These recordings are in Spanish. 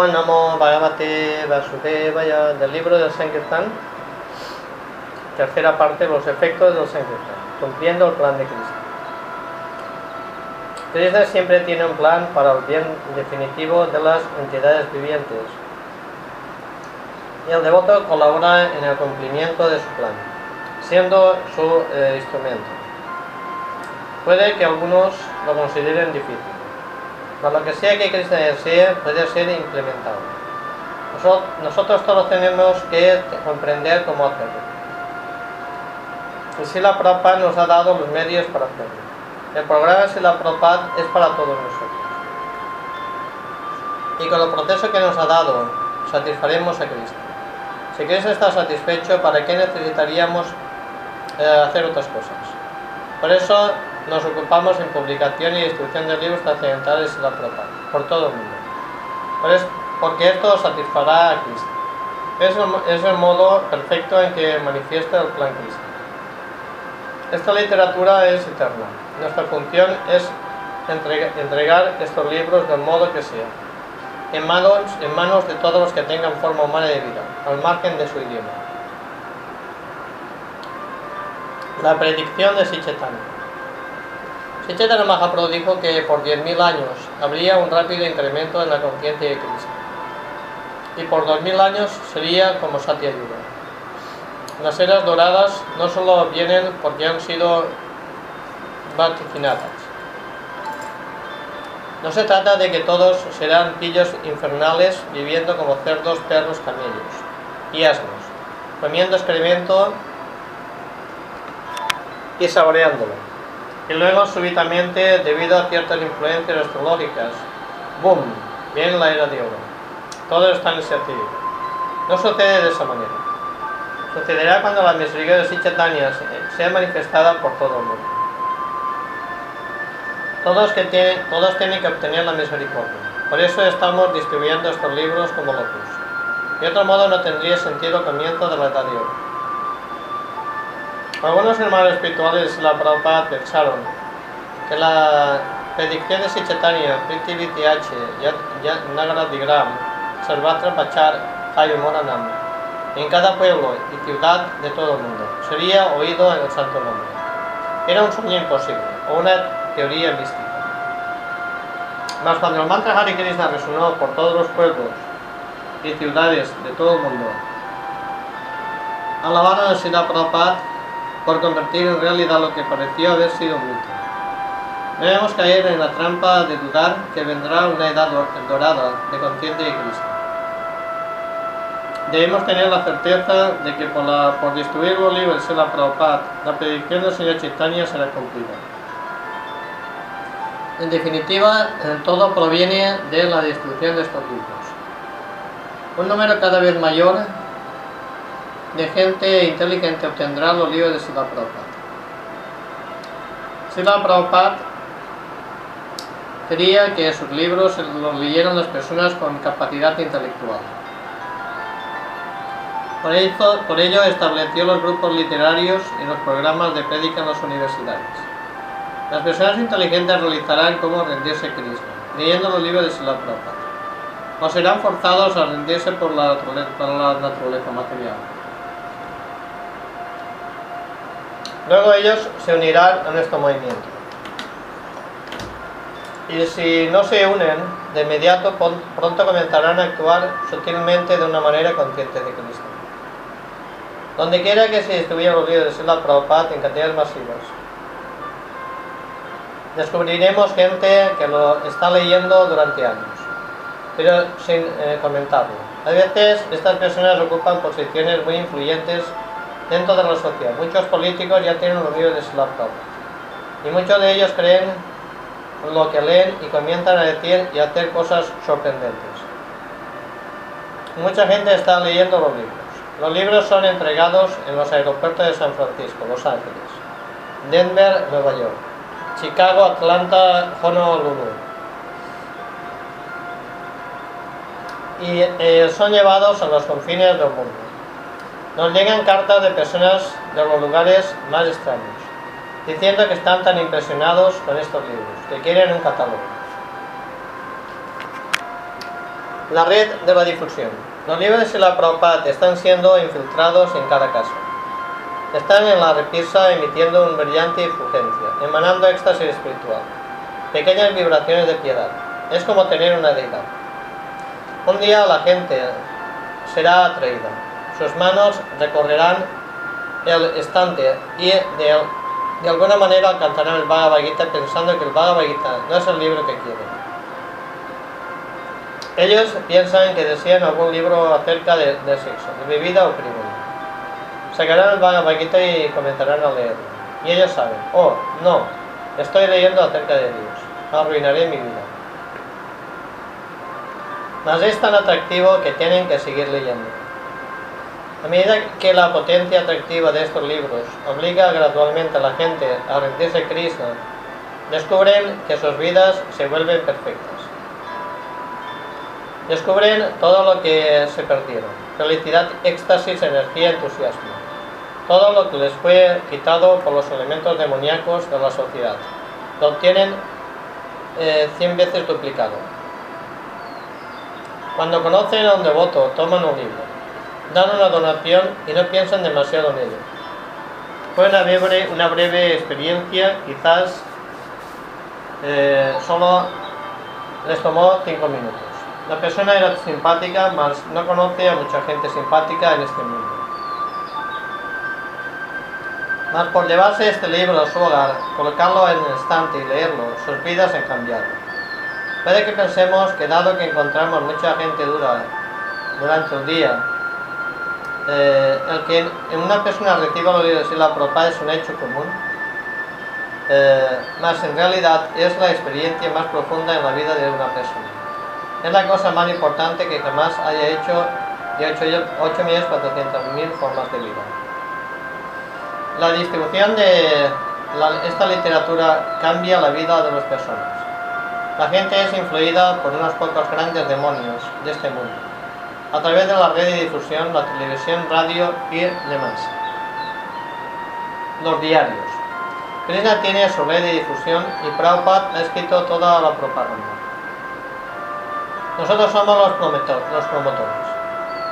Om Namo Bhagavate Vasudevaya del libro del Sankirtan, tercera parte, los efectos del Sankirtan, cumpliendo el plan de Cristo. Krishna siempre tiene un plan para el bien definitivo de las entidades vivientes y el devoto colabora en el cumplimiento de su plan, siendo su eh, instrumento. Puede que algunos lo consideren difícil, pero lo que sea que Krishna desee puede ser implementado. Nosotros todos tenemos que comprender cómo hacerlo. Y si la Prabhupada nos ha dado los medios para hacerlo. El programa Sila Prabhupada es para todos nosotros. Y con el proceso que nos ha dado, satisfaremos a Cristo. Si Cristo está satisfecho, ¿para qué necesitaríamos eh, hacer otras cosas? Por eso nos ocupamos en publicación y distribución de libros trascendentales de la Prabhupada, por todo el mundo. porque esto satisfará a Cristo. Es el, es el modo perfecto en que manifiesta el plan Cristo. Esta literatura es eterna. Nuestra función es entregar estos libros del modo que sea, en manos, en manos de todos los que tengan forma humana de vida, al margen de su idioma. La predicción de Sichetana. Sichetana Mahaprabhu dijo que por 10.000 años habría un rápido incremento en la conciencia de Cristo. Y por 2.000 años sería como Satya Yuga. Las eras doradas no solo vienen porque han sido vaticinadas. No se trata de que todos serán pillos infernales viviendo como cerdos, perros, camellos y asnos, comiendo excremento y saboreándolo. Y luego súbitamente, debido a ciertas influencias astrológicas, ¡boom!, viene la era de oro. Todo está en ese No sucede de esa manera. Sucederá cuando la misericordia de Sichetania sea manifestada por todo el mundo. Todos, que tienen, todos tienen que obtener la misericordia. Por eso estamos distribuyendo estos libros como locos. De otro modo no tendría sentido el comienzo de la edad de oro. Algunos hermanos espirituales de la Prabhupada pensaron que la predicción de Sichetania, Priti H, Nagara Digram, Sarvatra Pachar, Moranam, en cada pueblo y ciudad de todo el mundo, sería oído en el santo nombre. Era un sueño imposible, o una teoría mística. Mas cuando el mantra Hare Krishna resonó por todos los pueblos y ciudades de todo el mundo, alabaron a Sila Prabhupada por convertir en realidad lo que pareció haber sido mito. No debemos caer en la trampa de dudar que vendrá una edad dorada de conciencia de Cristo. Debemos tener la certeza de que por, la, por distribuir los libros de la Prabhupada, la predicción del Señor Chaitanya será cumplida. En definitiva, todo proviene de la destrucción de estos libros. Un número cada vez mayor de gente inteligente obtendrá los libros de Sila Prabhupada. Sila Prabhupada quería que sus libros los leyeran las personas con capacidad intelectual. Por, eso, por ello estableció los grupos literarios y los programas de prédica en las universidades. Las personas inteligentes realizarán cómo rendirse a Cristo, leyendo los libros de Sila Prabhupada, o serán forzados a rendirse por la, la naturaleza material. Luego ellos se unirán a nuestro movimiento. Y si no se unen, de inmediato pronto comenzarán a actuar sutilmente de una manera consciente de Cristo. Donde quiera que se los libros de Sila Prabhupada en cantidades masivas, descubriremos gente que lo está leyendo durante años, pero sin eh, comentarlo. A veces estas personas ocupan posiciones muy influyentes dentro de la sociedad. Muchos políticos ya tienen los libros de su laptop y muchos de ellos creen lo que leen y comienzan a decir y hacer cosas sorprendentes. Mucha gente está leyendo los libros. Los libros son entregados en los aeropuertos de San Francisco, Los Ángeles, Denver, Nueva York. Chicago, Atlanta, Honolulu. Y eh, son llevados a los confines del mundo. Nos llegan cartas de personas de los lugares más extraños, diciendo que están tan impresionados con estos libros, que quieren un catálogo. La red de la difusión. Los libros de la Prabhupada están siendo infiltrados en cada caso. Están en la repisa emitiendo un brillante influencia, emanando éxtasis espiritual, pequeñas vibraciones de piedad. Es como tener una deidad. Un día la gente será atraída. Sus manos recorrerán el estante y de, alguna manera alcanzarán el Bhagavad Gita pensando que el Bhagavad Gita no es el libro que quieren. Ellos piensan que desean algún libro acerca de, de sexo, de bebida o crimen. Sacarán el Bhagavad Gita y comenzarán a leerlo. Y ellos saben, oh, no, estoy leyendo acerca de Dios, arruinaré mi vida. Mas es tan atractivo que tienen que seguir leyendo. A medida que la potencia atractiva de estos libros obliga gradualmente a la gente a rendirse a Krishna, descubren que sus vidas se vuelven perfectas. Descubren todo lo que se perdieron, felicidad, éxtasis, energía, entusiasmo. Todo lo que les fue quitado por los elementos demoníacos de la sociedad. Lo obtienen eh, cien veces duplicado. Cuando conocen a un devoto, toman un libro, dan una donación y no piensan demasiado en ello. Fue una breve, una breve experiencia, quizás eh, solo les tomó cinco minutos. La persona era simpática, mas no conoce a mucha gente simpática en este mundo. Mas por llevarse este libro a su hogar, colocarlo en el estante y leerlo, sus vidas han cambiado. Puede que pensemos que dado que encontramos mucha gente dura durante un día, eh, el que en una persona reciba la propa es un hecho común, eh, más en realidad es la experiencia más profunda en la vida de una persona. Es la cosa más importante que jamás haya hecho hecho 8.400.000 formas de vida. La distribución de esta literatura cambia la vida de las personas. La gente es influida por unos pocos grandes demonios de este mundo, a través de la red de difusión, la televisión, radio y demás. Los diarios. Krishna tiene su red de difusión y Prabhupada ha escrito toda la propaganda. Nosotros somos los, los promotores,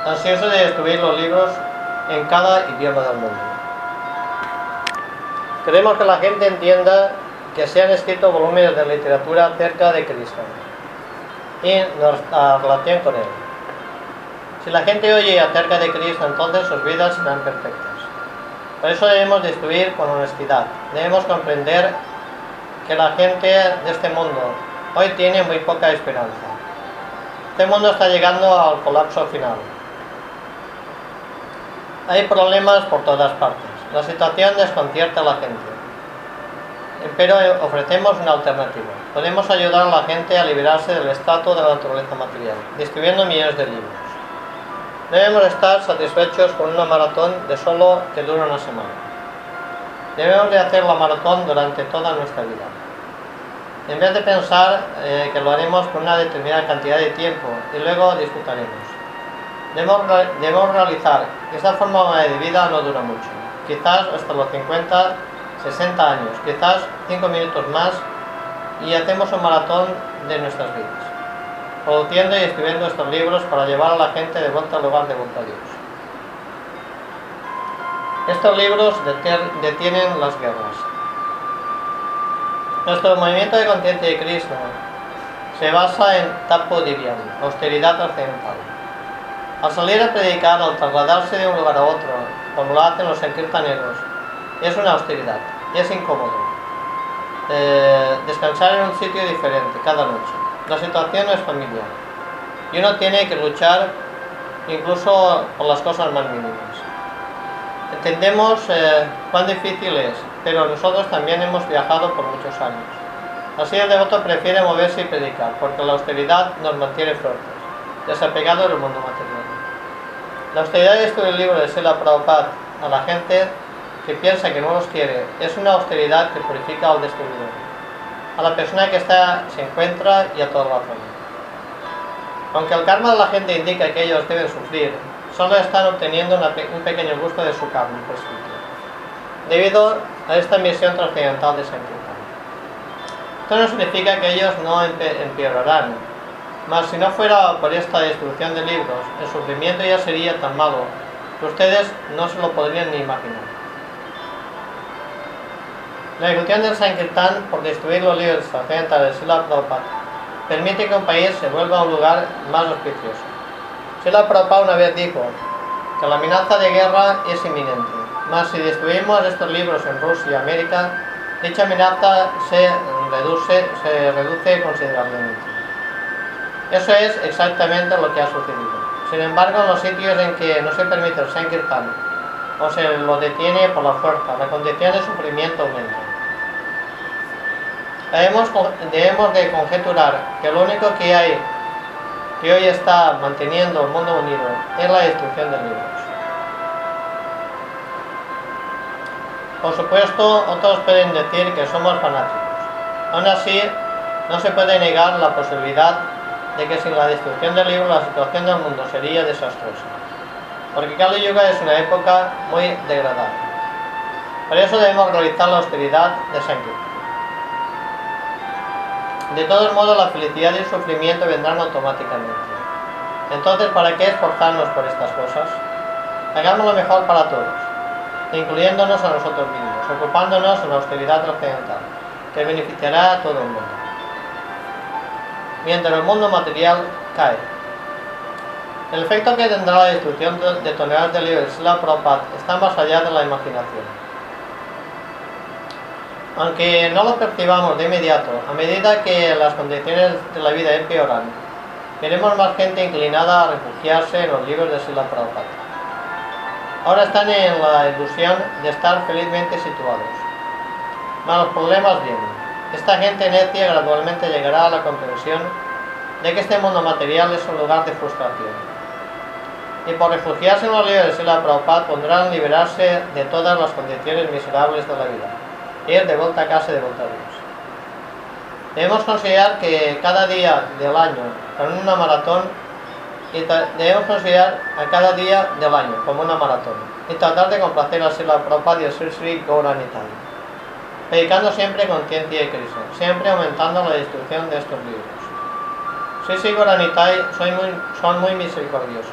ansiosos de distribuir los libros en cada idioma del mundo. Queremos que la gente entienda que se han escrito volúmenes de literatura acerca de Cristo y nuestra relación con Él. Si la gente oye acerca de Cristo, entonces sus vidas serán perfectas. Por eso debemos destruir con honestidad. Debemos comprender que la gente de este mundo hoy tiene muy poca esperanza. Este mundo está llegando al colapso final. Hay problemas por todas partes. La situación desconcierta a la gente. Pero ofrecemos una alternativa. Podemos ayudar a la gente a liberarse del estatus de la naturaleza material, distribuyendo millones de libros. Debemos estar satisfechos con una maratón de solo que dura una semana. Debemos de hacer la maratón durante toda nuestra vida. En vez de pensar eh, que lo haremos por una determinada cantidad de tiempo y luego disfrutaremos. Debemos, debemos realizar que esta forma de vida no dura mucho, quizás hasta los 50, 60 años, quizás 5 minutos más y hacemos un maratón de nuestras vidas, produciendo y escribiendo estos libros para llevar a la gente de vuelta al lugar de vuelta a Dios. Estos libros detienen las guerras, nuestro movimiento de conciencia de Cristo se basa en tapo divian, austeridad trascendental. Al salir a predicar, al trasladarse de un lugar a otro, como lo hacen los encirtaneros, es una austeridad, es incómodo. Eh, descansar en un sitio diferente cada noche. La situación no es familiar. Y uno tiene que luchar incluso por las cosas más mínimas. Entendemos eh, cuán difícil es, pero nosotros también hemos viajado por muchos años. Así el devoto prefiere moverse y predicar, porque la austeridad nos mantiene fuertes, desapegados del mundo material. La austeridad de este libro de Sela Prabhupada a la gente que piensa que no los quiere es una austeridad que purifica al destruidor, a la persona que está, se encuentra y a toda la familia. Aunque el karma de la gente indica que ellos deben sufrir, solo están obteniendo un pequeño gusto de su prescrito, debido a esta misión trascendental de Sankirtan. Esto no significa que ellos no empeorarán, Mas si no fuera por esta destrucción de libros, el sufrimiento ya sería tan malo que ustedes no se lo podrían ni imaginar. La ejecución del Sankirtan por destruir los libros occidentales de Sila Prabhupada permite que un país se vuelva un lugar más auspicioso. Sila Prabhupada una vez dijo que la amenaza de guerra es inminente, mas si destruimos estos libros en Rusia y América, dicha amenaza se reduce, se reduce considerablemente. Eso es exactamente lo que ha sucedido. Sin embargo, en los sitios en que no se permite el Sankirtan o se lo detiene por la fuerza, la condición de sufrimiento aumenta. Debemos, debemos de conjeturar que lo único que hay que hoy está manteniendo el mundo unido es la destrucción de libros. Por supuesto, otros pueden decir que somos fanáticos. Aún así, no se puede negar la posibilidad de que sin la destrucción del libro la situación del mundo sería desastrosa. Porque Kali Yuga es una época muy degradada. Por eso debemos realizar la austeridad de Sankirtan. De todos modos, la felicidad y el sufrimiento vendrán automáticamente. Entonces, ¿para qué esforzarnos por estas cosas? Hagamos lo mejor para todos, incluyéndonos a nosotros mismos, ocupándonos en la austeridad occidental, que beneficiará a todo el mundo. Mientras el mundo material cae. El efecto que tendrá la destrucción de toneladas de libros la Prabhupada está más allá de la imaginación. Aunque no lo percibamos de inmediato, a medida que las condiciones de la vida empeoran, veremos más gente inclinada a refugiarse en los libros de Sila Prabhupada. Ahora están en la ilusión de estar felizmente situados. Mas los problemas vienen. Esta gente necia gradualmente llegará a la comprensión de que este mundo material es un lugar de frustración. Y por refugiarse en los libros de Sila Prabhupada podrán liberarse de todas las condiciones miserables de la vida ir de vuelta a casa y de vuelta a Dios. Debemos considerar que cada día del año, con una maratón, y debemos considerar a cada día del año como una maratón y tratar de complacer así la propia y el Sri Sri predicando siempre conciencia de Cristo, siempre aumentando la destrucción de estos libros. Sri Sri muy, son muy misericordiosos,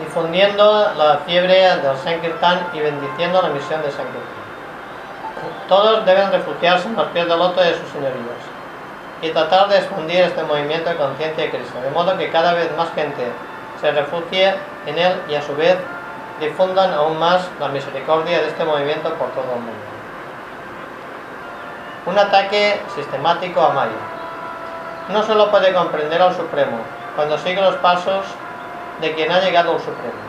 difundiendo la fiebre del Sankirtan y bendiciendo la misión de Sankirtan. Todos deben refugiarse en los pies del loto de sus señorías y tratar de expandir este movimiento de conciencia de Cristo, de modo que cada vez más gente se refugie en él y a su vez difundan aún más la misericordia de este movimiento por todo el mundo. Un ataque sistemático a Maya. No solo puede comprender al Supremo cuando sigue los pasos de quien ha llegado al Supremo.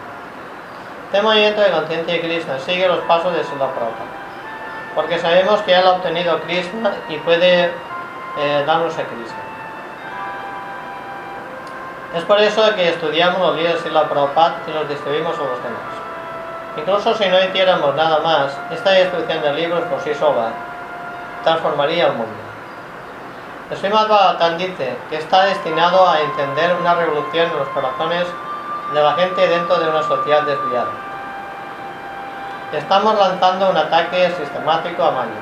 Este movimiento de conciencia de Cristo sigue los pasos de Sila Prabhupada porque sabemos que Él ha obtenido Krishna y puede eh, darnos a Krishna. Es por eso que estudiamos los libros de la Prabhupada y los distribuimos a los demás. Incluso si no hiciéramos nada más, esta destrucción de libros por sí sola transformaría el mundo. El Srimad Bhagavatam dice que está destinado a encender una revolución en los corazones de la gente dentro de una sociedad desviada. Estamos lanzando un ataque sistemático a Maya,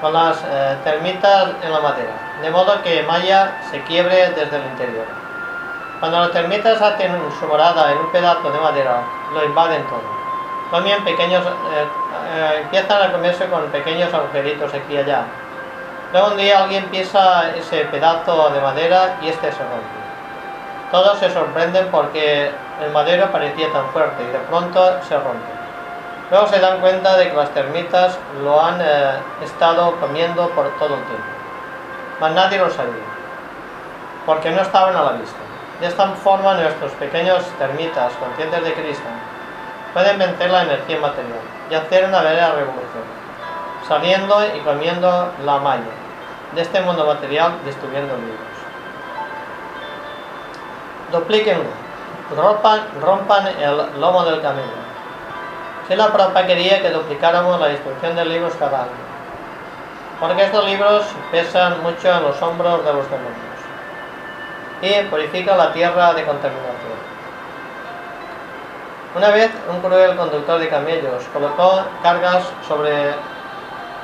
con las eh, termitas en la madera, de modo que Maya se quiebre desde el interior. Cuando las termitas hacen su morada en un pedazo de madera, lo invaden todo. También pequeños, eh, eh, empiezan a comerse con pequeños agujeritos aquí y allá. Luego un día alguien pisa ese pedazo de madera y este se rompe. Todos se sorprenden porque el madero parecía tan fuerte y de pronto se rompe. Luego se dan cuenta de que las termitas lo han eh, estado comiendo por todo el tiempo. Mas nadie lo sabía, porque no estaban a la vista. De esta forma nuestros pequeños termitas, conscientes de Cristo, pueden vencer la energía material y hacer una verdadera revolución, saliendo y comiendo la malla de este mundo material, destruyendo libros. Duplíquenlo, rompan, rompan el lomo del camino la Prabhupada quería que duplicáramos la destrucción de libros cada año, porque estos libros pesan mucho en los hombros de los demonios y purifican la tierra de contaminación. Una vez un cruel conductor de camellos colocó cargas sobre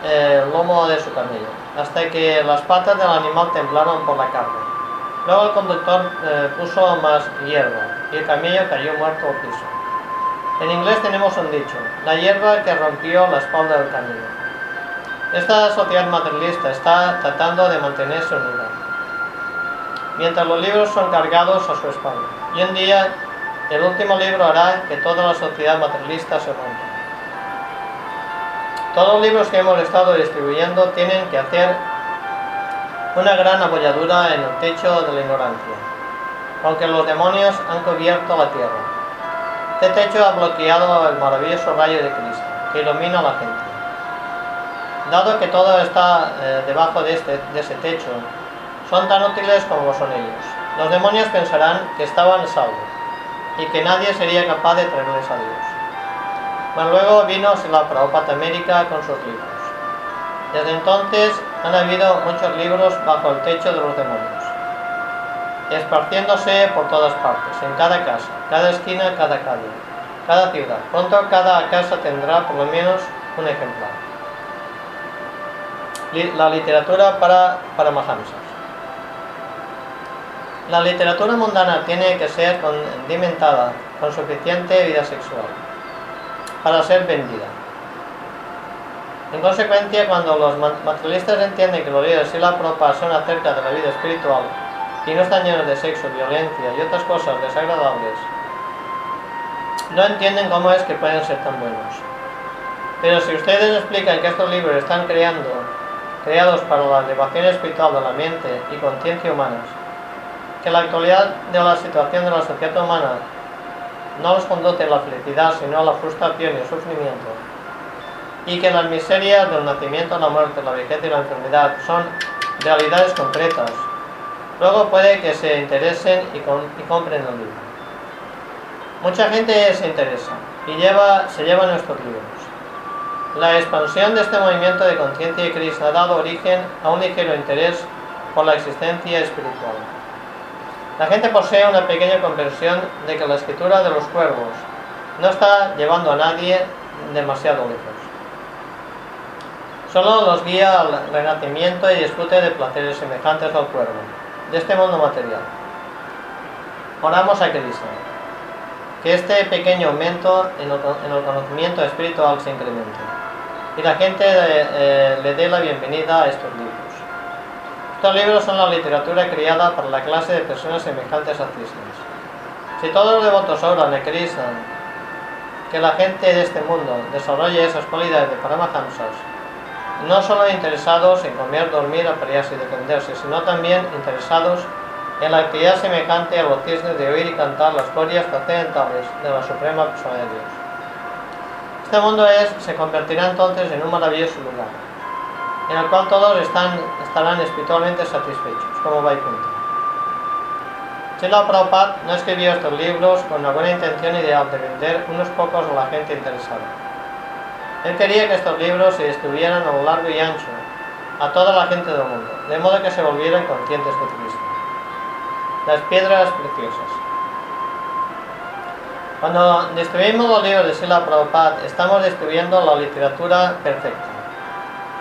el lomo de su camello, hasta que las patas del animal temblaron por la carga. Luego el conductor eh, puso más hierba y el camello cayó muerto al piso. En inglés tenemos un dicho, la hierba que rompió la espalda del camino. Esta sociedad materialista está tratando de mantenerse unida, mientras los libros son cargados a su espalda. Y un día el último libro hará que toda la sociedad materialista se rompa. Todos los libros que hemos estado distribuyendo tienen que hacer una gran abolladura en el techo de la ignorancia, aunque los demonios han cubierto la tierra. Este techo ha bloqueado el maravilloso rayo de Cristo, que ilumina a la gente. Dado que todo está eh, debajo de, este, ese techo, son tan útiles como son ellos. Los demonios pensarán que estaban salvos y que nadie sería capaz de traerles a Dios. Pero luego vino la Prabhupada América con sus libros. Desde entonces han habido muchos libros bajo el techo de los demonios, esparciéndose por todas partes, en cada casa, cada esquina, cada calle, cada ciudad. Pronto cada casa tendrá por lo menos un ejemplar. La literatura para, para Mahamsas. La literatura mundana tiene que ser condimentada con suficiente vida sexual para ser vendida. En consecuencia, cuando los materialistas entienden que los libros de la Propa son acerca de la vida espiritual y no están llenos de sexo, violencia y otras cosas desagradables, no entienden cómo es que pueden ser tan buenos. Pero si ustedes explican que estos libros están creados para la elevación espiritual de la mente y conciencia humanas, que la actualidad de la situación de la sociedad humana no los conduce a la felicidad, sino a la frustración y el sufrimiento, y que las miserias del nacimiento, la muerte, la vejez y la enfermedad son realidades concretas, luego puede que se interesen y, compren el libro. Mucha gente se interesa y lleva, se lleva nuestros libros. La expansión de este movimiento de conciencia y Cristo ha dado origen a un ligero interés por la existencia espiritual. La gente posee una pequeña comprensión de que la escritura de los cuervos no está llevando a nadie demasiado lejos. Solo los guía al renacimiento y disfrute de placeres semejantes al cuervo, de este mundo material. Oramos a Cristo, que este pequeño aumento en el, conocimiento espiritual se incremente y la gente eh, le dé la bienvenida a estos libros. Estos libros son la literatura creada para la clase de personas semejantes a Krishna. Si todos los devotos oran a Krishna, que la gente de este mundo desarrolle esas cualidades de Paramahamsas, no solo interesados en comer, dormir, aparearse y defenderse, sino también interesados en la actividad semejante a los cisnes de oír y cantar las glorias trascendentales de la Suprema Persona de Dios. Este mundo es, se convertirá entonces en un maravilloso lugar en el cual todos estarán espiritualmente satisfechos, como Vaikuntha. Srila Prabhupada no escribió estos libros con la buena intención ideal de vender unos pocos a la gente interesada. Él quería que estos libros se distribuyeran a lo largo y ancho a toda la gente del mundo, de modo que se volvieran conscientes de Cristo. Las piedras preciosas. Cuando distribuimos los libros de Srila Prabhupada, estamos distribuyendo la literatura perfecta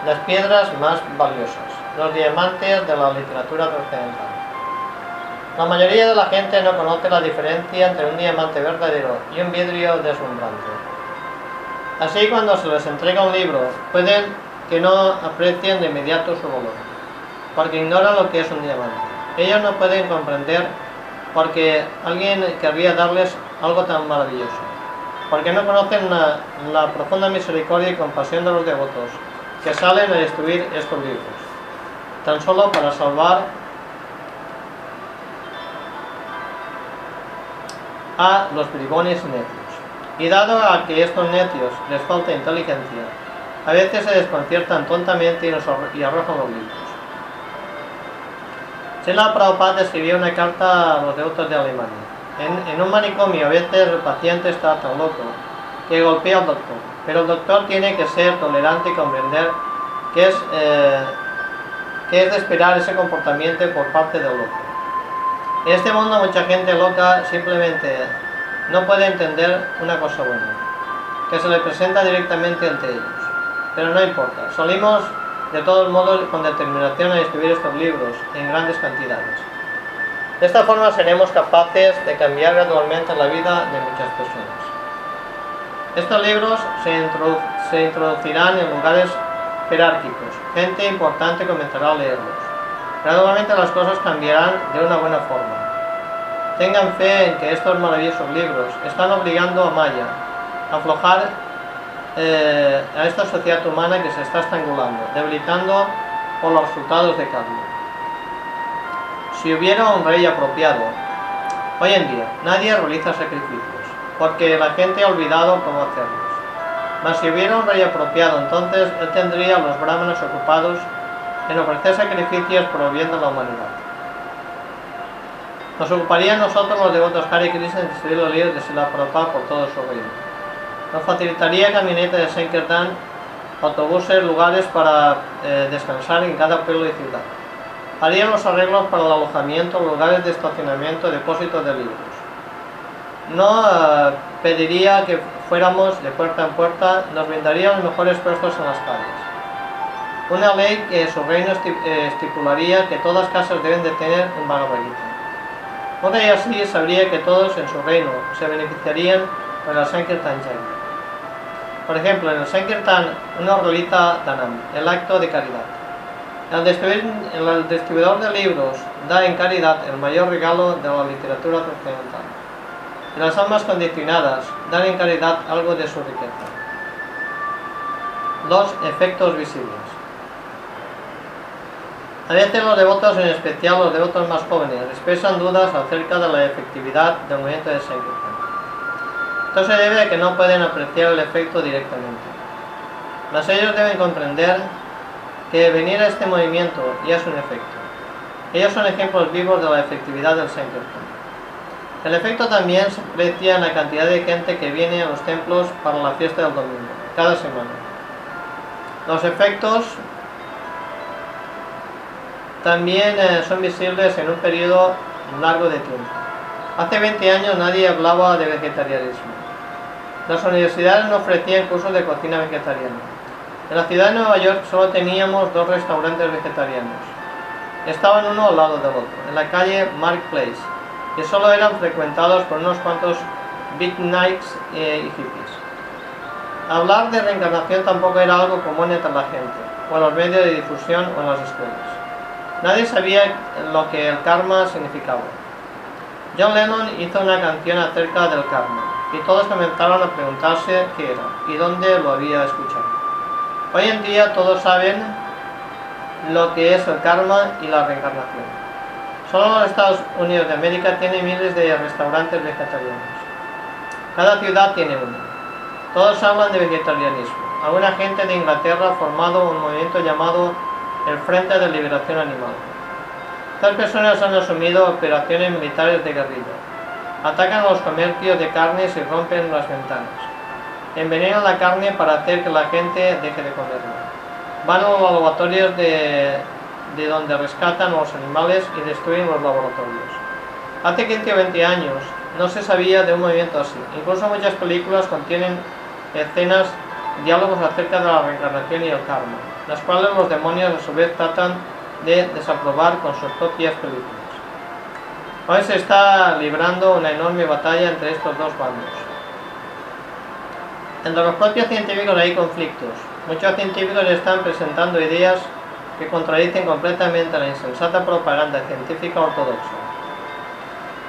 las piedras más valiosas, los diamantes de la literatura trascendental. La mayoría de la gente no conoce la diferencia entre un diamante verdadero y un vidrio deslumbrante. Así cuando se les entrega un libro, pueden que no aprecien de inmediato su valor, porque ignoran lo que es un diamante. Ellos no pueden comprender porque alguien querría darles algo tan maravilloso, porque no conocen la, la profunda misericordia y compasión de los devotos, que salen a destruir estos libros, tan solo para salvar a los bribones necios. Y dado a que estos necios les falta inteligencia, a veces se desconciertan tontamente y, arrojan los libros. Sela Prabhupada escribió una carta a los devotos de Alemania. En, en un manicomio a veces el paciente está tan loco que golpea al doctor pero el doctor tiene que ser tolerante y comprender que es, eh, que es de esperar ese comportamiento por parte del loco. En este mundo mucha gente loca simplemente no puede entender una cosa buena, que se le presenta directamente ante ellos. Pero no importa, salimos de todos modos con determinación a escribir estos libros en grandes cantidades. De esta forma seremos capaces de cambiar gradualmente la vida de muchas personas. Estos libros se, introducirán en lugares jerárquicos. Gente importante comenzará a leerlos. Gradualmente las cosas cambiarán de una buena forma. Tengan fe en que estos maravillosos libros están obligando a Maya a aflojar eh, a esta sociedad humana que se está estrangulando, debilitando por los resultados de cambio. Si hubiera un rey apropiado, hoy en día nadie realiza sacrificios, porque la gente ha olvidado cómo hacerlos. Mas si hubiera un rey apropiado, entonces él tendría a los brahmanos ocupados en ofrecer sacrificios por el bien de la humanidad. Nos ocuparía nosotros los devotos Hare Krishna en distribuir los libros de Sila Prabhupada por todo su reino. Nos facilitaría camioneta de Sankirtan, autobuses, lugares para eh, descansar en cada pueblo y ciudad. Haría los arreglos para el alojamiento, lugares de estacionamiento, depósitos de libros. No eh, pediría que fuéramos de puerta en puerta, nos brindaría los mejores puestos en las calles. Una ley que su reino eh, estipularía que todas casas deben de tener un Bhagavad Gita. y así sabría que todos en su reino se beneficiarían de la Sankirtan Jaya. Por ejemplo, en el Sankirtan uno realiza Danam, el acto de caridad. El distribuidor de libros da en caridad el mayor regalo de la literatura occidental. Y las almas condicionadas dan en caridad algo de su riqueza. Dos efectos visibles. A veces los devotos, en especial los devotos más jóvenes, expresan dudas acerca de la efectividad del movimiento de Sankirtan. Esto se debe a que no pueden apreciar el efecto directamente. Mas ellos deben comprender que venir a este movimiento ya es un efecto. Ellos son ejemplos vivos de la efectividad del Sankirtan. El efecto también se aprecia en la cantidad de gente que viene a los templos para la fiesta del domingo, cada semana. Los efectos también eh, son visibles en un periodo largo de tiempo. Hace 20 años nadie hablaba de vegetarianismo. Las universidades no ofrecían cursos de cocina vegetariana. En la ciudad de Nueva York solo teníamos dos restaurantes vegetarianos. Estaban uno al lado del otro, en la calle Mark Place, que solo eran frecuentados por unos cuantos big nights eh, y hippies. Hablar de reencarnación tampoco era algo común entre la gente, o en los medios de difusión o en las escuelas. Nadie sabía lo que el karma significaba. John Lennon hizo una canción acerca del karma, y todos comenzaron a preguntarse qué era y dónde lo había escuchado. Hoy en día todos saben lo que es el karma y la reencarnación. Solo los Estados Unidos de América tiene miles de restaurantes vegetarianos. Cada ciudad tiene uno. Todos hablan de vegetarianismo. Alguna gente de Inglaterra ha formado un movimiento llamado el Frente de Liberación Animal. Estas personas han asumido operaciones militares de guerrilla Atacan los comercios de carnes y rompen las ventanas. Envenenan la carne para hacer que la gente deje de comerla. Van a los laboratorios de, de donde rescatan los animales y destruyen los laboratorios. Hace 15 o 20 años no se sabía de un movimiento así. Incluso muchas películas contienen escenas, diálogos acerca de la reencarnación y el karma, las cuales los demonios a su vez tratan de desaprobar con sus propias películas. Hoy se está librando una enorme batalla entre estos dos bandos. Entre los propios científicos hay conflictos. Muchos científicos están presentando ideas que contradicen completamente la insensata propaganda científica ortodoxa.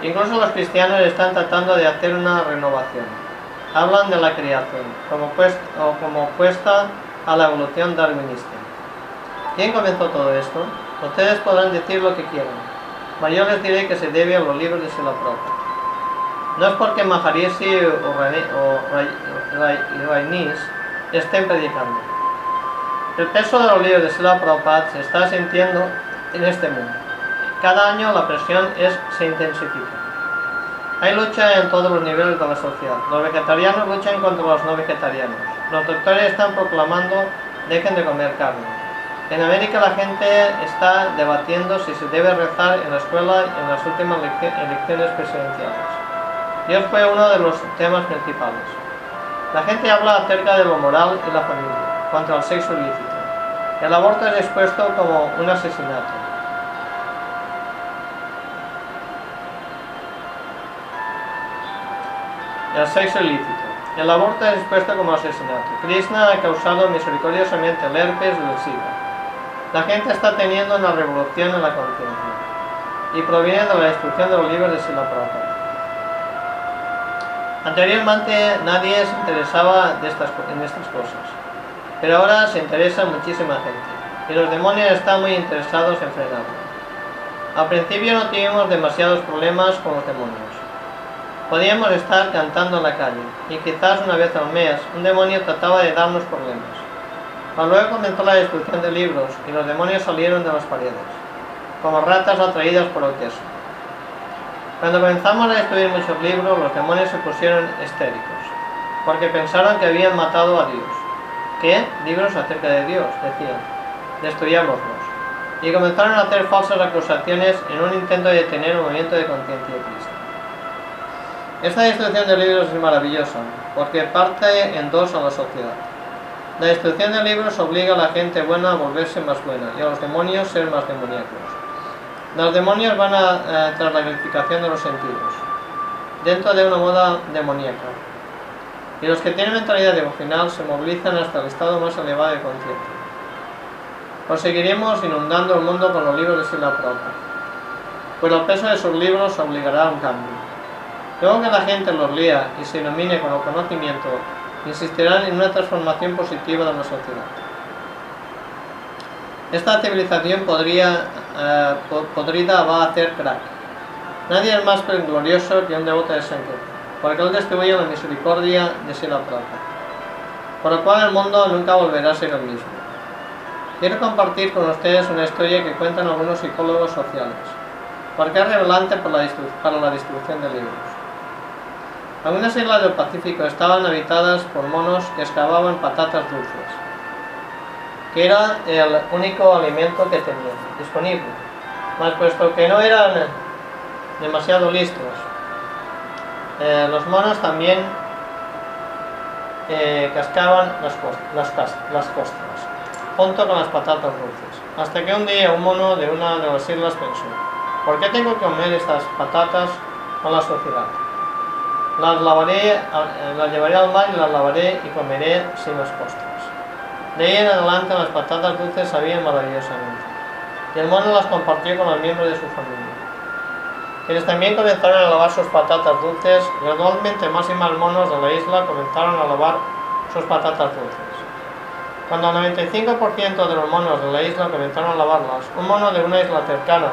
Incluso los cristianos están tratando de hacer una renovación. Hablan de la creación como, opuesta a la evolución darwinista. ¿Quién comenzó todo esto? Ustedes podrán decir lo que quieran, yo les diré que se debe a los libros de Sila No es porque Maharishi o, Rainis estén predicando. El peso de los libros de Sila Prabhupada se está sintiendo en este mundo. Cada año la presión es, se intensifica. Hay lucha en todos los niveles de la sociedad. Los vegetarianos luchan contra los no vegetarianos. Los doctores están proclamando dejen de comer carne. En América la gente está debatiendo si se debe rezar en la escuela en las últimas elecciones presidenciales. Dios fue uno de los temas principales. La gente habla acerca de lo moral y la familia, cuanto al sexo ilícito. El aborto es expuesto como un asesinato. El sexo ilícito. El aborto es expuesto como asesinato. Krishna ha causado misericordiosamente el herpes y el SIDA. La gente está teniendo una revolución en la conciencia y proviene de la destrucción de los libros de Sila. Anteriormente nadie se interesaba de estas, en estas cosas, pero ahora se interesa muchísima gente y los demonios están muy interesados en frenarlo. Al principio no tuvimos demasiados problemas con los demonios. Podíamos estar cantando en la calle y quizás una vez al mes un demonio trataba de darnos problemas. Pero luego comenzó la destrucción de libros y los demonios salieron de las paredes, como ratas atraídas por el queso. Cuando comenzamos a destruir muchos libros, los demonios se pusieron histéricos, porque pensaron que habían matado a Dios. ¿Qué? Libros acerca de Dios, decían. Destruyámoslos. Y comenzaron a hacer falsas acusaciones en un intento de detener el movimiento de conciencia de Cristo. Esta destrucción de libros es maravillosa, porque parte en dos a la sociedad. La destrucción de libros obliga a la gente buena a volverse más buena y a los demonios ser más demoníacos. Los demonios van a, eh, tras la gratificación de los sentidos, dentro de una moda demoníaca. Y los que tienen mentalidad devocional se movilizan hasta el estado más elevado de conciencia. Os seguiremos inundando el mundo con los libros de Sila Prabhupada, pues el peso de sus libros obligará a un cambio. Luego que la gente los lea y se ilumine con el conocimiento, insistirán en una transformación positiva de la sociedad. Esta civilización podría, eh, podrida va a hacer crack. Nadie es más glorioso que un devoto de Sankirtan, porque él distribuye la misericordia de Sila Prabhupada, por lo cual el mundo nunca volverá a ser el mismo. Quiero compartir con ustedes una historia que cuentan algunos psicólogos sociales, porque es revelante para la distribución de libros. Algunas islas del Pacífico estaban habitadas por monos que excavaban patatas dulces que era el único alimento que tenían disponible. Mas puesto que no eran demasiado listos, eh, los monos también eh, cascaban las, las, costras, junto con las patatas dulces. Hasta que un día un mono de una de las islas pensó, ¿por qué tengo que comer estas patatas con la sociedad? Las, lavaré, eh, las llevaré al mar y las lavaré y comeré sin las costras. De ahí en adelante las patatas dulces sabían maravillosamente, y el mono las compartió con los miembros de su familia. Quienes también comenzaron a lavar sus patatas dulces, gradualmente más y más monos de la isla comenzaron a lavar sus patatas dulces. Cuando el 95% de los monos de la isla comenzaron a lavarlas, un mono de una isla cercana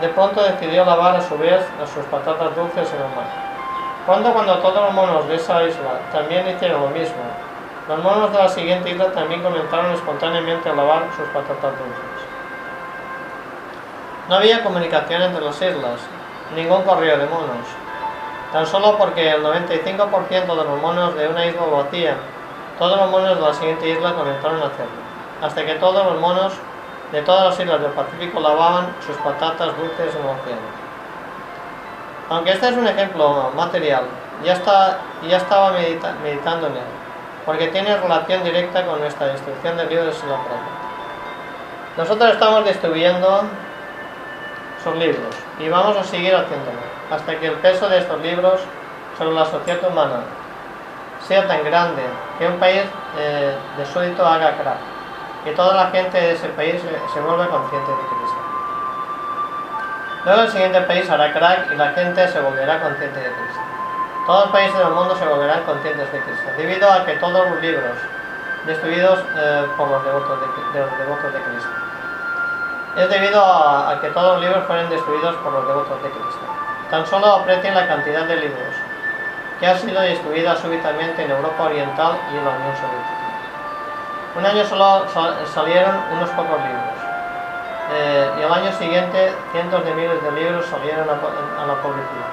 de pronto decidió lavar a su vez sus patatas dulces en el mar. Cuando cuando todos los monos de esa isla también hicieron lo mismo, los monos de la siguiente isla también comenzaron espontáneamente a lavar sus patatas dulces. No había comunicación entre las islas, ningún correo de monos. Tan solo porque el 95% de los monos de una isla lo todos los monos de la siguiente isla comenzaron a hacerlo, hasta que todos los monos de todas las islas del Pacífico lavaban sus patatas dulces en el océano. Aunque este es un ejemplo material, ya, está, ya estaba meditando en él porque tiene relación directa con nuestra destrucción del libro de Sila Nosotros estamos distribuyendo sus libros y vamos a seguir haciéndolo hasta que el peso de estos libros sobre la sociedad humana sea tan grande que un país eh, de súbito haga crack y toda la gente de ese país se, se vuelva consciente de Cristo. Luego el siguiente país hará crack y la gente se volverá consciente de Cristo. Todos los países del mundo se volverán conscientes de Cristo, debido a que todos los libros destruidos eh, por los devotos de, los devotos de Cristo. Es debido a, que todos los libros fueron destruidos por los devotos de Cristo. Tan solo aprecien la cantidad de libros que ha sido destruida súbitamente en Europa Oriental y en la Unión Soviética. Un año solo salieron unos pocos libros. Eh, y al año siguiente cientos de miles de libros salieron a la publicidad.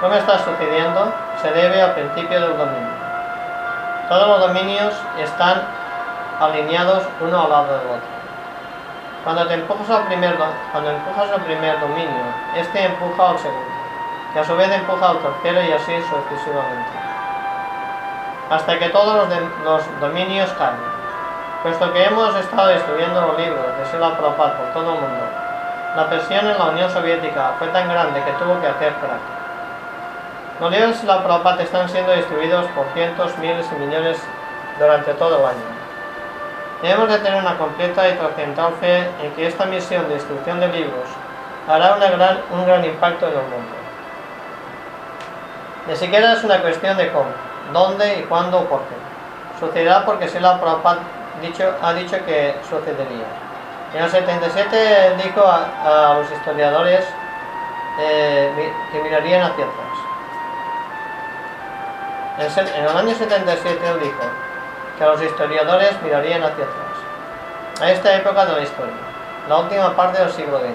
¿Cómo está sucediendo? Se debe al principio del dominio. Todos los dominios están alineados uno al lado del otro. Cuando, empujas al primer, cuando empujas al primer dominio, este empuja al segundo, que a su vez empuja al tercero y así sucesivamente. Hasta que todos los dominios caen. Puesto que hemos estado estudiando los libros de Sila Prabhupada por todo el mundo, la presión en la Unión Soviética fue tan grande que tuvo que hacer crack. Los libros de la Prabhupada están siendo distribuidos por cientos, miles y millones durante todo el año. Debemos de tener una completa y trascendental fe en que esta misión de distribución de libros hará una gran, un gran impacto en el mundo. Ni siquiera es una cuestión de cómo, dónde y cuándo o por qué. Sucederá porque Sila Prabhupada dicho, ha dicho que sucedería. En el 77 dijo a, a los historiadores eh, que mirarían hacia atrás. En el año 77 él dijo que los historiadores mirarían hacia atrás, a esta época de la historia, la última parte del siglo XX.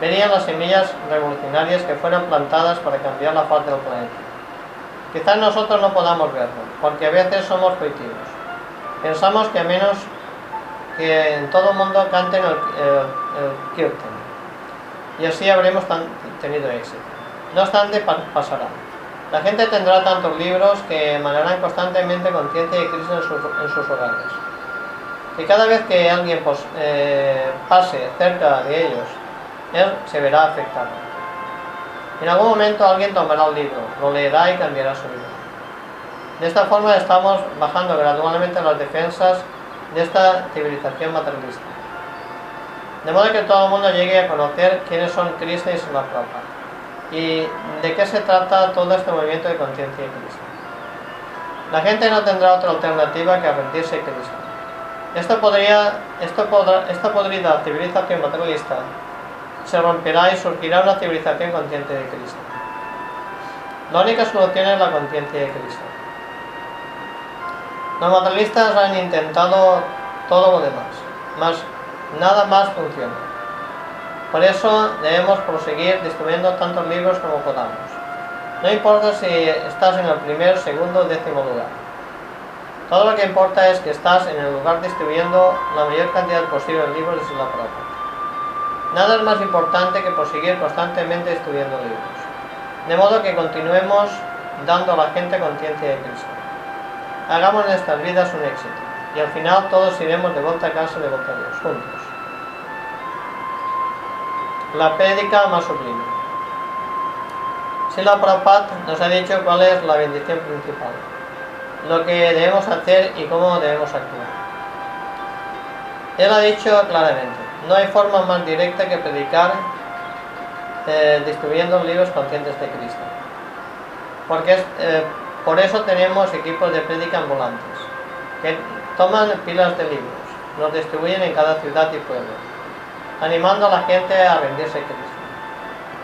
Verían las semillas revolucionarias que fueron plantadas para cambiar la faz del planeta. Quizás nosotros no podamos verlo, porque a veces somos coitivos. Pensamos que a menos que en todo el mundo canten el, el, kirtan, y así habremos tenido éxito. No obstante, pasará. La gente tendrá tantos libros que emanarán constantemente conciencia y crisis en sus, hogares. Y cada vez que alguien eh, pase cerca de ellos, él se verá afectado. En algún momento alguien tomará el libro, lo leerá y cambiará su vida. De esta forma estamos bajando gradualmente las defensas de esta civilización materialista. De modo que todo el mundo llegue a conocer quiénes son Cristo y la Prabhupada y de qué se trata todo este movimiento de conciencia y Cristo. La gente no tendrá otra alternativa que arrepentirse de Cristo. Esto podría, esto podrá, esta podrida civilización materialista se romperá y surgirá una civilización consciente de Cristo. La única solución es la conciencia de Cristo. Los materialistas han intentado todo lo demás, mas nada más funciona. Por eso debemos proseguir distribuyendo tantos libros como podamos. No importa si estás en el primer, segundo o décimo lugar. Todo lo que importa es que estás en el lugar distribuyendo la mayor cantidad posible de libros de la propia. Nada es más importante que proseguir constantemente distribuyendo libros. De modo que continuemos dando a la gente conciencia de Cristo. Hagamos de estas vidas un éxito y al final todos iremos de vuelta a casa de vuelta a Dios, juntos la prédica más sublime. Sila Prabhupada nos ha dicho cuál es la bendición principal, lo que debemos hacer y cómo debemos actuar. Él ha dicho claramente, no hay forma más directa que predicar eh, distribuyendo libros conscientes de Cristo. Porque es, eh, por eso tenemos equipos de prédica ambulantes, que toman pilas de libros, los distribuyen en cada ciudad y pueblo animando a la gente a rendirse a Cristo.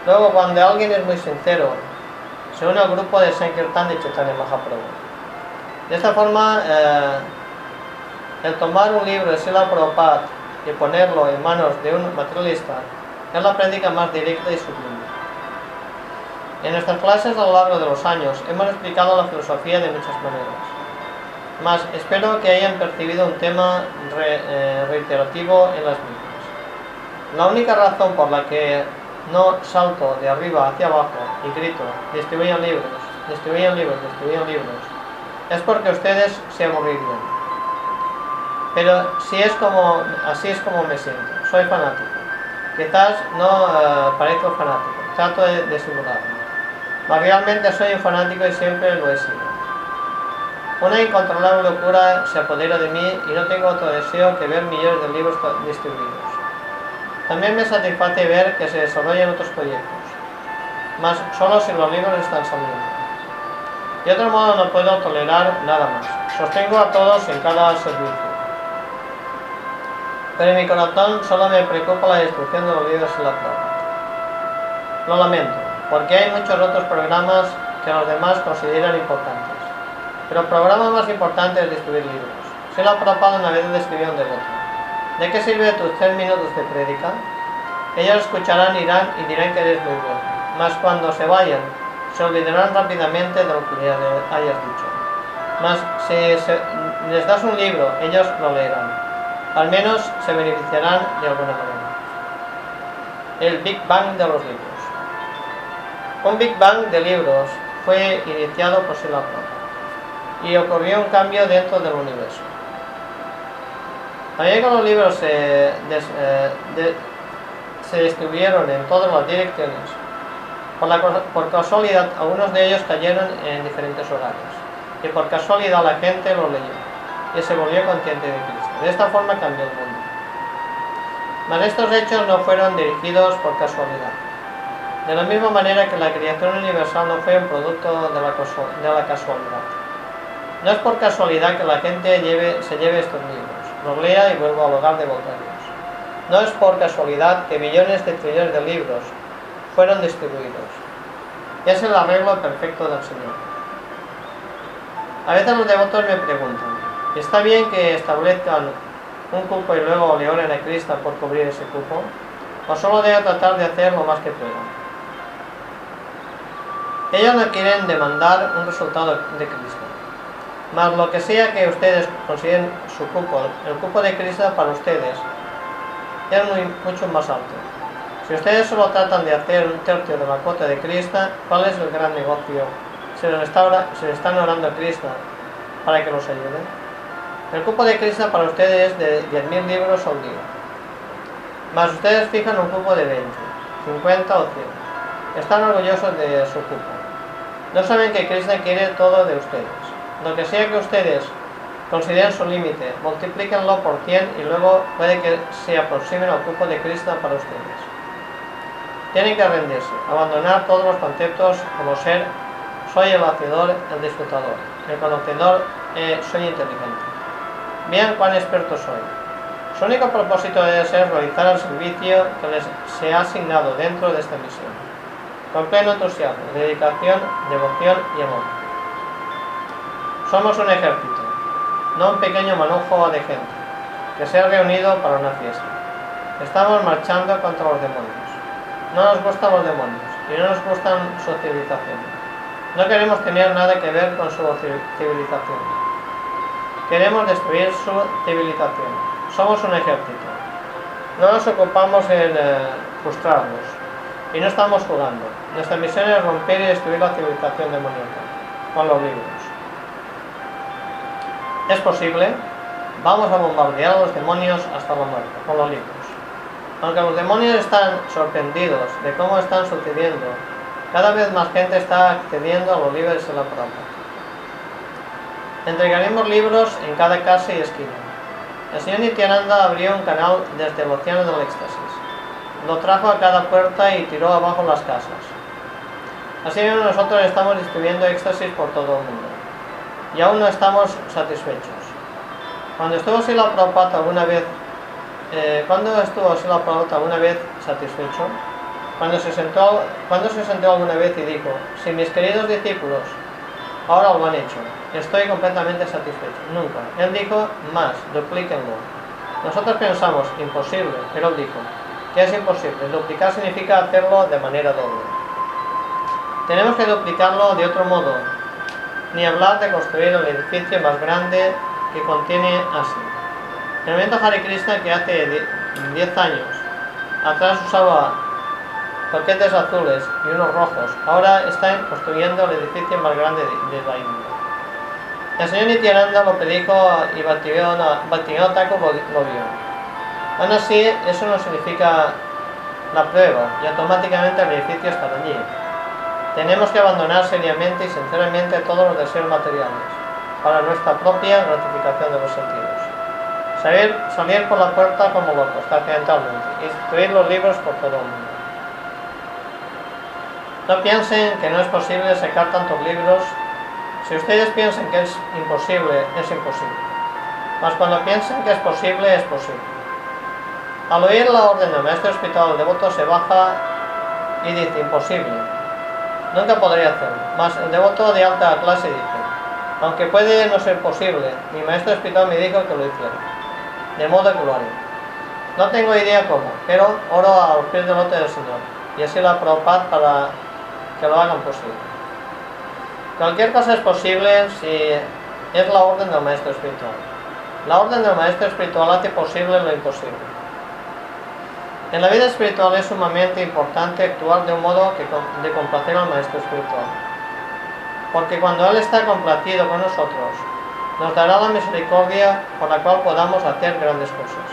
Luego, cuando alguien es muy sincero, se une al grupo de Sankirtan de Chaitanya Mahaprabhu. De esta forma, eh, el tomar un libro de Sila Prabhupada y ponerlo en manos de un materialista es la práctica más directa y sublime. En nuestras clases a lo largo de los años hemos explicado la filosofía de muchas maneras, mas espero que hayan percibido un tema eh, reiterativo en las mismas. La única razón por la que no salto de arriba hacia abajo y grito, distribuyan libros, distribuyan libros, distribuyan libros, es porque ustedes se aburrirían. Pero si es como, así es como me siento, soy fanático. Quizás no uh, parezco fanático, trato de, de. Realmente soy un fanático y siempre lo he sido. Una incontrolable locura se apodera de mí y no tengo otro deseo que ver millones de libros distribuidos. También me satisface ver que se desarrollan otros proyectos, más solo si los libros están saliendo. De otro modo no puedo tolerar nada más. Sostengo a todos en cada servicio. Pero en mi corazón solo me preocupa la destrucción de los libros en la prueba. Lo lamento, porque hay muchos otros programas que los demás consideran importantes. Pero el programa más importante es distribuir libros. Se lo ha propado una vez describió un devoto. ¿De qué sirve tus tres minutos de prédica? Ellos escucharán, irán y dirán que eres muy bueno. Mas cuando se vayan, se olvidarán rápidamente de lo que hayas dicho. Mas si les das un libro, ellos lo leerán. Al menos se beneficiarán de alguna manera. El Big Bang de los libros. Un Big Bang de libros fue iniciado por Sila y ocurrió un cambio dentro del universo. También que los libros se, eh, se distribuyeron en todas las direcciones, Por, la, por casualidad, algunos de ellos cayeron en diferentes hogares, y por casualidad la gente lo leyó, y se volvió consciente de Cristo. De esta forma cambió el mundo. Mas estos hechos no fueron dirigidos por casualidad. De la misma manera que la creación universal no fue un producto de la, casualidad. No es por casualidad que la gente lleve, se lleve estos libros, los lea y vuelva al hogar de volunarios. No es por casualidad que millones de trillones de libros fueron distribuidos. Es el arreglo perfecto del Señor. A veces los devotos me preguntan, ¿está bien que establezcan un cupo y luego le oren a Cristo por cubrir ese cupo? ¿O solo debe tratar de hacer lo más que puedan? Ellos no quieren demandar un resultado de Cristo. Mas lo que sea que ustedes consideren su cupo, el cupo de Cristo para ustedes es muy, mucho más alto. Si ustedes solo tratan de hacer un tercio de la cuota de Cristo, ¿cuál es el gran negocio? Se les, están orando a Cristo para que los ayude. El cupo de Cristo para ustedes es de 10.000 libros al día. Más ustedes fijan un cupo de 20, 50 o 100. Están orgullosos de su cupo. No saben que Cristo quiere todo de ustedes. Lo que sea que ustedes consideren su límite, multiplíquenlo por 100 y luego puede que se aproximen al cupo de Cristo para ustedes. Tienen que rendirse, abandonar todos los conceptos como ser, soy el hacedor, el disfrutador, el conocedor, eh, soy inteligente. Vean cuán experto soy. Su único propósito debe ser realizar el servicio que les se ha asignado dentro de esta misión, con pleno entusiasmo, dedicación, devoción y amor. Somos un ejército, no un pequeño manojo de gente, que se ha reunido para una fiesta. Estamos marchando contra los demonios. No nos gustan los demonios y no nos gustan su civilización. No queremos tener nada que ver con su civilización. Queremos destruir su civilización. Somos un ejército. No nos ocupamos en eh, frustrarlos. Y no estamos jugando. Nuestra misión es romper y destruir la civilización demoníaca con los libros. ¿Es posible? Vamos a bombardear a los demonios hasta la muerte con los libros. Aunque los demonios están sorprendidos de cómo están sucediendo, cada vez más gente está accediendo a los libros de la prueba. Entregaremos libros en cada casa y esquina. El señor Nityananda abrió un canal desde el océano del éxtasis. Lo trajo a cada puerta y tiró abajo las casas. Así mismo nosotros estamos distribuyendo éxtasis por todo el mundo. Y aún no estamos satisfechos. Cuando estuvo Sila Prabhupada alguna vez, eh, ¿cuándo estuvo Sila Prabhupada alguna vez satisfecho? Cuando se, sentó, cuando se sentó alguna vez y dijo, si mis queridos discípulos ahora lo han hecho, estoy completamente satisfecho. Nunca. Él dijo, más, duplíquenlo. Nosotros pensamos, imposible, pero él dijo, es imposible. Duplicar significa hacerlo de manera doble. Tenemos que duplicarlo de otro modo. Ni hablar de construir el edificio más grande que contiene así. El movimiento Hare Krishna que hace 10 años atrás usaba paquetes azules y unos rojos, ahora están construyendo el edificio más grande de la India. El señor Nityananda lo predijo y Bhaktivinoda lo vio. Aún así, eso no significa la prueba y automáticamente el edificio está allí. Tenemos que abandonar seriamente y sinceramente todos los deseos materiales para nuestra propia gratificación de los sentidos. Salir, por la puerta como locos, accidentalmente, y destruir los libros por todo el mundo. No piensen que no es posible sacar tantos libros si ustedes piensan que es imposible, es imposible. Mas cuando piensan que es posible, es posible. Al oír la orden del maestro espiritual, el devoto se baja y dice, imposible. Nunca podría hacerlo. Mas el devoto de alta clase dice, aunque puede no ser posible, mi maestro espiritual me dijo que lo hiciera. De modo que lo haré. No tengo idea cómo, pero oro a los pies del lote del Señor. Y así la Prabhupada para que lo hagan posible. Cualquier cosa es posible si es la orden del maestro espiritual. La orden del maestro espiritual hace posible lo imposible. En la vida espiritual es sumamente importante actuar de un modo que, de complacer al maestro espiritual. Porque cuando Él está complacido con nosotros, nos dará la misericordia por la cual podamos hacer grandes cosas.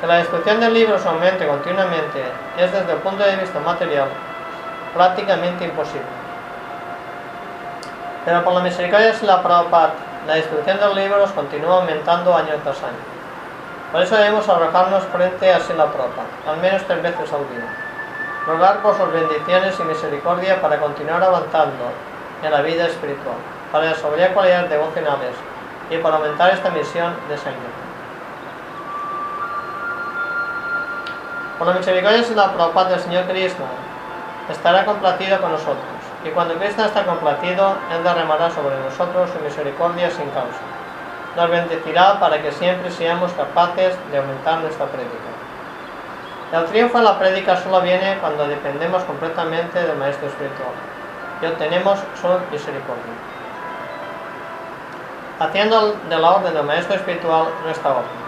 Que la destrucción de libros aumente continuamente es desde el punto de vista material prácticamente imposible. Pero por la misericordia de la Prabhupada, la distribución de libros continúa aumentando año tras año. Por eso debemos arrojarnos frente a Sila Prabhupada, al menos tres veces al día. Rogar por sus bendiciones y misericordia para continuar avanzando en la vida espiritual, para desarrollar cualidades devocionales y para aumentar esta misión de Señor. Por la misericordia de la Prabhupada del Señor Krishna, estará complacido con nosotros. Y cuando Krishna está complacido, Él derramará sobre nosotros su misericordia sin causa. Nos bendecirá para que siempre seamos capaces de aumentar nuestra prédica. El triunfo en la prédica solo viene cuando dependemos completamente del Maestro Espiritual y obtenemos su misericordia. Haciendo de la orden del Maestro Espiritual nuestra orden.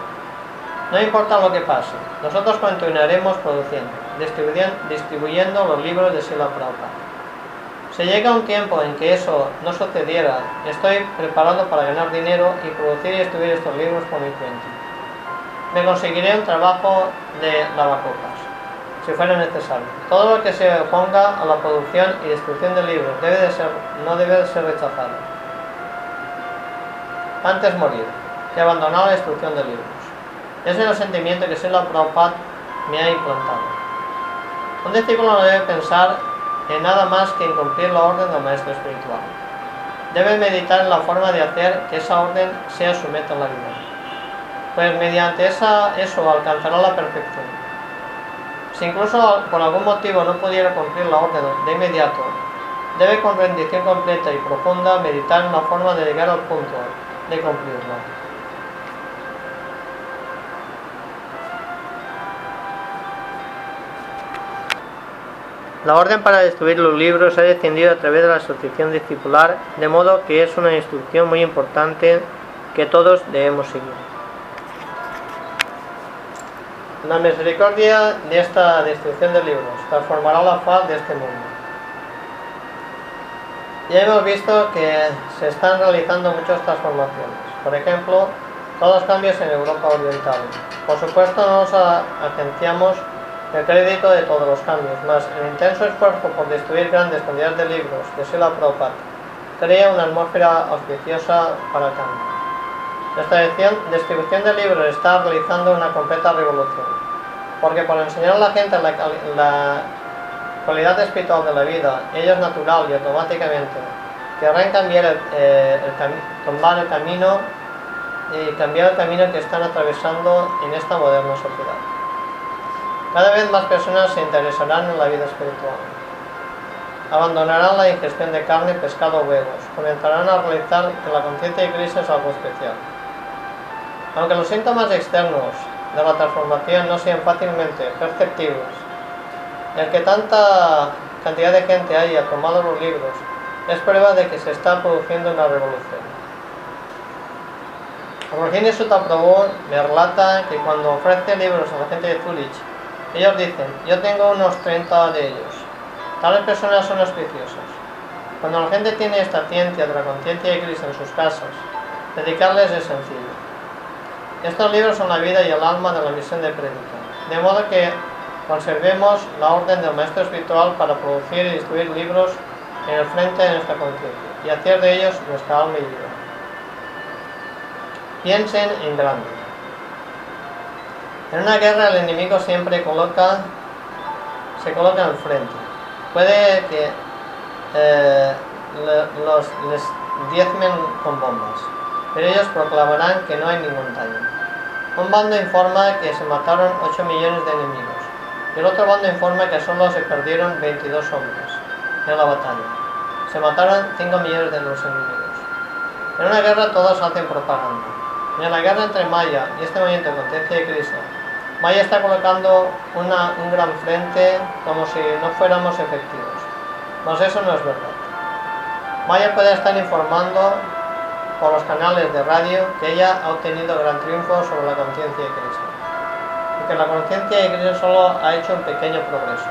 No importa lo que pase, nosotros continuaremos produciendo, distribuyendo los libros de Sila Prabhupada. Si llega un tiempo en que eso no sucediera, estoy preparado para ganar dinero y producir y distribuir estos libros por mi cuenta. Me conseguiré un trabajo de lavacopas, si fuera necesario. Todo lo que se oponga a la producción y distribución de libros debe de ser, no debe de ser rechazado. Antes morir que abandonar la destrucción de libros. Ese es el sentimiento que Sela Prabhupada me ha implantado. Un discípulo no debe pensar en nada más que en cumplir la orden del maestro espiritual. Debe meditar en la forma de hacer que esa orden sea su meta en la vida. Pues mediante esa, eso alcanzará la perfección. Si incluso por algún motivo no pudiera cumplir la orden de inmediato, debe con rendición completa y profunda meditar en la forma de llegar al punto de cumplirla. La orden para destruir los libros ha descendido a través de la asociación discipular, de modo que es una instrucción muy importante que todos debemos seguir. La misericordia de esta destrucción de libros transformará la faz de este mundo. Ya hemos visto que se están realizando muchas transformaciones. Por ejemplo, todos los cambios en Europa Oriental. Por supuesto, no nos agenciamos el crédito de todos los cambios, más el intenso esfuerzo por destruir grandes cantidades de libros de Sila Prabhupada crea una atmósfera auspiciosa para el cambio. Nuestra distribución de libros está realizando una completa revolución, porque por enseñar a la gente la, la cualidad espiritual de la vida, ella es natural y automáticamente querrán cambiar el, eh, tomar el camino y cambiar el camino que están atravesando en esta moderna sociedad. Cada vez más personas se interesarán en la vida espiritual. Abandonarán la ingestión de carne, pescado o huevos. Comenzarán a realizar que la conciencia de Cristo es algo especial. Aunque los síntomas externos de la transformación no sean fácilmente perceptibles, el que tanta cantidad de gente haya tomado los libros es prueba de que se está produciendo una revolución. Rohini Sutta Prabhu me relata que cuando ofrece libros a la gente de Zurich, ellos dicen, yo tengo unos 30 de ellos. Tales personas son auspiciosas. Cuando la gente tiene esta ciencia de la conciencia de Cristo en sus casas, dedicarles es sencillo. Estos libros son la vida y el alma de la misión de prédica, de modo que conservemos la orden del maestro espiritual para producir y distribuir libros en el frente de nuestra conciencia y hacer de ellos nuestra alma y vida. Piensen en grande. En una guerra el enemigo siempre coloca, se coloca al frente. Puede que eh, los les diezmen con bombas, pero ellos proclamarán que no hay ningún daño. Un bando informa que se mataron 8 millones de enemigos y el otro bando informa que solo se perdieron 22 hombres en la batalla. Se mataron 5 millones de los enemigos. En una guerra todos hacen propaganda. en la guerra entre Maya y este movimiento de conciencia de Cristo, Maya está colocando un gran frente como si no fuéramos efectivos. Mas eso no es verdad. Maya puede estar informando por los canales de radio que ella ha obtenido gran triunfo sobre la conciencia de Cristo. Y que la conciencia de Cristo solo ha hecho un pequeño progreso.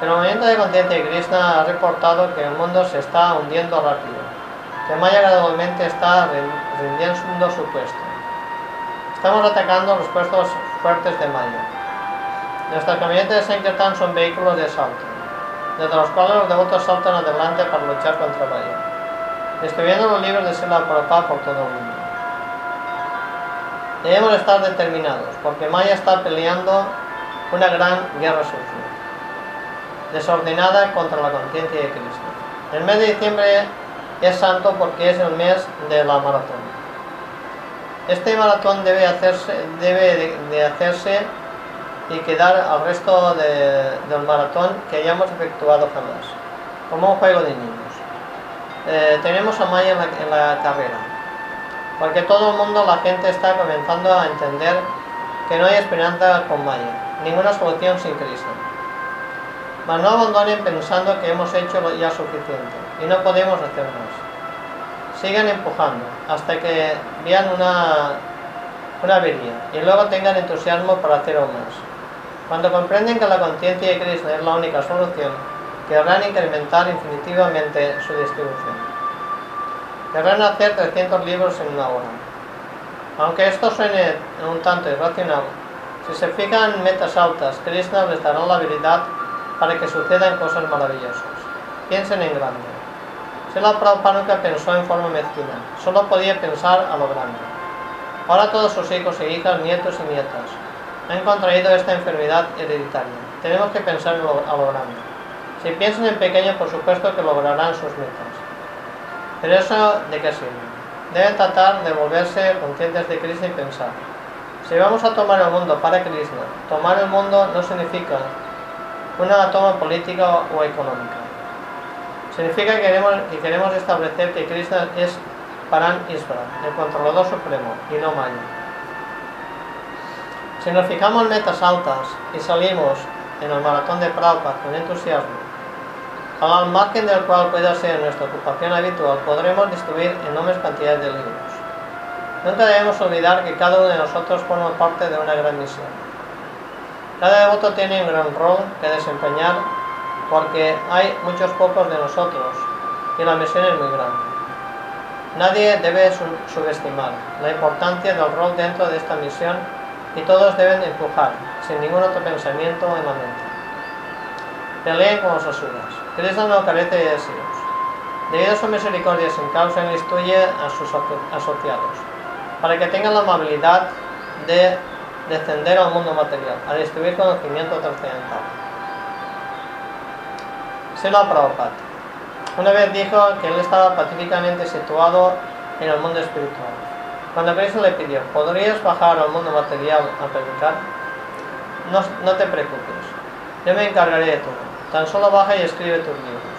Pero el movimiento de conciencia de Cristo ha reportado que el mundo se está hundiendo rápido, que Maya gradualmente está rindiendo su puesto Estamos atacando los puestos fuertes de Maya. Nuestras camionetas de Sankirtan son vehículos de asalto. desde los cuales los devotos saltan adelante para luchar contra Maya, distribuyendo los libros de Sila Prabhupada por todo el mundo. Debemos estar determinados, porque Maya está peleando una gran guerra sucia, desordenada contra la conciencia de Cristo. El mes de diciembre es santo porque es el mes de la maratón. Este maratón debe hacerse, debe de, hacerse y quedar al resto del maratón que hayamos efectuado jamás, como un juego de niños. Eh, tenemos a Maya en la, en la carrera, porque todo el mundo, la gente está comenzando a entender que no hay esperanza con Maya, ninguna solución sin Cristo. Mas no abandonen pensando que hemos hecho ya suficiente y no podemos hacer más. Sigan empujando hasta que vean una, una avería y luego tengan entusiasmo para hacer aún más. Cuando comprenden que la conciencia de Cristo es la única solución, querrán incrementar infinitivamente su distribución. Querrán hacer 300 libros en una hora. Aunque esto suene un tanto irracional, si se fijan en metas altas, Krishna les dará la habilidad para que sucedan cosas maravillosas. Piensen en grande. La Prabhupada pensó en forma mezquina, solo podía pensar a lo grande. Ahora todos sus hijos e hijas, nietos y nietas, han contraído esta enfermedad hereditaria. Tenemos que pensar a lo grande. Si piensan en pequeño, por supuesto que lograrán sus metas. Pero eso, ¿de qué sirve? Deben tratar de volverse conscientes de Krishna y pensar. Si vamos a tomar el mundo para Krishna, tomar el mundo no significa una toma política o económica. Significa que queremos, que queremos establecer que Krishna es Paran Isvara, el controlador supremo, y no Maya. Si nos fijamos metas altas y salimos en el maratón de Prabhupada con entusiasmo, al margen del cual pueda ser nuestra ocupación habitual, podremos distribuir enormes cantidades de libros. Nunca debemos olvidar que cada uno de nosotros forma parte de una gran misión. Cada devoto tiene un gran rol que desempeñar porque hay muchos pocos de nosotros y la misión es muy grande. Nadie debe subestimar la importancia del rol dentro de esta misión y todos deben empujar, sin ningún otro pensamiento en la mente. Peleen con los asuras. Krishna no carece de deseos. Debido a su misericordia sin causa, él instruye a sus asociados para que tengan la amabilidad de descender al mundo material, a distribuir conocimiento trascendental. Sila Prabhupada una vez dijo que él estaba pacíficamente situado en el mundo espiritual. Cuando Cristo le pidió, ¿podrías bajar al mundo material a predicar? No, no te preocupes, yo me encargaré de todo. Tan solo baja y escribe tus libros.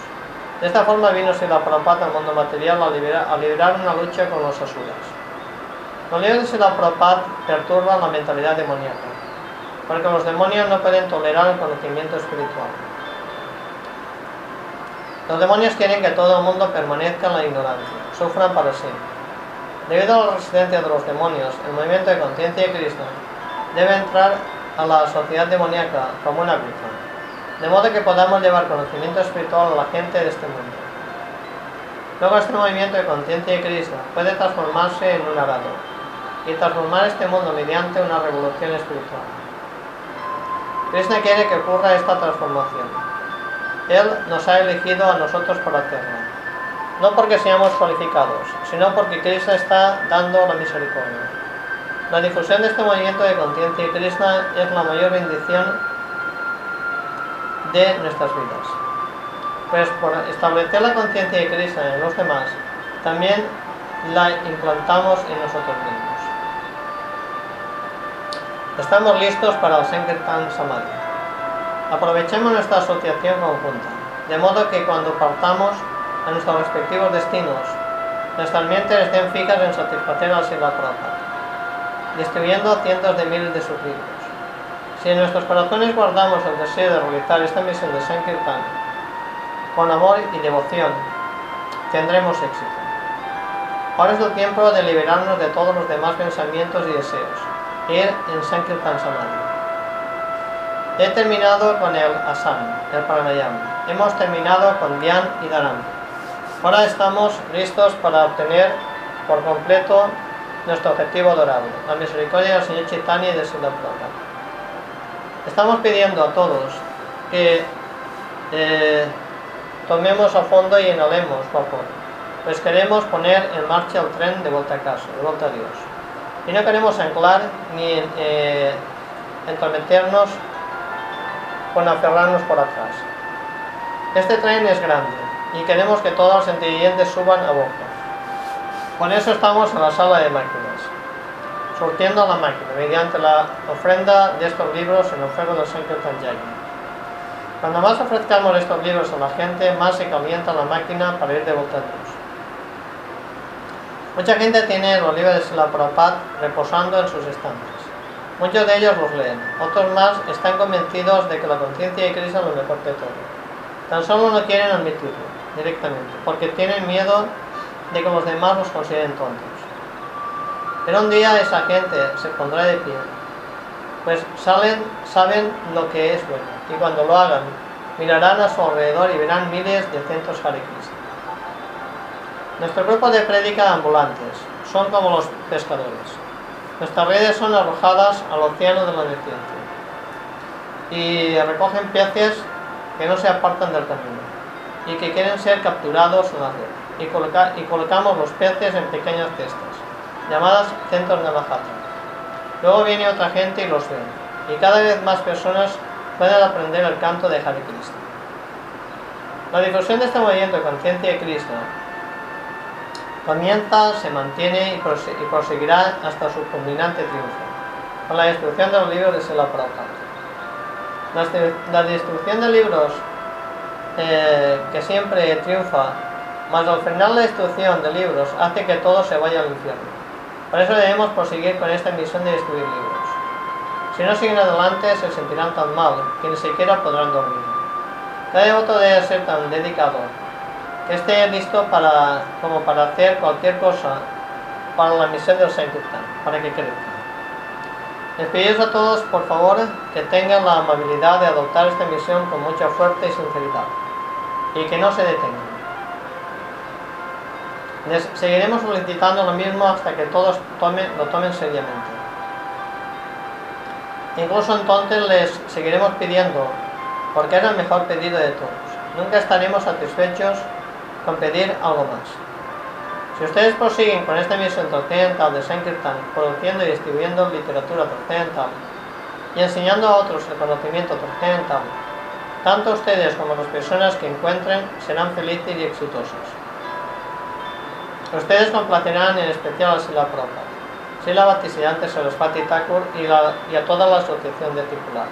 De esta forma vino Sila Prabhupada al mundo material a liberar, una lucha con los asuras. Los libros de la Prabhupada perturban la mentalidad demoníaca, porque los demonios no pueden tolerar el conocimiento espiritual. Los demonios quieren que todo el mundo permanezca en la ignorancia, sufran para siempre. Debido a la resistencia de los demonios, el movimiento de conciencia de Cristo debe entrar a la sociedad demoníaca como una aguja, de modo que podamos llevar conocimiento espiritual a la gente de este mundo. Luego este movimiento de conciencia de Cristo puede transformarse en un arado, y transformar este mundo mediante una revolución espiritual. Krishna quiere que ocurra esta transformación. Él nos ha elegido a nosotros para hacerla. No porque seamos cualificados, sino porque Krishna está dando la misericordia. La difusión de este movimiento de conciencia de Krishna es la mayor bendición de nuestras vidas. Pues por establecer la conciencia de Krishna en los demás, también la implantamos en nosotros mismos. Estamos listos para el Sankirtan Samadhi. Aprovechemos nuestra asociación conjunta, de modo que cuando partamos a nuestros respectivos destinos, nuestras mentes estén fijas en satisfacer al Sila Prabhupada, distribuyendo cientos de miles de sus libros. Si en nuestros corazones guardamos el deseo de realizar esta misión de Sankirtan con amor y devoción, tendremos éxito. Ahora es el tiempo de liberarnos de todos los demás pensamientos y deseos ir en Sankirtan Samadhi. He terminado con el Asam, el Pranayama. Hemos terminado con Dhyan y Dharam. Ahora estamos listos para obtener por completo nuestro objetivo dorado, la misericordia del Señor Chaitanya y de Sila Estamos pidiendo a todos que eh, tomemos a fondo y inhalemos vapor, pues queremos poner en marcha el tren de vuelta a casa, de vuelta a Dios. Y no queremos anclar ni eh, entrometernos con aferrarnos por atrás. Este tren es grande y queremos que todos los inteligentes suban a boca. Con eso estamos en la sala de máquinas, surtiendo la máquina mediante la ofrenda de estos libros en fuego del Sankirtan Yagna. Cuando más ofrezcamos estos libros a la gente, más se calienta la máquina para ir de vuelta a Dios. Mucha gente tiene los libros de Sila Prabhupada reposando en sus estantes. Muchos de ellos los leen, otros más están convencidos de que la conciencia de Cristo es lo mejor que todo. Tan solo no quieren admitirlo directamente, porque tienen miedo de que los demás los consideren tontos. Pero un día esa gente se pondrá de pie, pues salen, saben lo que es bueno, y cuando lo hagan, mirarán a su alrededor y verán miles de centros Hare Krishna. Nuestro grupo de prédica ambulantes son como los pescadores. Nuestras redes son arrojadas al océano de la neciencia y recogen peces que no se apartan del camino y que quieren ser capturados en la red. Y, colocamos los peces en pequeñas cestas, llamadas centros de jata. Luego viene otra gente y los ve. Y cada vez más personas pueden aprender el canto de Hare Krishna. La difusión de este movimiento de conciencia de Krishna comienza, se mantiene y, proseguirá hasta su culminante triunfo, con la destrucción de los libros de Sela Prabhupada. La, destrucción de libros eh, que siempre triunfa, más al final la destrucción de libros hace que todo se vaya al infierno. Por eso debemos proseguir con esta misión de destruir libros. Si no siguen adelante, se sentirán tan mal que ni siquiera podrán dormir. Cada devoto debe ser tan dedicado que esté listo para, como para hacer cualquier cosa para la misión del Sankirtan, para que crezca. Les pedimos a todos, por favor, que tengan la amabilidad de adoptar esta misión con mucha fuerza y sinceridad, y que no se detengan. Les seguiremos solicitando lo mismo hasta que todos lo tomen seriamente. Incluso entonces les seguiremos pidiendo, porque es el mejor pedido de todos. Nunca estaremos satisfechos con pedir algo más. Si ustedes prosiguen con esta misión trascendental de Sankirtan, produciendo y distribuyendo literatura trascendental y enseñando a otros el conocimiento trascendental, tanto ustedes como las personas que encuentren serán felices y exitosos. Ustedes complacerán en especial a Sila Prabhupada, Sila Bhaktisiddhanta Saraswati Thakur y, y a toda la asociación de circular.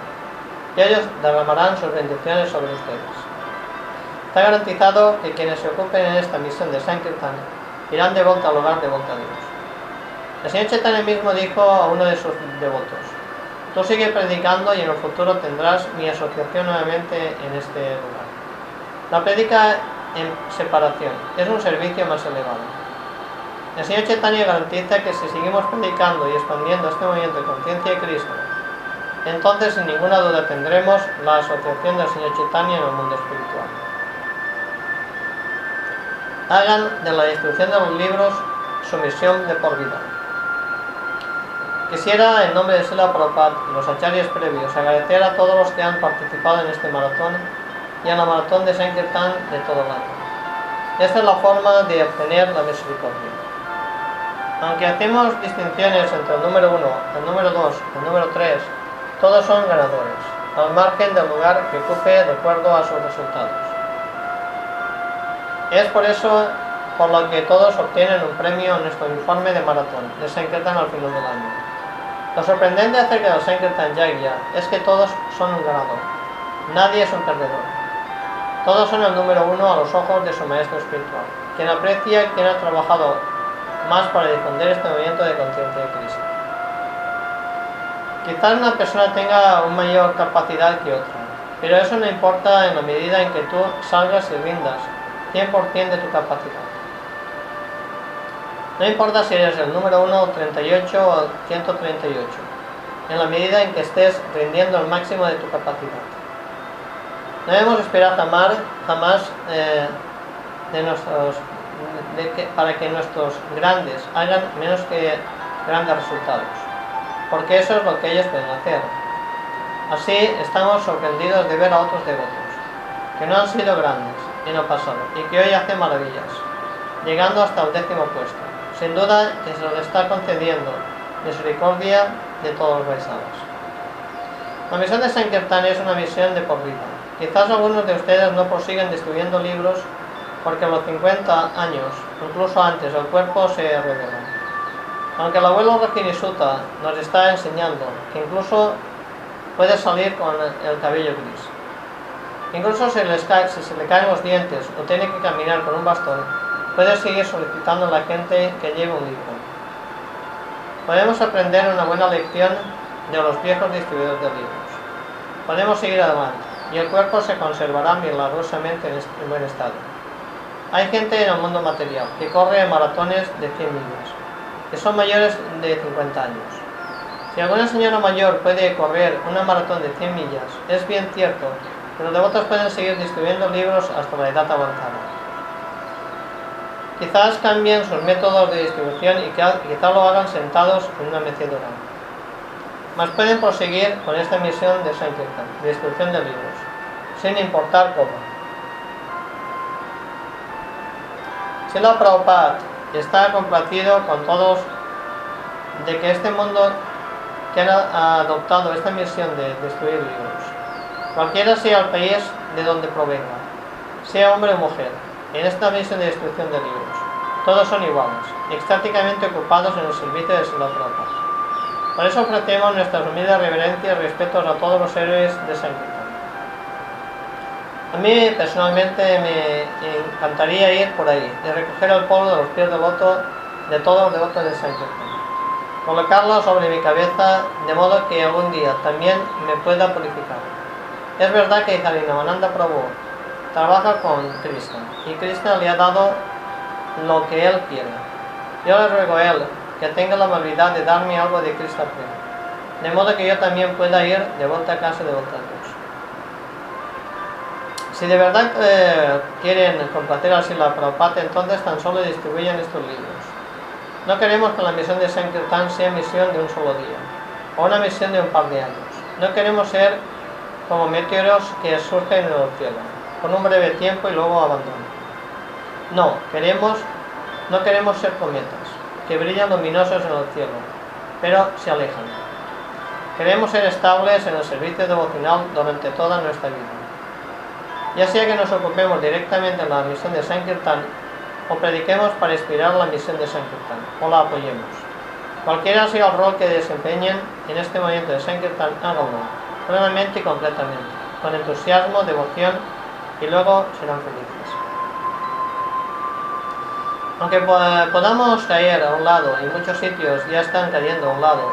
Y ellos derramarán sus bendiciones sobre ustedes. Está garantizado que quienes se ocupen en esta misión de Sankirtan irán de vuelta al hogar de vuelta a Dios. El Señor Chaitanya mismo dijo a uno de sus devotos, tú sigue predicando y en el futuro tendrás mi asociación nuevamente en este lugar. La predica en separación es un servicio más elevado. El Señor Chaitanya garantiza que si seguimos predicando y expandiendo este movimiento de conciencia de Cristo, entonces sin ninguna duda tendremos la asociación del Señor Chaitanya en el mundo espiritual hagan de la destrucción de los libros su misión de por vida. Quisiera, en nombre de Sela Prabhupada y los acharyas previos, agradecer a todos los que han participado en este maratón y en la maratón de Sankirtan de todo el año. Esta es la forma de obtener la misericordia. Aunque hacemos distinciones entre el número 1, el número 2 y el número 3, todos son ganadores, al margen del lugar que ocupe de acuerdo a sus resultados. Es por eso por lo que todos obtienen un premio en nuestro informe de maratón de Sankirtan al final del año. Lo sorprendente acerca del Sankirtan Yagya es que todos son un ganador. Nadie es un perdedor. Todos son el número uno a los ojos de su maestro espiritual, quien aprecia quien ha trabajado más para difundir este movimiento de conciencia de Cristo. Quizás una persona tenga una mayor capacidad que otra, pero eso no importa en la medida en que tú salgas y rindas 100% de tu capacidad. No importa si eres el número 1, 38 o 138, en la medida en que estés rindiendo el máximo de tu capacidad. No debemos esperar jamás, jamás eh, de nuestros, para que nuestros grandes hagan menos que grandes resultados, porque eso es lo que ellos pueden hacer. Así estamos sorprendidos de ver a otros devotos que no han sido grandes en pasado y que hoy hace maravillas, llegando hasta el décimo puesto. Sin duda que se lo está concediendo misericordia de todos los baisados. La misión de Sankirtan es una misión de por vida. Quizás algunos de ustedes no prosiguen distribuyendo libros porque a los 50 años, incluso antes, el cuerpo se revela. Aunque el abuelo Rakinisuta nos está enseñando que incluso puede salir con el cabello gris. Incluso si, si se le caen los dientes o tiene que caminar con un bastón, puede seguir solicitando a la gente que lleve un libro. Podemos aprender una buena lección de los viejos distribuidores de libros. Podemos seguir adelante y el cuerpo se conservará milagrosamente en buen estado. Hay gente en el mundo material que corre maratones de 100 millas, que son mayores de 50 años. Si alguna señora mayor puede correr una maratón de 100 millas, es bien cierto los devotos pueden seguir distribuyendo libros hasta la edad avanzada. Quizás cambien sus métodos de distribución y quizás lo hagan sentados en una mecedora. Mas pueden proseguir con esta misión de Sankirtan, distribución de libros, sin importar cómo. Sila Prabhupada está complacido con todos de que este mundo que ha adoptado esta misión de destruir libros, cualquiera sea el país de donde provenga, sea hombre o mujer, en esta misión de destrucción de libros, todos son iguales, extáticamente ocupados en el servicio de Prabhupada. Por eso ofrecemos nuestras humildes reverencias y respetos a todos los héroes de San a mí personalmente me encantaría ir por ahí y recoger el polvo de los pies de voto de todos los devotos de San Colocarlo sobre mi cabeza de modo que algún día también me pueda purificar. Es verdad que Mananda Prabhu trabaja con Krishna y Krishna le ha dado lo que él quiere. Yo le ruego a él que tenga la amabilidad de darme algo de Krishna de modo que yo también pueda ir de vuelta a casa de vuelta a si de verdad eh, quieren complacer a Sila Prabhupada, entonces tan solo distribuyen estos libros. No queremos que la misión de Sankirtan sea misión de un solo día, o una misión de un par de años. No queremos ser como meteoros que surgen en el cielo, con un breve tiempo y luego abandonan. No, queremos, no queremos ser cometas, que brillan luminosos en el cielo, pero se alejan. Queremos ser estables en el servicio devocional durante toda nuestra vida ya sea que nos ocupemos directamente en la misión de Sankirtan o prediquemos para inspirar la misión de Sankirtan o la apoyemos. Cualquiera sea el rol que desempeñen en este momento de Sankirtan, háganlo, plenamente y completamente, con entusiasmo, devoción y luego serán felices. Aunque podamos caer a un lado, y muchos sitios ya están cayendo a un lado,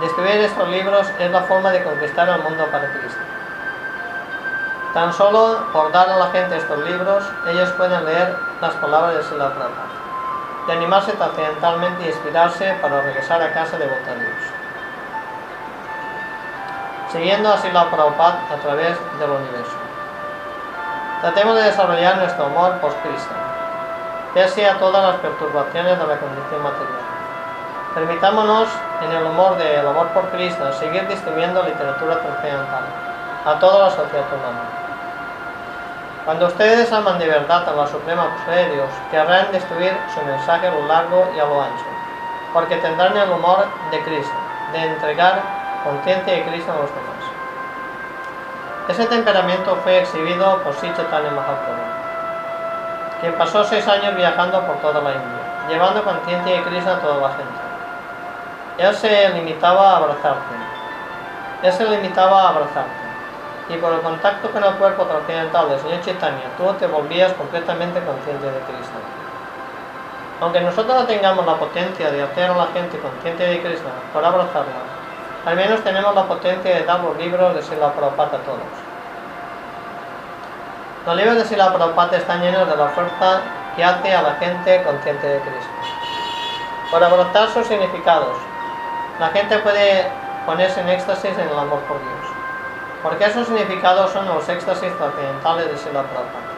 destruir estos libros es la forma de conquistar el mundo para Cristo. Tan solo por dar a la gente estos libros, ellos pueden leer las palabras de Sila Prabhupada, de animarse trascendentalmente y inspirarse para regresar a casa de Dios. Siguiendo a Sila Prabhupada a través del universo. Tratemos de desarrollar nuestro amor por Cristo, pese a todas las perturbaciones de la condición material. Permitámonos, en el humor del amor por Cristo, seguir distribuyendo literatura trascendental a toda la sociedad humana. Cuando ustedes aman de verdad a la Suprema de Dios, querrán destruir su mensaje a lo largo y a lo ancho, porque tendrán el humor de Cristo, de entregar conciencia de Cristo a los demás. Ese temperamento fue exhibido por Chaitanya Mahaprabhu, quien pasó seis años viajando por toda la India, llevando conciencia de Cristo a toda la gente. Él se limitaba a abrazarte. Él se limitaba a abrazarte y por el contacto con el cuerpo trascendental del Señor Chaitanya, tú te volvías completamente consciente de Cristo. Aunque nosotros no tengamos la potencia de hacer a la gente consciente de Cristo por abrazarla, al menos tenemos la potencia de dar los libros de Sila Prabhupada a todos. Los libros de Sila Prabhupada están llenos de la fuerza que hace a la gente consciente de Cristo. Por abrazar sus significados, la gente puede ponerse en éxtasis en el amor por Dios porque esos significados son los éxtasis trascendentales de Sila Prabhupada.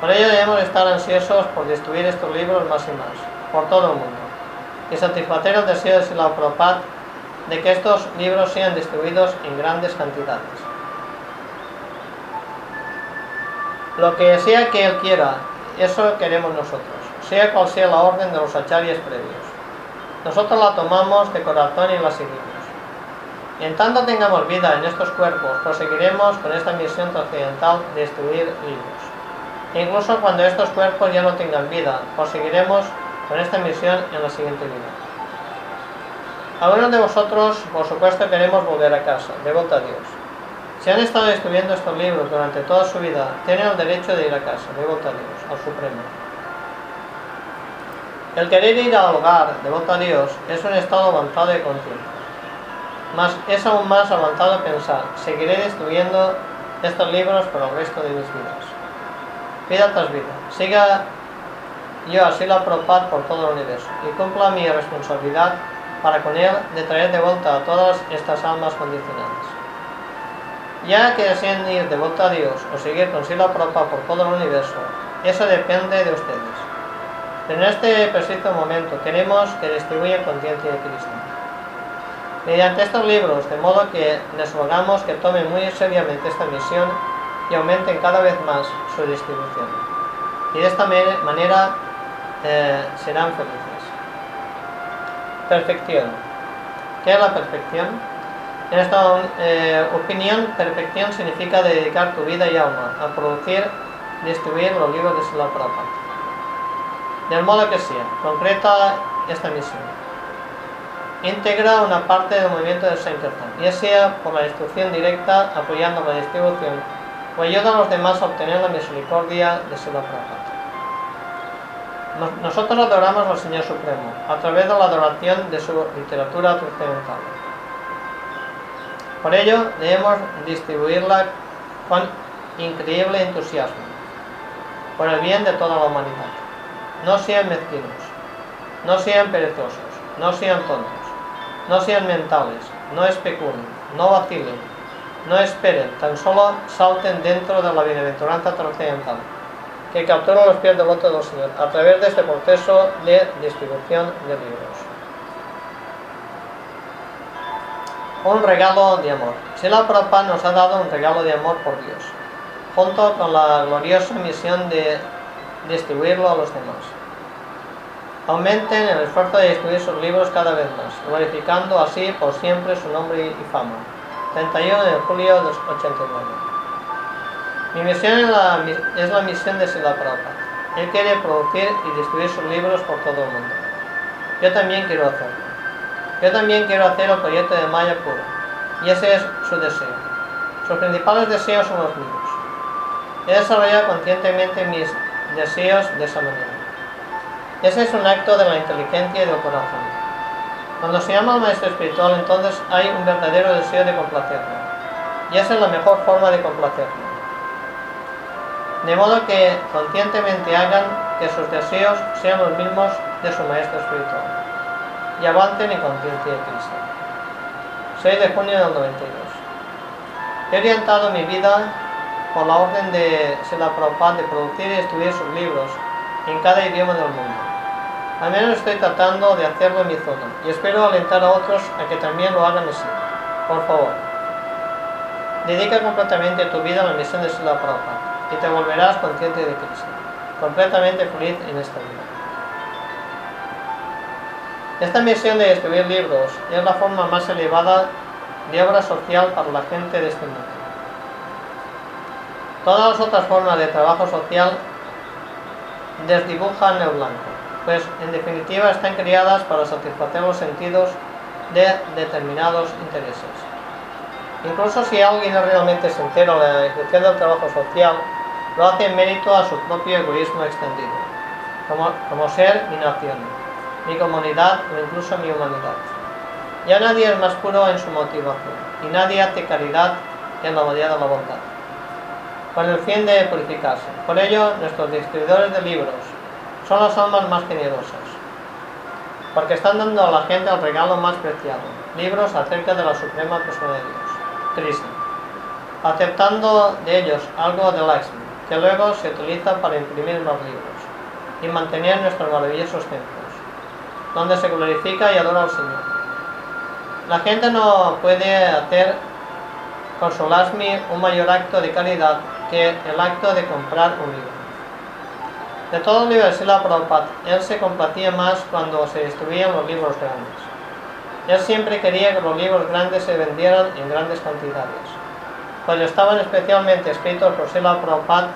Por ello debemos estar ansiosos por destruir estos libros más y más, por todo el mundo, y satisfacer el deseo de Sila Prabhupada de que estos libros sean distribuidos en grandes cantidades. Lo que sea que Él quiera, eso queremos nosotros, sea cual sea la orden de los acharyas previos. Nosotros la tomamos de corazón y la seguimos. En tanto tengamos vida en estos cuerpos, proseguiremos con esta misión trascendental de destruir libros. E incluso cuando estos cuerpos ya no tengan vida, proseguiremos con esta misión en la siguiente vida. Algunos de vosotros, por supuesto, queremos volver a casa, de vuelta a Dios. Si han estado estudiando estos libros durante toda su vida, tienen el derecho de ir a casa, de vuelta a Dios, al Supremo. El querer ir al hogar, de vuelta a Dios, es un estado avanzado de conciencia. Mas es aún más avanzado pensar, seguiré destruyendo estos libros por el resto de mis vidas. Vida tras vida. Siga yo así la propad por todo el universo y cumpla mi responsabilidad para con él de traer de vuelta a todas estas almas condicionadas. Ya que deseen ir de vuelta a Dios o seguir con Sila Prabhupada por todo el universo, eso depende de ustedes. En este preciso momento queremos que distribuyan conciencia de Cristo. Mediante estos libros, de modo que les rogamos que tomen muy seriamente esta misión y aumenten cada vez más su distribución. Y de esta manera eh, serán felices. Perfección. ¿Qué es la perfección? En esta eh, opinión, perfección significa dedicar tu vida y alma a producir y distribuir los libros de Sila Prabhupada. Del modo que sea, concreta esta misión. Integra una parte del movimiento de Sankirtan, ya sea por la instrucción directa apoyando la distribución o ayuda a los demás a obtener la misericordia de Sila Prabhupada. Nosotros adoramos al Señor Supremo a través de la adoración de su literatura trascendental. Por ello, debemos distribuirla con increíble entusiasmo, por el bien de toda la humanidad. No sean mezquinos, no sean perezosos, no sean tontos, no sean mentales, no especulen, no vacilen, no esperen, tan solo salten dentro de la bienaventuranza trascendental que captura los pies del loto del Señor a través de este proceso de distribución de libros. Un regalo de amor. Sila Prabhupada nos ha dado un regalo de amor por Dios, junto con la gloriosa misión de distribuirlo a los demás. Aumenten el esfuerzo de distribuir sus libros cada vez más, glorificando así por siempre su nombre y fama. 31 de julio de 89. Mi misión es la, misión de Sila Prabhupada. Él quiere producir y distribuir sus libros por todo el mundo. Yo también quiero hacerlo. Yo también quiero hacer el proyecto de Maya Pura. Y ese es su deseo. Sus principales deseos son los míos. He desarrollado conscientemente mis deseos de esa manera. Ese es un acto de la inteligencia y del corazón. Cuando se llama al maestro espiritual, entonces hay un verdadero deseo de complacerlo. Y esa es la mejor forma de complacerlo de modo que conscientemente hagan que sus deseos sean los mismos de su maestro espiritual y avancen en conciencia de Cristo. 6 de junio del 92. He orientado mi vida por la orden de Sela Prabhupada de producir y estudiar sus libros en cada idioma del mundo. Al menos estoy tratando de hacerlo en mi zona y espero alentar a otros a que también lo hagan así. Por favor, dedica completamente tu vida a la misión de Sela Prabhupada y te volverás consciente de Cristo, completamente feliz en esta vida. Esta misión de escribir libros es la forma más elevada de obra social para la gente de este mundo. Todas las otras formas de trabajo social desdibujan el blanco, pues en definitiva están creadas para satisfacer los sentidos de determinados intereses. Incluso si alguien es realmente sincero en la ejecución del trabajo social, lo hace en mérito a su propio egoísmo extendido, como, como ser mi nación, mi comunidad o incluso mi humanidad. Ya nadie es más puro en su motivación y nadie hace caridad en la medida de la bondad, con el fin de purificarse. Por ello, nuestros distribuidores de libros son las almas más generosas, porque están dando a la gente el regalo más preciado, libros acerca de la Suprema Persona de Dios. Krishna, aceptando de ellos algo de Lakshmi, que luego se utiliza para imprimir más libros y mantener nuestros maravillosos templos, donde se glorifica y adora al Señor. La gente no puede hacer con su Lakshmi un mayor acto de caridad que el acto de comprar un libro. De los libros de Sila Prabhupada, él se complacía más cuando se distribuían los libros grandes. Él siempre quería que los libros grandes se vendieran en grandes cantidades, pues estaban especialmente escritos por Sila Prabhupada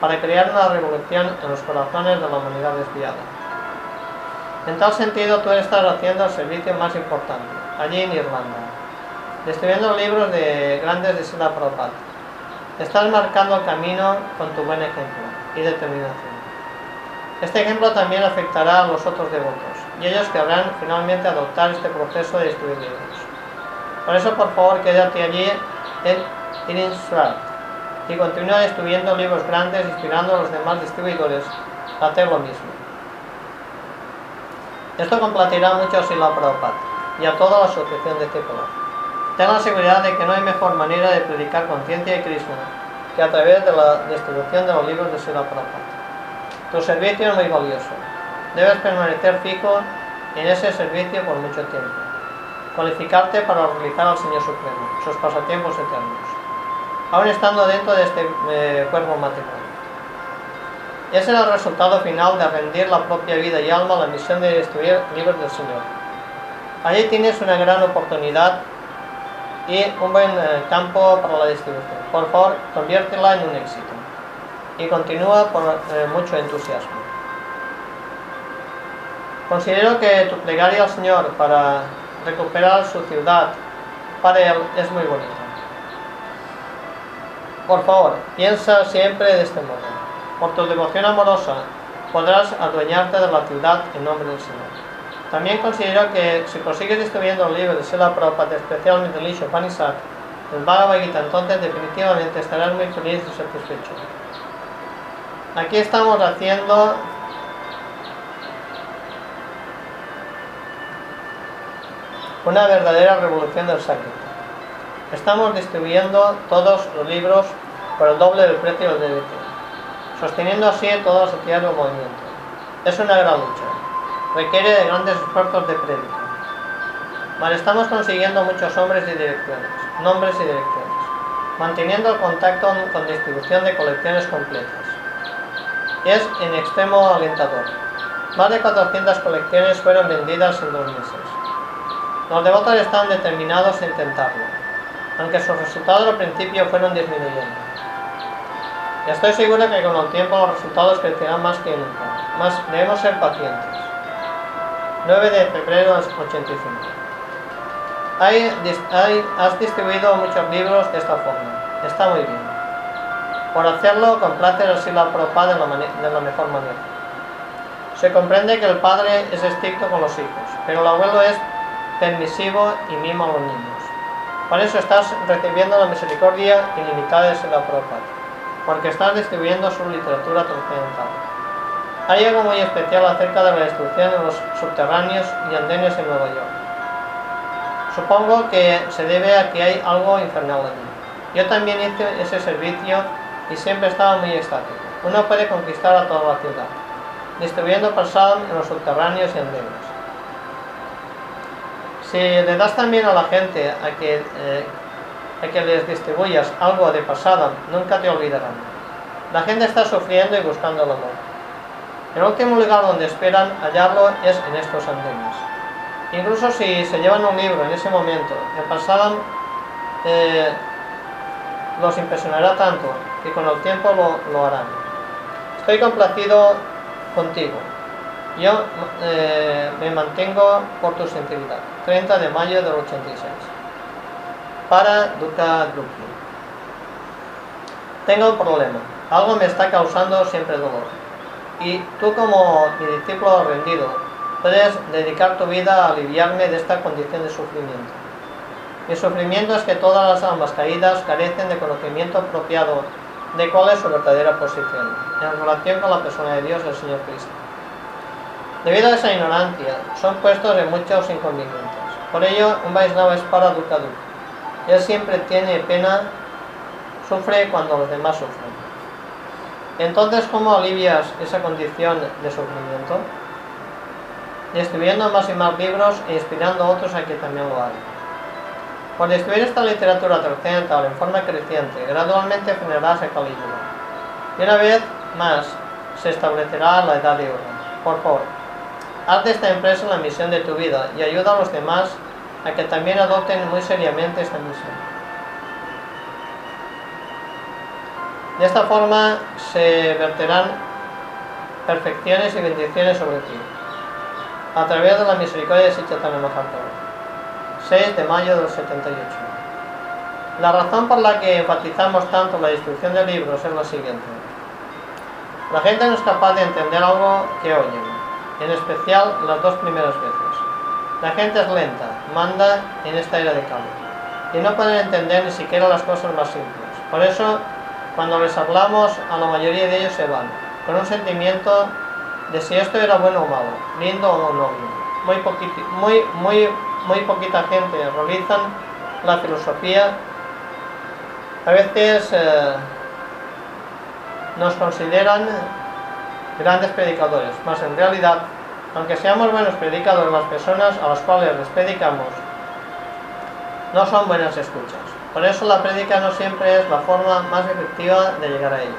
para crear una revolución en los corazones de la humanidad desviada. En tal sentido, tú estás haciendo el servicio más importante, allí en Irlanda, distribuyendo libros de grandes de Sila Prabhupada. Estás marcando el camino con tu buen ejemplo y determinación. Este ejemplo también afectará a los otros devotos, y ellos querrán finalmente adoptar este proceso de distribuir libros. Por eso, por favor, quédate allí en Innsbruck y continúa distribuyendo libros grandes, inspirando a los demás distribuidores a hacer lo mismo. Esto complatirá mucho a Sila Prabhupada y a toda la asociación de este color. Ten la seguridad de que no hay mejor manera de predicar conciencia y Krishna que a través de la distribución de los libros de Sila Prabhupada. Tu servicio es muy valioso. Debes permanecer fijo en ese servicio por mucho tiempo. Cualificarte para realizar al Señor Supremo, sus pasatiempos eternos, aún estando dentro de este eh, cuerpo material. Ese es el resultado final de rendir la propia vida y alma a la misión de destruir libros del Señor. Allí tienes una gran oportunidad y un buen eh, campo para la distribución. Por favor, conviértela en un éxito y continúa con eh, mucho entusiasmo. Considero que tu plegaria al Señor para recuperar su ciudad para Él es muy bonita. Por favor, piensa siempre de este modo. Por tu devoción amorosa podrás adueñarte de la ciudad en nombre del Señor. También considero que si prosigues distribuyendo el libro de Sela Prabhupada, especialmente el Isho Panisat, el Bhagavad Gita, entonces definitivamente estarás muy feliz y satisfecho. Aquí estamos haciendo una verdadera revolución del Sánscrito. Estamos distribuyendo todos los libros por el doble del precio del débito, sosteniendo así toda la sociedad del movimiento. Es una gran lucha. Requiere de grandes esfuerzos de crédito. Pero estamos consiguiendo muchos hombres y direcciones, nombres y direcciones, manteniendo el contacto con distribución de colecciones completas es en extremo alentador. Más de 400 colecciones fueron vendidas en dos meses. Los devotos están determinados a intentarlo, aunque sus resultados al principio fueron disminuyendo. Y estoy seguro que con el tiempo los resultados crecerán más que nunca. Más debemos ser pacientes. 9 de febrero del 85. has distribuido muchos libros de esta forma. Está muy bien. Por hacerlo, complace así la propa de de la mejor manera. Se comprende que el padre es estricto con los hijos, pero el abuelo es permisivo y mima a los niños. Por eso estás recibiendo la misericordia ilimitada de Sila Prabhupada, porque estás distribuyendo su literatura trascendental. Hay algo muy especial acerca de la destrucción de los subterráneos y andenes en Nueva York. Supongo que se debe a que hay algo infernal allí. Yo también hice ese servicio y siempre estaba muy estático. Uno puede conquistar a toda la ciudad, distribuyendo prasad en los subterráneos y andenes. Si le das también a la gente a que, eh, a que les distribuyas algo de pasada, nunca te olvidarán. La gente está sufriendo y buscando el amor. El último lugar donde esperan hallarlo es en estos andenes. Incluso si se llevan un libro en ese momento, el pasado eh, los impresionará tanto que con el tiempo lo, harán. Estoy complacido contigo. Yo eh, me mantengo por tu sensibilidad. 30 de mayo del 86. Para Duca Drupi. Tengo un problema. Algo me está causando siempre dolor. Y tú como mi discípulo rendido, puedes dedicar tu vida a aliviarme de esta condición de sufrimiento. Mi sufrimiento es que todas las almas caídas carecen de conocimiento apropiado de cuál es su verdadera posición en relación con la persona de Dios, el Señor Cristo. Debido a esa ignorancia, son puestos en muchos inconvenientes. Por ello, un Vaisnava es para Dukkha Él siempre tiene pena, sufre cuando los demás sufren. Entonces, ¿cómo alivias esa condición de sufrimiento? Distribuyendo más y más libros e inspirando a otros a que también lo hagan. Por distribuir esta literatura occidental en forma creciente, gradualmente frenarás el Calígula. Y una vez más se establecerá la edad de oro. Por favor, haz de esta empresa la misión de tu vida y ayuda a los demás a que también adopten muy seriamente esta misión. De esta forma se verterán perfecciones y bendiciones sobre ti, a través de la misericordia de Sichaitanya Mahaprabhu. 6 de mayo del 78. La razón por la que enfatizamos tanto la distribución de libros es la siguiente. La gente no es capaz de entender algo que oyen, en especial las dos primeras veces. La gente es lenta, manda en esta era de cambio, y no pueden entender ni siquiera las cosas más simples. Por eso cuando les hablamos, a la mayoría de ellos se van, con un sentimiento de si esto era bueno o malo, lindo o no lindo. Muy, poquita gente realizan la filosofía. A veces eh, nos consideran grandes predicadores, mas en realidad, aunque seamos buenos predicadores, las personas a las cuales les predicamos no son buenas escuchas. Por eso la prédica no siempre es la forma más efectiva de llegar a ellos.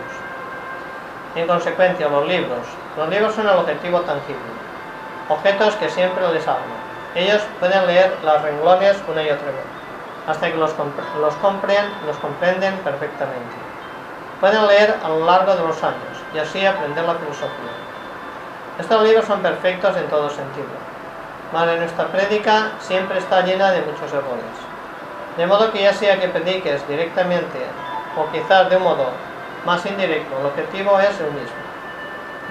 En consecuencia, los libros. Los libros son el objetivo tangible, objetos que siempre les hablan. Ellos pueden leer las renglones una y otra vez, hasta que los, los, compren, los comprenden perfectamente. Pueden leer a lo largo de los años y así aprender la filosofía. Estos libros son perfectos en todo sentido, pero nuestra prédica siempre está llena de muchos errores. De modo que ya sea que prediques directamente o quizás de un modo más indirecto, el objetivo es el mismo.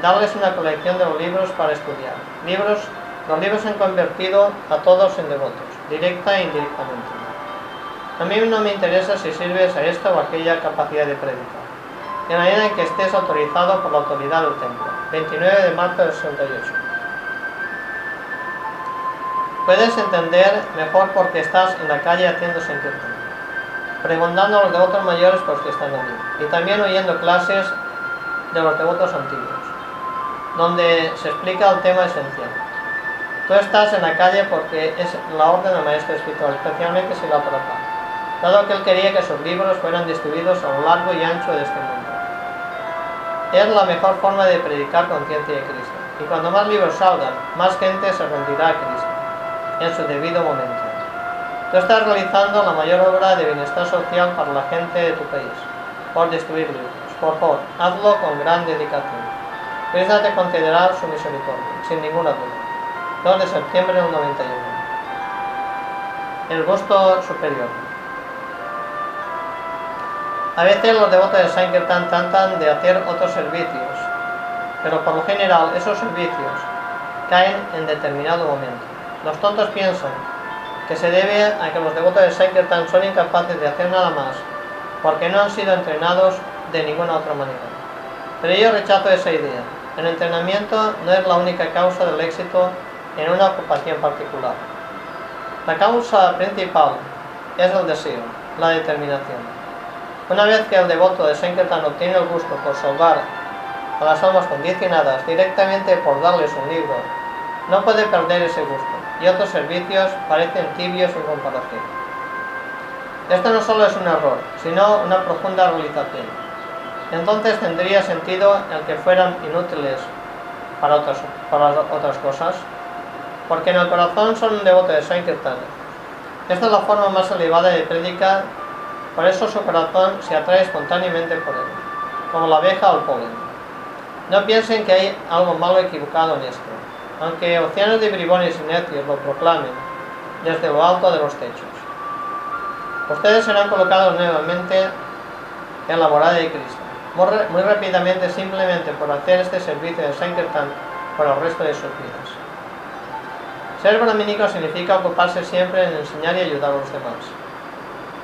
Darles una colección de los libros para estudiar. Libros, los libros han convertido a todos en devotos, directa e indirectamente. A mí no me interesa si sirves a esta o aquella capacidad de predicar. En la medida en que estés autorizado por la autoridad del templo. 29 de marzo del 68. Puedes entender mejor porque estás en la calle haciendo Sankirtan, preguntando a los devotos mayores por que están allí, y también oyendo clases de los devotos antiguos, donde se explica el tema esencial. Tú estás en la calle porque es la orden del maestro espiritual, especialmente si la Prabhupada, dado que él quería que sus libros fueran distribuidos a lo largo y ancho de este mundo. Es la mejor forma de predicar conciencia de Cristo, y cuando más libros salgan, más gente se rendirá a Cristo en su debido momento. Tú estás realizando la mayor obra de bienestar social para la gente de tu país, por destruir libros. Por favor, hazlo con gran dedicación. Krishna te concederá su misericordia, sin ninguna duda. 2 de septiembre del 91. El gusto superior. A veces los devotos de Sankirtan tratan de hacer otros servicios, pero por lo general esos servicios caen en determinado momento. Los tontos piensan que se debe a que los devotos de Sankirtan son incapaces de hacer nada más, porque no han sido entrenados de ninguna otra manera. Pero yo rechazo esa idea. El entrenamiento no es la única causa del éxito en una ocupación particular. La causa principal es el deseo, la determinación. Una vez que el devoto de Sankirtan obtiene el gusto por salvar a las almas condicionadas directamente por darles un libro, no puede perder ese gusto y otros servicios parecen tibios en comparación. Esto no solo es un error, sino una profunda realización. Entonces tendría sentido el que fueran inútiles para otras, para otras cosas, porque en el corazón son un devoto de Sankirtan. Esta es la forma más elevada de predicar, por eso su corazón se atrae espontáneamente por él, como la abeja el polen. No piensen que hay algo malo equivocado en esto aunque océanos de bribones y necios lo proclamen desde lo alto de los techos. Ustedes serán colocados nuevamente en la morada de Cristo, muy, rápidamente simplemente por hacer este servicio de Sankirtan por el resto de sus vidas. Ser brahminico significa ocuparse siempre en enseñar y ayudar a los demás.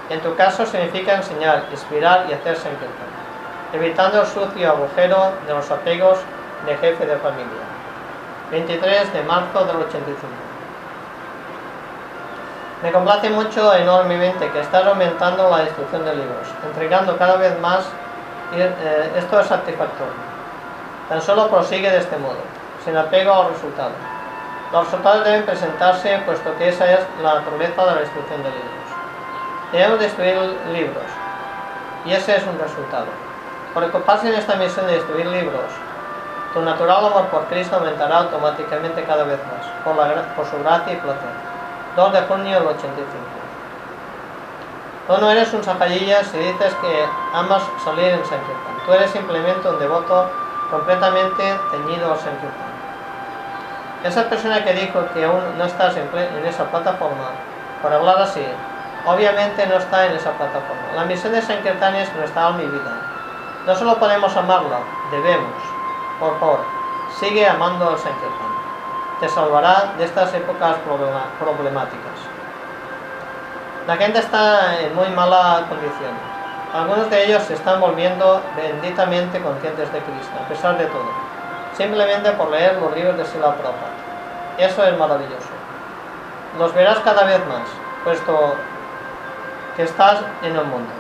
En tu caso significa enseñar, inspirar y hacer Sankirtan, evitando el sucio agujero de los apegos de jefe de familia. 23 de marzo del 85. Me complace mucho enormemente que estás aumentando la destrucción de libros, entregando cada vez más, y, eh, esto es satisfactorio. Tan solo prosigue de este modo, sin apego al resultado. Los resultados deben presentarse puesto que esa es la naturaleza de la destrucción de libros. Debemos destruir libros. Y ese es un resultado. Por ocuparse en esta misión de destruir libros, tu natural amor por Cristo aumentará automáticamente cada vez más, por, la, por su gracia y placer. 2 de junio del 85. Tú no eres un sacallillas si dices que amas salir en Sankirtan. Tú eres simplemente un devoto completamente teñido a Sankirtan. Esa persona que dijo que aún no estás en, en esa plataforma, por hablar así, obviamente no está en esa plataforma. La misión de Sankirtan es nuestra alma y vida. No solo podemos amarla, debemos. Por favor, sigue amando al Sankirtan. Te salvará de estas épocas problemáticas. La gente está en muy mala condición. Algunos de ellos se están volviendo benditamente conscientes de Cristo, a pesar de todo, simplemente por leer los libros de Sila Prabhupada. Eso es maravilloso. Los verás cada vez más, puesto que estás en el mundo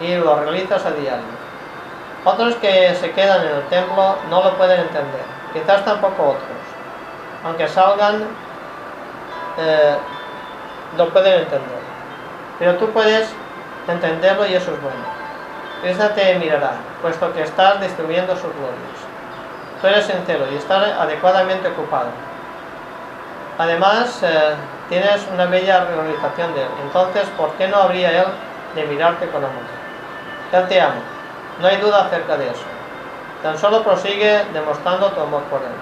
y lo realizas a diario. Otros que se quedan en el templo no lo pueden entender, quizás tampoco otros. Aunque salgan, eh, lo pueden entender. Pero tú puedes entenderlo y eso es bueno. Cristo te mirará, puesto que estás destruyendo sus glorias. Tú eres sincero y estás adecuadamente ocupado. Además, eh, tienes una bella realización de él. Entonces, ¿por qué no habría él de mirarte con amor? Él te ama. No hay duda acerca de eso. Tan solo prosigue demostrando tu amor por él.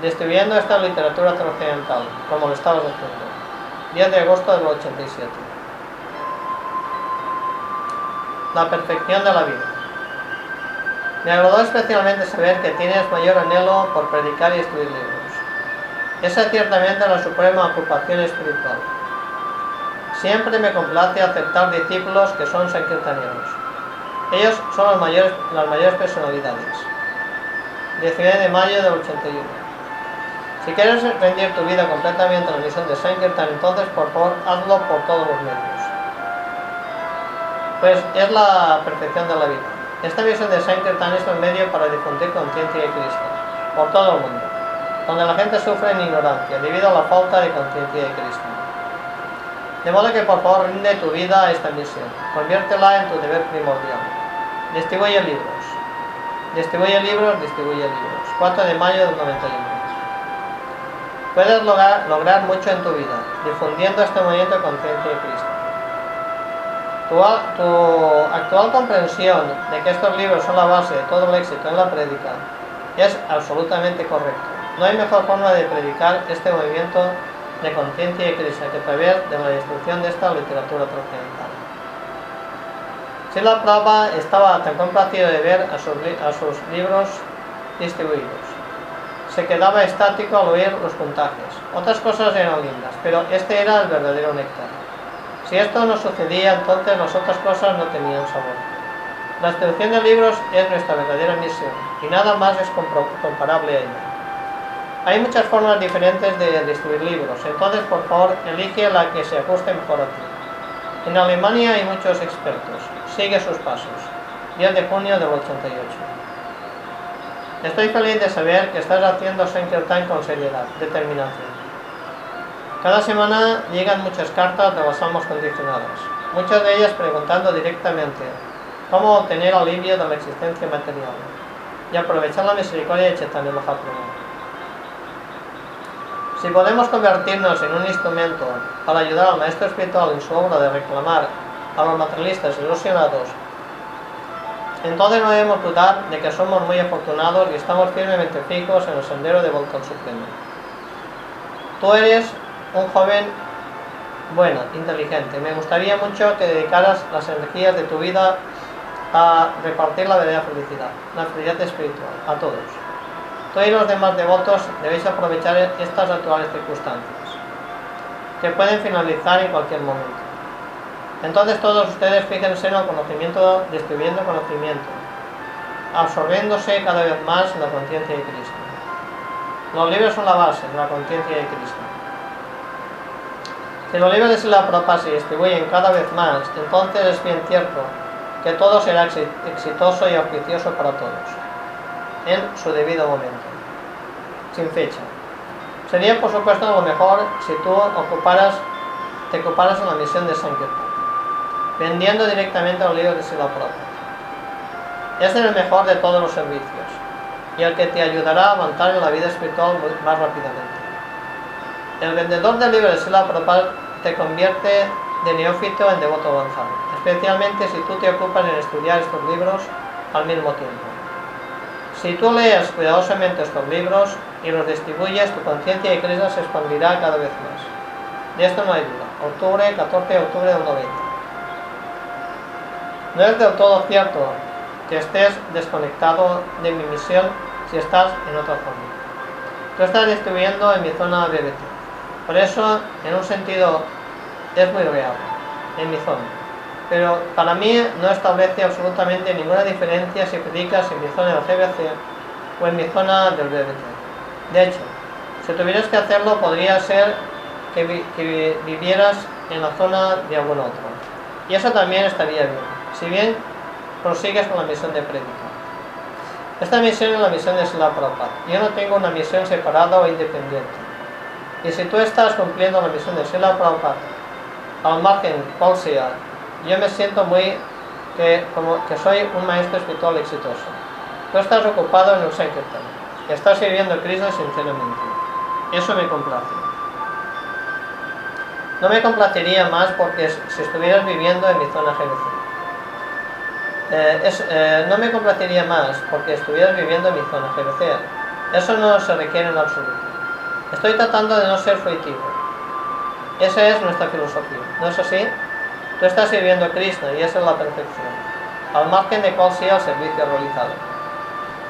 Destruyendo esta literatura trascendental, como lo estabas haciendo. 10 de agosto del 87 la perfección de la vida. Me agradó especialmente saber que tienes mayor anhelo por predicar y escribir libros. Esa es ciertamente la suprema ocupación espiritual. Siempre me complace aceptar discípulos que son sankirtanianos. Ellos son las mayores, las mayores personalidades. 19 de mayo del 81. Si quieres rendir tu vida completamente a la misión de Sankirtan, entonces por favor hazlo por todos los medios pues es la perfección de la vida. Esta visión de Sankirtan es un medio para difundir conciencia de Cristo por todo el mundo, donde la gente sufre en ignorancia debido a la falta de conciencia de Cristo. De modo que por favor rinde tu vida a esta misión, conviértela en tu deber primordial. Distribuye libros. Distribuye libros, distribuye libros. 4 de mayo del 91. Puedes lograr, mucho en tu vida, difundiendo este movimiento de conciencia de Cristo. Tu, actual comprensión de que estos libros son la base de todo el éxito en la prédica es absolutamente correcto. No hay mejor forma de predicar este movimiento de conciencia y crisis que través de la destrucción de esta literatura trascendental. la Prabhupada estaba tan complacido de ver a sus, a sus libros distribuidos. Se quedaba estático al oír los puntajes. Otras cosas eran lindas, pero este era el verdadero néctar. Si esto no sucedía, entonces las otras cosas no tenían sabor. La distribución de libros es nuestra verdadera misión y nada más es comparable a ella. Hay muchas formas diferentes de distribuir libros, entonces por favor elige la que se ajuste mejor a ti. En Alemania hay muchos expertos, sigue sus pasos. 10 de junio del 88. Estoy feliz de saber que estás haciendo Sankirtan con seriedad, determinación. Cada semana llegan muchas cartas de las almas condicionadas, muchas de ellas preguntando directamente cómo obtener alivio de la existencia material y aprovechar la misericordia de Chaitanya Mahaprabhu. Si podemos convertirnos en un instrumento para ayudar al maestro espiritual en su obra de reclamar a los materialistas ilusionados, entonces no debemos dudar de que somos muy afortunados y estamos firmemente fijos en el sendero de al Supremo. Tú eres un joven bueno, inteligente. Me gustaría mucho que dedicaras las energías de tu vida a repartir la verdadera felicidad, la felicidad espiritual, a todos. Y los demás devotos debéis aprovechar estas actuales circunstancias, que pueden finalizar en cualquier momento. Entonces todos ustedes fíjense en el conocimiento, distribuyendo conocimiento, absorbiéndose cada vez más en la conciencia de Cristo. Los libros son la base de la conciencia de Cristo. Si los libros de la Prabhupada se distribuyen cada vez más, entonces es bien cierto que todo será exitoso y auspicioso para todos, en su debido momento, sin fecha. Sería por supuesto lo mejor si tú ocuparas, te ocuparas en la misión de Sankirtan. vendiendo directamente los libros de Sila Prabhupada. Es el mejor de todos los servicios y el que te ayudará a avanzar en la vida espiritual más rápidamente. El vendedor del libro de Sila Prabhupada te convierte de neófito en devoto avanzado, especialmente si tú te ocupas en estudiar estos libros al mismo tiempo. Si tú lees cuidadosamente estos libros y los distribuyes, tu conciencia de Krishna se expandirá cada vez más. De esto no hay duda. Octubre, 14 de octubre del 90. No es del todo cierto que estés desconectado de mi misión si estás en otra zona. Tú estás distribuyendo en mi zona BBT. Por eso, en un sentido, es muy real, en mi zona. Pero para mí no establece absolutamente ninguna diferencia si predicas en mi zona del GBC o en mi zona del BBT. De hecho, si tuvieras que hacerlo, podría ser que, que vivieras en la zona de algún otro. Y eso también estaría bien. Si bien prosigues con la misión de predicar. Esta misión es la misión de Sila Prabhupada. Yo no tengo una misión separada o independiente. Y si tú estás cumpliendo la misión de Sila Prabhupada, al margen cual sea, yo me siento muy que, como que soy un maestro espiritual exitoso. Tú estás ocupado en un Sankirtan, estás sirviendo a Krishna sinceramente. Eso me complace. No me complacería más porque si estuvieras viviendo en mi zona GBC. Eh, eh, no me complacería más porque estuvieras viviendo en mi zona GBC. Eso no se requiere en absoluto. Estoy tratando de no ser fruitivo. Esa es nuestra filosofía. ¿No es así? Tú estás sirviendo a Krishna y esa es la perfección. Al margen de cuál sea el servicio realizado.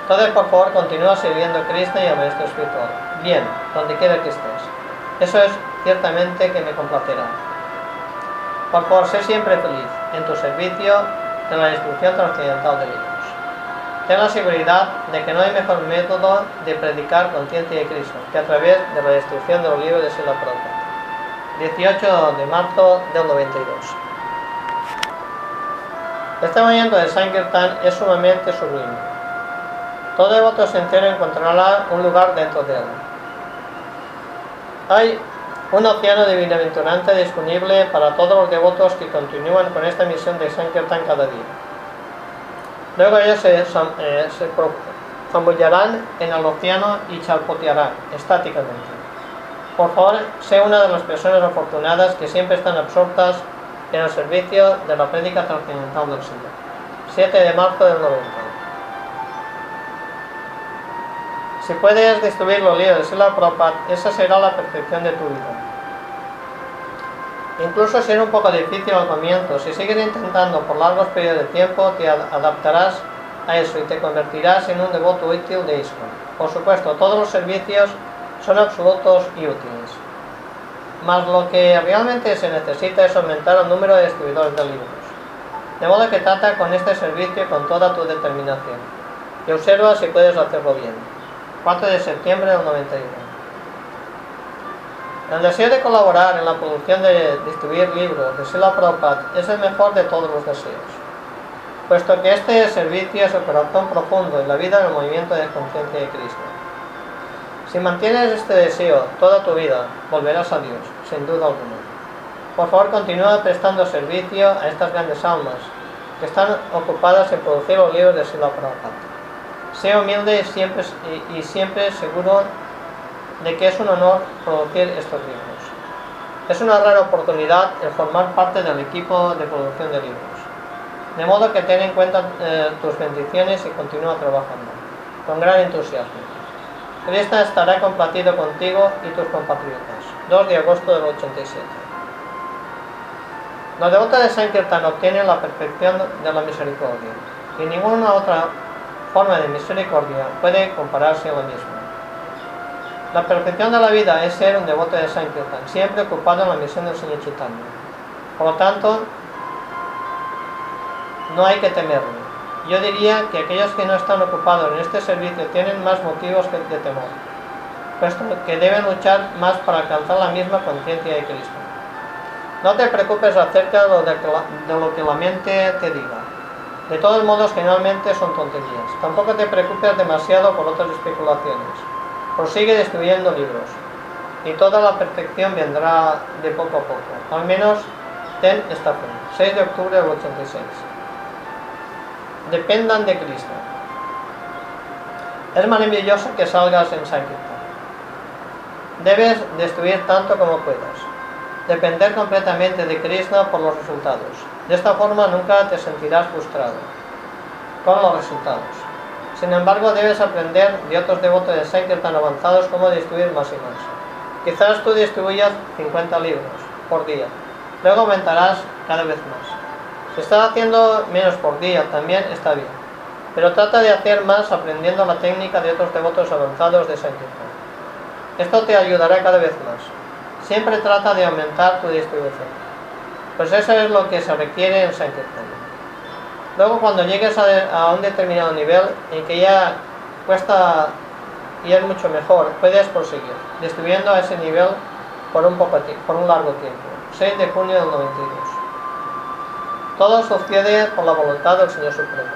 Entonces, por favor, continúa sirviendo a Krishna y al Maestro Espiritual. Bien, donde quiera que estés. Eso es ciertamente que me complacerá. Por favor, sé siempre feliz en tu servicio de la distribución trascendental de libros. Ten la seguridad de que no hay mejor método de predicar conciencia de Cristo que a través de la distribución de los libros de Sila Prabhupada. 18 de marzo del 92. Este movimiento de Sankirtan es sumamente sublime. Todo devoto sincero encontrará un lugar dentro de él. Hay un océano de bienaventuranza disponible para todos los devotos que continúan con esta misión de Sankirtan cada día. Luego ellos se, eh, se zambullarán en el océano y charpotearán estáticamente. Por favor, sé una de las personas afortunadas que siempre están absortas en el servicio de la prédica trascendental del Señor. 7 de marzo del 90. Si puedes destruir los líos de Sila Prabhupada, esa será la perfección de tu vida. Incluso si un poco difícil al comienzo, si sigues intentando por largos periodos de tiempo, te adaptarás a eso y te convertirás en un devoto útil de ISKCON. Por supuesto, todos los servicios son absolutos y útiles. Mas lo que realmente se necesita es aumentar el número de distribuidores de libros. De modo que trata con este servicio con toda tu determinación y observa si puedes hacerlo bien. 4 de septiembre del 91. El deseo de colaborar en la producción de distribuir libros de Sila Prabhupada es el mejor de todos los deseos, puesto que este servicio es el corazón profundo en la vida del movimiento de conciencia de Cristo. Si mantienes este deseo toda tu vida, volverás a Dios, sin duda alguna. Por favor, continúa prestando servicio a estas grandes almas que están ocupadas en producir los libros de Sila Prabhupada. Sea humilde y siempre, y, y siempre seguro de que es un honor producir estos libros. Es una rara oportunidad el formar parte del equipo de producción de libros. De modo que ten en cuenta eh, tus bendiciones y continúa trabajando, con gran entusiasmo. Cristo estará compartido contigo y tus compatriotas. 2 de agosto del 87. Los devotos de Sankirtan obtienen la perfección de la misericordia, y ninguna otra forma de misericordia puede compararse a la misma. La perfección de la vida es ser un devoto de Sankirtan, siempre ocupado en la misión del Señor Chaitanya. Por lo tanto, no hay que temerlo. Yo diría que aquellos que no están ocupados en este servicio tienen más motivos de temor, que deben luchar más para alcanzar la misma conciencia de Cristo. No te preocupes acerca de lo que la mente te diga. De todos modos, generalmente son tonterías. Tampoco te preocupes demasiado por otras especulaciones. Prosigue destruyendo libros. Y toda la perfección vendrá de poco a poco. Al menos ten esta fe. 6 de octubre del 86. Dependan de Cristo. Es maravilloso que salgas en Sankirtan. Debes destruir tanto como puedas. Depender completamente de Krishna por los resultados. De esta forma nunca te sentirás frustrado con los resultados. Sin embargo, debes aprender de otros devotos de Sankirtan avanzados cómo destruir más y más. Quizás tú distribuyas 50 libros por día. Luego aumentarás cada vez más. Si estás haciendo menos por día, también está bien. Pero trata de hacer más aprendiendo la técnica de otros devotos avanzados de Sankirtan. Esto te ayudará cada vez más. Siempre trata de aumentar tu distribución. Pues eso es lo que se requiere en Sankirtan. Luego cuando llegues a, un determinado nivel en que ya cuesta y es mucho mejor, puedes proseguir, distribuyendo a ese nivel por un, poco, por un largo tiempo. 6 de junio del 92. Todo sucede por la voluntad del Señor Supremo.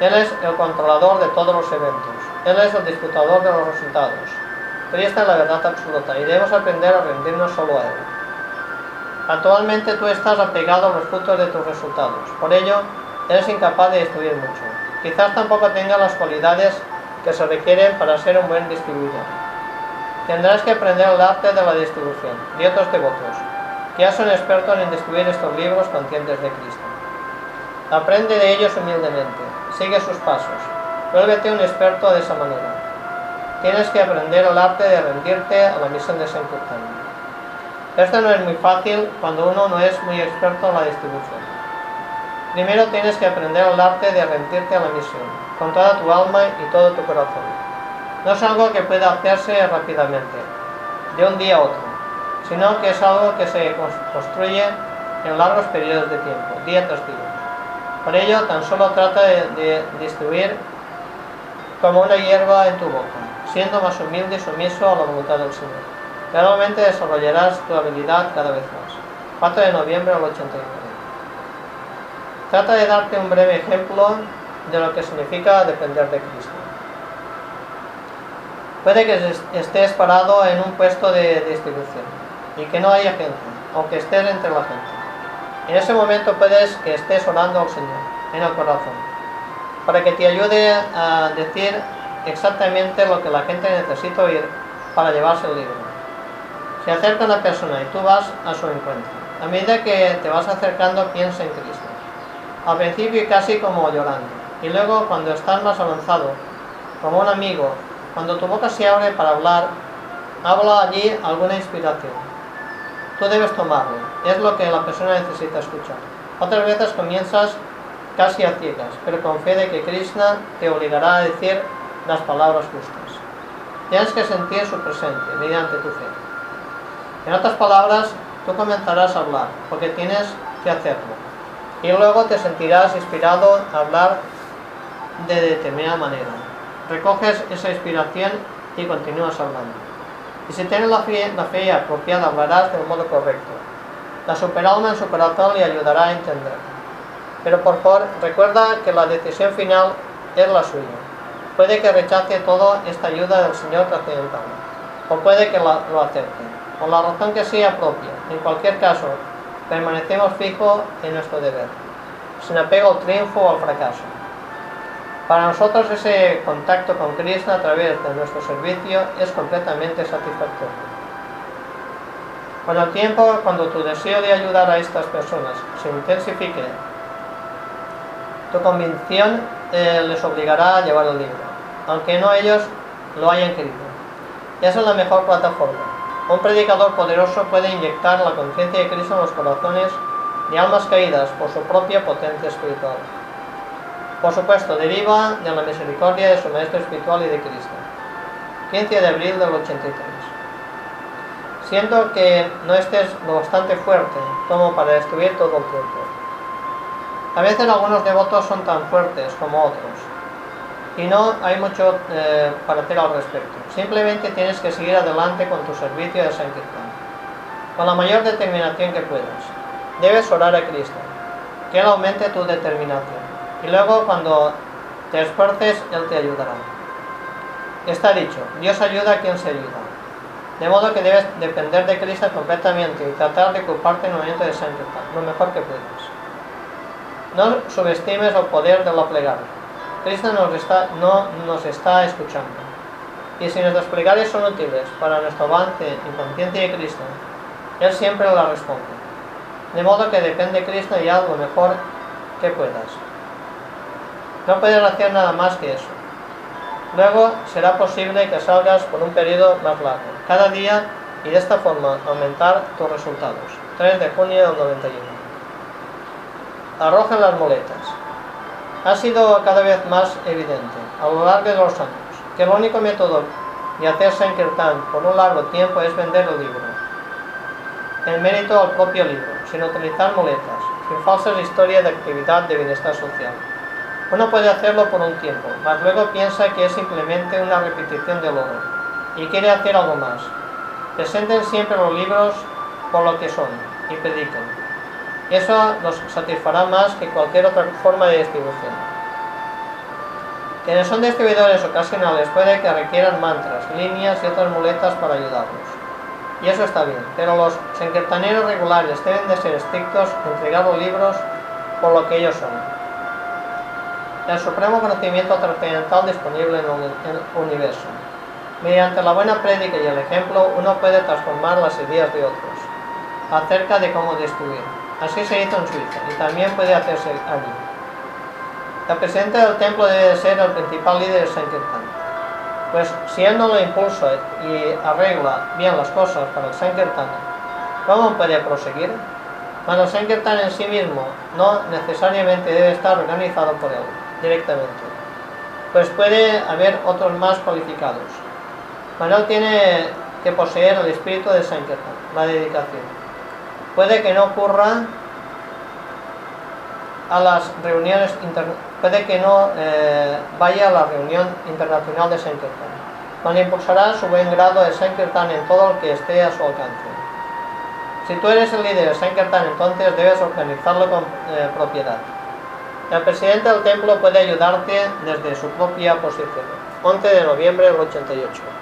Él es el controlador de todos los eventos. Él es el disputador de los resultados. Cristo es la verdad absoluta y debemos aprender a rendirnos solo a Él. Actualmente tú estás apegado a los frutos de tus resultados. Por ello, eres incapaz de distribuir mucho. Quizás tampoco tengas las cualidades que se requieren para ser un buen distribuidor. Tendrás que aprender el arte de la distribución de otros devotos, que ya son expertos en distribuir estos libros conscientes de Cristo. Aprende de ellos humildemente, sigue sus pasos, vuélvete un experto de esa manera. Tienes que aprender el arte de rendirte a la misión de Sankirtan. Esto no es muy fácil cuando uno no es muy experto en la distribución. Primero tienes que aprender el arte de rendirte a la misión, con toda tu alma y todo tu corazón. No es algo que pueda hacerse rápidamente, de un día a otro, sino que es algo que se construye en largos periodos de tiempo, día tras día. Por ello, tan solo trata de, distribuir como una hierba en tu boca, siendo más humilde y sumiso a la voluntad del Señor. Gradualmente desarrollarás tu habilidad cada vez más. 4 de noviembre del 89. Trata de darte un breve ejemplo de lo que significa depender de Cristo. Puede que estés parado en un puesto de distribución y que no haya gente, aunque estés entre la gente. En ese momento puedes que estés orando al Señor en el corazón, para que te ayude a decir exactamente lo que la gente necesita oír para llevarse el libro. Se acerca una persona y tú vas a su encuentro. A medida que te vas acercando, piensa en Cristo. Al principio casi como llorando, y luego cuando estás más avanzado, como un amigo, cuando tu boca se abre para hablar, habla allí alguna inspiración. Tú debes tomarlo, es lo que la persona necesita escuchar. Otras veces comienzas casi a ciegas, pero con fe de que Krishna te obligará a decir las palabras justas. Tienes que sentir su presencia mediante tu fe. En otras palabras, tú comenzarás a hablar, porque tienes que hacerlo. Y luego te sentirás inspirado a hablar de determinada manera. Recoges esa inspiración y continúas hablando. Y si tienes la fe, la fe apropiada, hablarás de un modo correcto. La superalma en su corazón le ayudará a entender. Pero por favor, recuerda que la decisión final es la suya. Puede que rechace toda esta ayuda del Señor trascendental, o puede que lo acepte, por la razón que sea propia. En cualquier caso, permanecemos fijos en nuestro deber, sin apego al triunfo o al fracaso. Para nosotros ese contacto con Cristo a través de nuestro servicio es completamente satisfactorio. Con el tiempo, cuando tu deseo de ayudar a estas personas se intensifique, tu convicción eh, les obligará a llevar el libro, aunque no ellos lo hayan querido. Esa es la mejor plataforma. Un predicador poderoso puede inyectar la conciencia de Cristo en los corazones de almas caídas por su propia potencia espiritual. Por supuesto, deriva de la misericordia de su Maestro Espiritual y de Cristo. 15 de abril del 83. Siento que no estés lo bastante fuerte como para destruir todo el tiempo. A veces algunos devotos son tan fuertes como otros y no hay mucho eh, para hacer al respecto. Simplemente tienes que seguir adelante con tu servicio de Sankirtan, con la mayor determinación que puedas. Debes orar a Cristo, que Él aumente tu determinación y luego cuando te esfuerces, Él te ayudará. Está dicho, Dios ayuda a quien se ayuda. De modo que debes depender de Cristo completamente y tratar de ocuparte en el momento de Sankirtan, lo mejor que puedas. No subestimes el poder de la plegaria. Cristo nos está, no nos está escuchando. Y si nuestras plegarias son útiles para nuestro avance en conciencia de Cristo, Él siempre la responde. De modo que depende de Cristo y algo mejor que puedas. No puedes hacer nada más que eso. Luego será posible que salgas por un periodo más largo, cada día y de esta forma aumentar tus resultados. 3 de junio del 91. Arrojan las muletas. Ha sido cada vez más evidente a lo largo de los años que el único método de hacer Sankirtan por un largo tiempo es vender el libro. En mérito al propio libro, sin utilizar muletas, sin falsas historias de actividad de bienestar social. Uno puede hacerlo por un tiempo, mas luego piensa que es simplemente una repetición del oro y quiere hacer algo más. Presenten siempre los libros por lo que son y prediquen. Eso los satisfará más que cualquier otra forma de distribución. Quienes son distribuidores ocasionales puede que requieran mantras, líneas y otras muletas para ayudarlos. Y eso está bien, pero los sankirtaneros regulares deben de ser estrictos en entregar los libros por lo que ellos son el supremo conocimiento trascendental disponible en el universo. Mediante la buena prédica y el ejemplo, uno puede transformar las ideas de otros acerca de cómo destruir. Así se hizo en Suiza y también puede hacerse allí. El presidente del templo debe ser el principal líder de Sankirtan. Pues si él no lo impulsa y arregla bien las cosas para el Sankirtan, ¿cómo puede proseguir? Cuando el Sankirtan en sí mismo no necesariamente debe estar organizado por él directamente. Pues puede haber otros más cualificados. Manuel tiene que poseer el espíritu de Sankirtan, la dedicación. Puede que no ocurra a las reuniones puede que no eh, vaya a la reunión internacional de Sankirtan. Cuando impulsará su buen grado de Sankirtan en todo lo que esté a su alcance. Si tú eres el líder de Sankirtan, entonces debes organizarlo con eh, propiedad. El presidente del templo puede ayudarte desde su propia posición. 11 de noviembre del 88.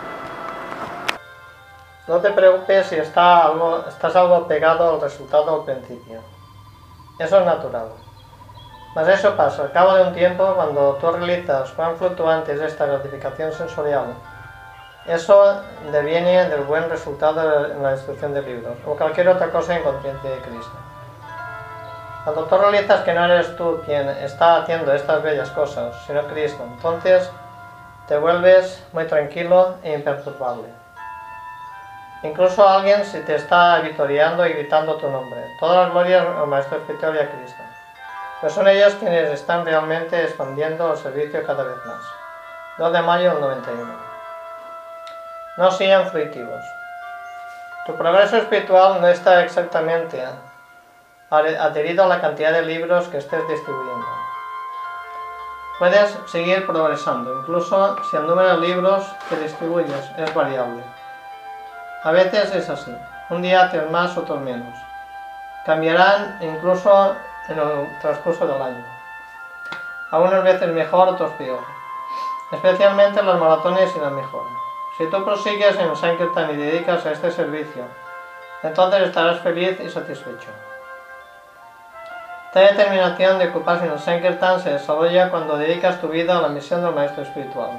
No te preocupes si está estás algo pegado al resultado al principio. Eso es natural. Mas eso pasa. Al cabo de un tiempo, cuando tú realizas cuán fluctuante es esta gratificación sensorial, eso deviene del buen resultado en la destrucción de libros o cualquier otra cosa en conciencia de Cristo. Cuando tú realizas que no eres tú quien está haciendo estas bellas cosas, sino Cristo, entonces te vuelves muy tranquilo e imperturbable. Incluso alguien si te está victoriando y gritando tu nombre. Todas las glorias al Maestro Espiritual y a Cristo. Pues son ellos quienes están realmente expandiendo el servicio cada vez más. 2 de mayo del 91. No sean fruitivos. Tu progreso espiritual no está exactamente adherido a la cantidad de libros que estés distribuyendo. Puedes seguir progresando, incluso si el número de libros que distribuyes es variable. A veces es así, un día haces más, otros menos. Cambiarán incluso en el transcurso del año. Algunas veces mejor, otros peor. Especialmente las maratones y las mejor. Si tú prosigues en Sankirtan y dedicas a este servicio, entonces estarás feliz y satisfecho. Esta determinación de ocuparse en el Sankirtan se desarrolla cuando dedicas tu vida a la misión del Maestro Espiritual,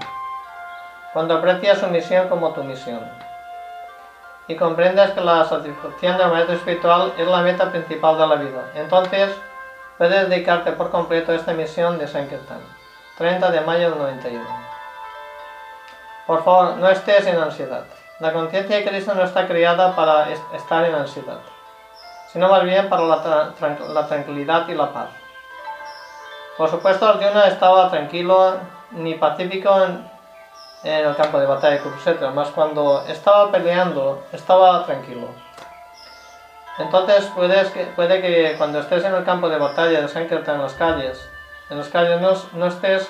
cuando aprecias su misión como tu misión, y comprendes que la satisfacción del Maestro Espiritual es la meta principal de la vida. Entonces, puedes dedicarte por completo a esta misión de Sankirtan. 30 de mayo del 91. Por favor, no estés en ansiedad. La conciencia de Cristo no está creada para estar en ansiedad sino más bien para la, tranquilidad y la paz. Por supuesto, Arjuna estaba tranquilo ni pacífico el campo de batalla de Kurukshetra, más cuando estaba peleando, estaba tranquilo. Entonces puedes que, puede que cuando estés en el campo de batalla de Sankirtan en las calles, en las calles no, no estés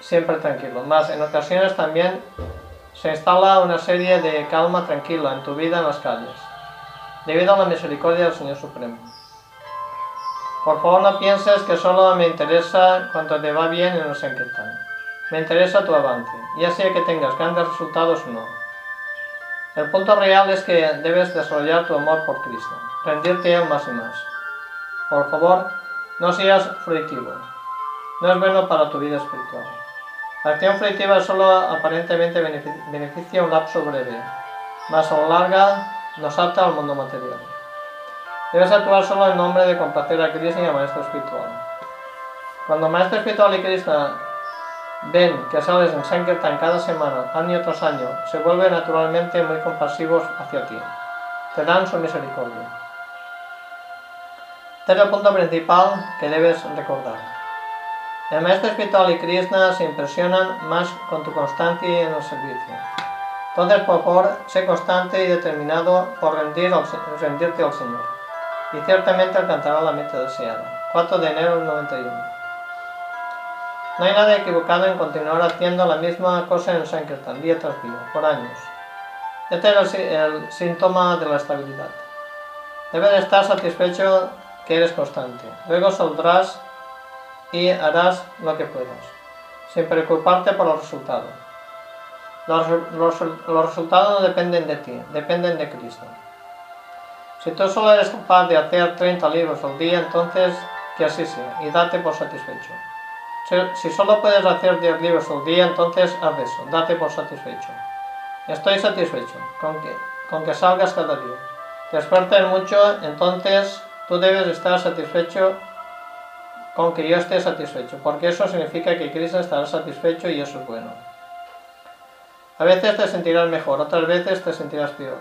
siempre tranquilo, más en ocasiones también se instala una serie de calma tranquila en tu vida en las calles debido a la misericordia del Señor Supremo. Por favor no pienses que solo me interesa cuando te va bien en el Sankirtan. Me interesa tu avance, ya sea que tengas grandes resultados o no. El punto real es que debes desarrollar tu amor por Cristo, rendirte a Él más y más. Por favor, no seas fruitivo. No es bueno para tu vida espiritual. La acción fruitiva solo aparentemente beneficia un lapso breve, más a lo larga nos ata al mundo material. Debes actuar solo en nombre de complacer a Cristo y al Maestro Espiritual. Cuando Maestro Espiritual y Krishna ven que sales en Sankirtan cada semana, año tras año, se vuelven naturalmente muy compasivos hacia ti. Te dan su misericordia. Tercer punto principal que debes recordar. El Maestro Espiritual y Krishna se impresionan más con tu constancia en el servicio. Entonces, por favor, sé constante y determinado por rendir rendirte al Señor. Y ciertamente alcanzará la meta deseada. 4 de enero del 91. No hay nada equivocado en continuar haciendo la misma cosa en Sankirtan, día tras día, por años. Este es el, síntoma de la estabilidad. Debes estar satisfecho que eres constante. Luego saldrás y harás lo que puedas, sin preocuparte por los resultados. Los, los, resultados no dependen de ti, dependen de Cristo. Si tú solo eres capaz de hacer 30 libros al día, entonces que así sea, y date por satisfecho. Si solo puedes hacer 10 libros al día, entonces haz eso, date por satisfecho. Estoy satisfecho con que, salgas cada día. Te esfuerces mucho, entonces tú debes estar satisfecho con que yo esté satisfecho, porque eso significa que Cristo estará satisfecho y eso es bueno. A veces te sentirás mejor, otras veces te sentirás peor.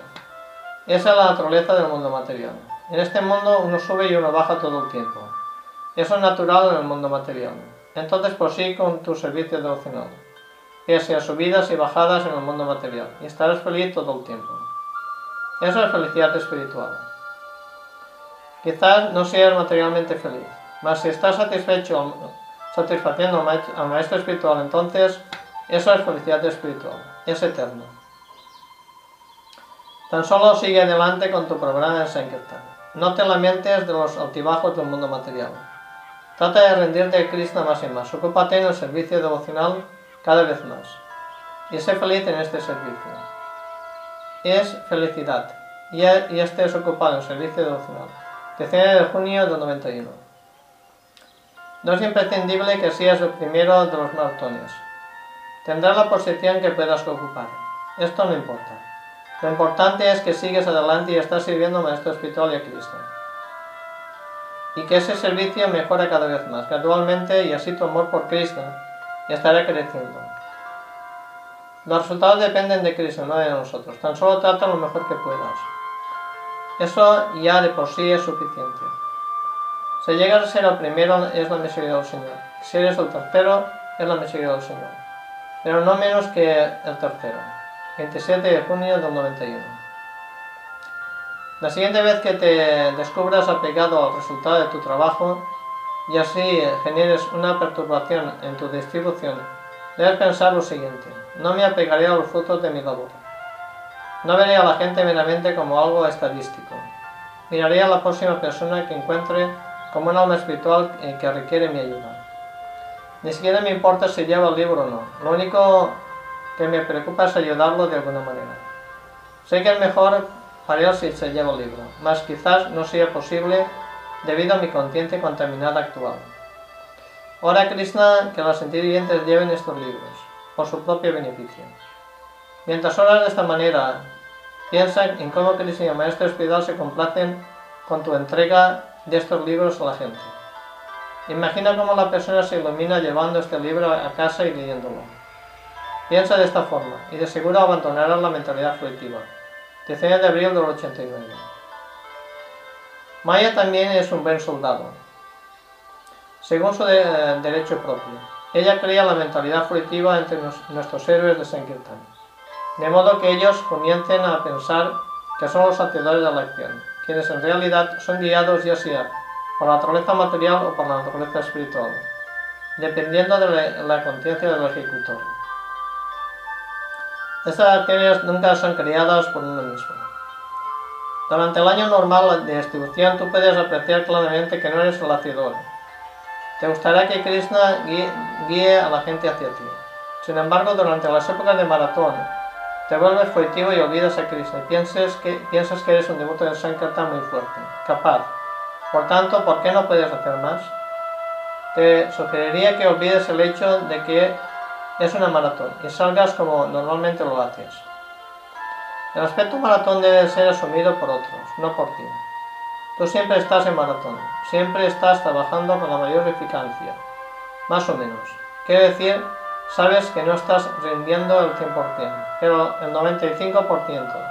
Esa es la naturaleza del mundo material. En este mundo uno sube y uno baja todo el tiempo. Eso es natural en el mundo material. Entonces prosigue con tu servicio devocional, pese a subidas y bajadas en el mundo material, y estarás feliz todo el tiempo. Eso es felicidad espiritual. Quizás no seas materialmente feliz, mas si estás satisfecho satisfaciendo al maestro espiritual, entonces eso es felicidad espiritual, es eterno. Tan solo sigue adelante con tu programa de Sankirtan. No te lamentes de los altibajos del mundo material. Trata de rendirte a Cristo más y más. Ocúpate en el servicio devocional cada vez más. Y sé feliz en este servicio. Es felicidad. Y, estés ocupado en el servicio devocional. 19 de junio del 91. No es imprescindible que seas el primero de los maratones. Tendrás la posición que puedas ocupar. Esto no importa. Lo importante es que sigues adelante y estás sirviendo a Maestro Espiritual y a Cristo y que ese servicio mejore cada vez más, gradualmente, y así tu amor por Cristo estará creciendo. Los resultados dependen de Cristo, no de nosotros. Tan solo trata lo mejor que puedas. Eso ya de por sí es suficiente. Si llegas a ser el primero, es la misericordia del Señor. Si eres el tercero, es la misericordia del Señor. Pero no menos que el tercero. 27 de junio del 91. La siguiente vez que te descubras apegado al resultado de tu trabajo y así generes una perturbación en tu distribución, debes pensar lo siguiente. No me apegaré a los frutos de mi labor. No veré a la gente meramente como algo estadístico. Miraré a la próxima persona que encuentre como un alma espiritual que requiere mi ayuda. Ni siquiera me importa si lleva el libro o no. Lo único que me preocupa es ayudarlo de alguna manera. Sé que es mejor para si se lleva el libro, mas quizás no sea posible debido a mi consciente contaminada actual. Ora Krishna que los sentidientes lleven estos libros, por su propio beneficio. Mientras oras de esta manera, piensa en cómo Krishna y Maestro Espiritual se complacen con tu entrega de estos libros a la gente. Imagina cómo la persona se ilumina llevando este libro a casa y leyéndolo. Piensa de esta forma, y de seguro abandonarás la mentalidad colectiva. 19 de abril del 89. Maya también es un buen soldado, según su derecho propio. Ella crea la mentalidad furtiva entre nuestros héroes de Sankirtan, de modo que ellos comiencen a pensar que son los hacedores de la acción, quienes en realidad son guiados ya sea por la naturaleza material o por la naturaleza espiritual, dependiendo de la conciencia del ejecutor. Estas acciones nunca son creadas por uno mismo. Durante el año normal de distribución tú puedes apreciar claramente que no eres el hacedor. Te gustará que Krishna guíe, a la gente hacia ti. Sin embargo, durante las épocas de maratón, te vuelves fuitivo y olvidas a Krishna. Piensas que, piensas que eres un devoto de Sankirtan muy fuerte, capaz. Por tanto, ¿por qué no puedes hacer más? Te sugeriría que olvides el hecho de que es una maratón y salgas como normalmente lo haces. El aspecto maratón debe ser asumido por otros, no por ti. Tú siempre estás en maratón, siempre estás trabajando con la mayor eficacia, más o menos. Quiere decir, sabes que no estás rindiendo el 100%, pero el 95%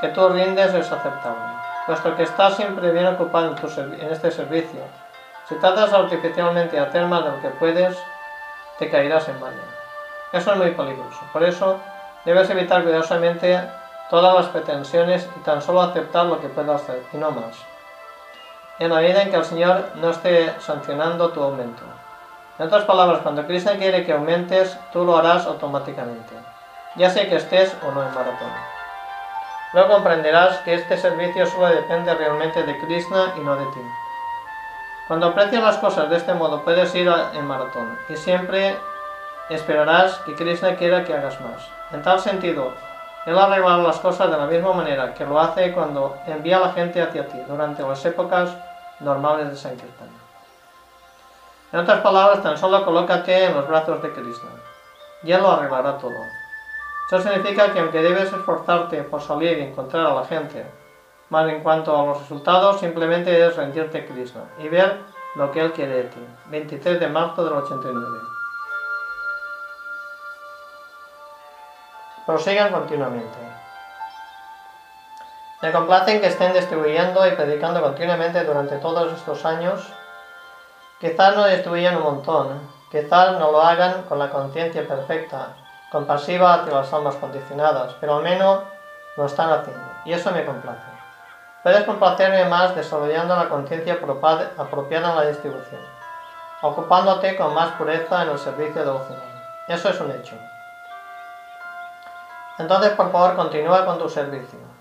que tú rindes es aceptable, puesto que estás siempre bien ocupado en, este servicio. Si tratas artificialmente de hacer más de lo que puedes, te caerás en vano. Eso es muy peligroso. Por eso debes evitar cuidadosamente todas las pretensiones y tan solo aceptar lo que puedas hacer y no más en la medida en que el Señor no esté sancionando tu aumento. En otras palabras, cuando Krishna quiere que aumentes, tú lo harás automáticamente, ya sea que estés o no en maratón. Luego comprenderás que este servicio solo depende realmente de Krishna y no de ti. Cuando aprecias las cosas de este modo, puedes ir en maratón y siempre esperarás que Krishna quiera que hagas más. En tal sentido, él arreglará las cosas de la misma manera que lo hace cuando envía a la gente hacia ti durante las épocas normales de Sankirtan. En otras palabras, tan solo colócate en los brazos de Krishna. Y Él lo arreglará todo. Eso significa que aunque debes esforzarte por salir y encontrar a la gente, más en cuanto a los resultados, simplemente debes rendirte a Krishna y ver lo que Él quiere de ti. 23 de marzo del 89. Prosigan continuamente. Me complacen que estén distribuyendo y predicando continuamente durante todos estos años. Quizás no distribuyan un montón, quizás no lo hagan con la conciencia perfecta, compasiva hacia las almas condicionadas, pero al menos lo están haciendo, y eso me complace. Puedes complacerme más desarrollando la conciencia apropiada en la distribución, ocupándote con más pureza en el servicio devocional. Eso es un hecho. Entonces, por favor, continúa con tu servicio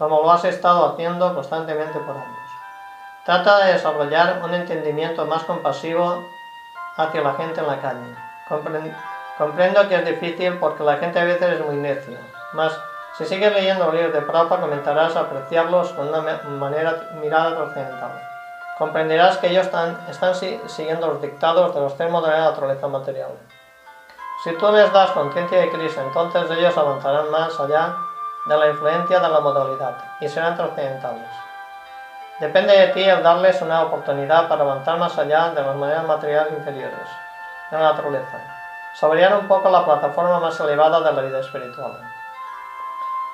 como lo has estado haciendo constantemente por años. Trata de desarrollar un entendimiento más compasivo hacia la gente en la calle. Comprendo que es difícil porque la gente a veces es muy necia, mas si sigues leyendo libros de Prabhupada comenzarás a apreciarlos con una manera, mirada trascendental. Comprenderás que ellos están, están siguiendo los dictados de los termos de la naturaleza material. Si tú les das conciencia de Cristo, entonces ellos avanzarán más allá de la influencia de la modalidad y serán trascendentales. Depende de ti el darles una oportunidad para avanzar más allá de las maneras materiales inferiores de la naturaleza, saborear un poco la plataforma más elevada de la vida espiritual.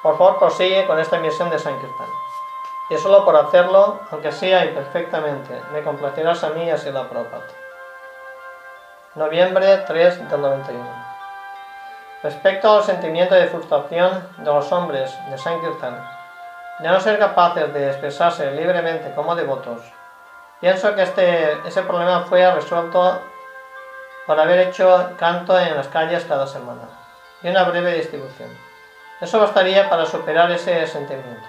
Por favor, prosigue con esta misión de Sankirtan. Y solo por hacerlo, aunque sea imperfectamente, me complacerás a mí y así la Prabhupada. Noviembre 3 del 91. Respecto al sentimiento de frustración de los hombres de Sankirtan, de no ser capaces de expresarse libremente como devotos, pienso que este, ese problema fue resuelto por haber hecho canto en las calles cada semana y una breve distribución. Eso bastaría para superar ese sentimiento.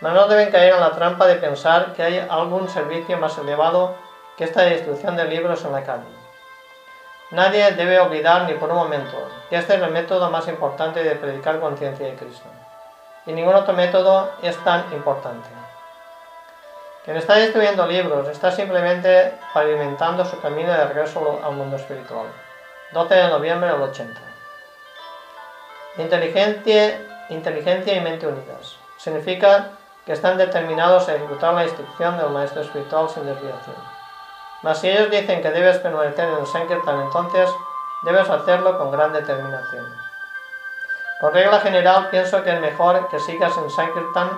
Pero no deben caer en la trampa de pensar que hay algún servicio más elevado que esta distribución de libros en la calle. Nadie debe olvidar ni por un momento que este es el método más importante de predicar conciencia de Cristo. Y ningún otro método es tan importante. Quien está distribuyendo libros está simplemente pavimentando su camino de regreso al mundo espiritual. 12 de noviembre del 80. Inteligencia, inteligencia y mente unidas. Significa que están determinados a ejecutar la instrucción del maestro espiritual sin desviación. Mas si ellos dicen que debes permanecer en el Sankirtan, entonces debes hacerlo con gran determinación. Por regla general, pienso que es mejor que sigas en Sankirtan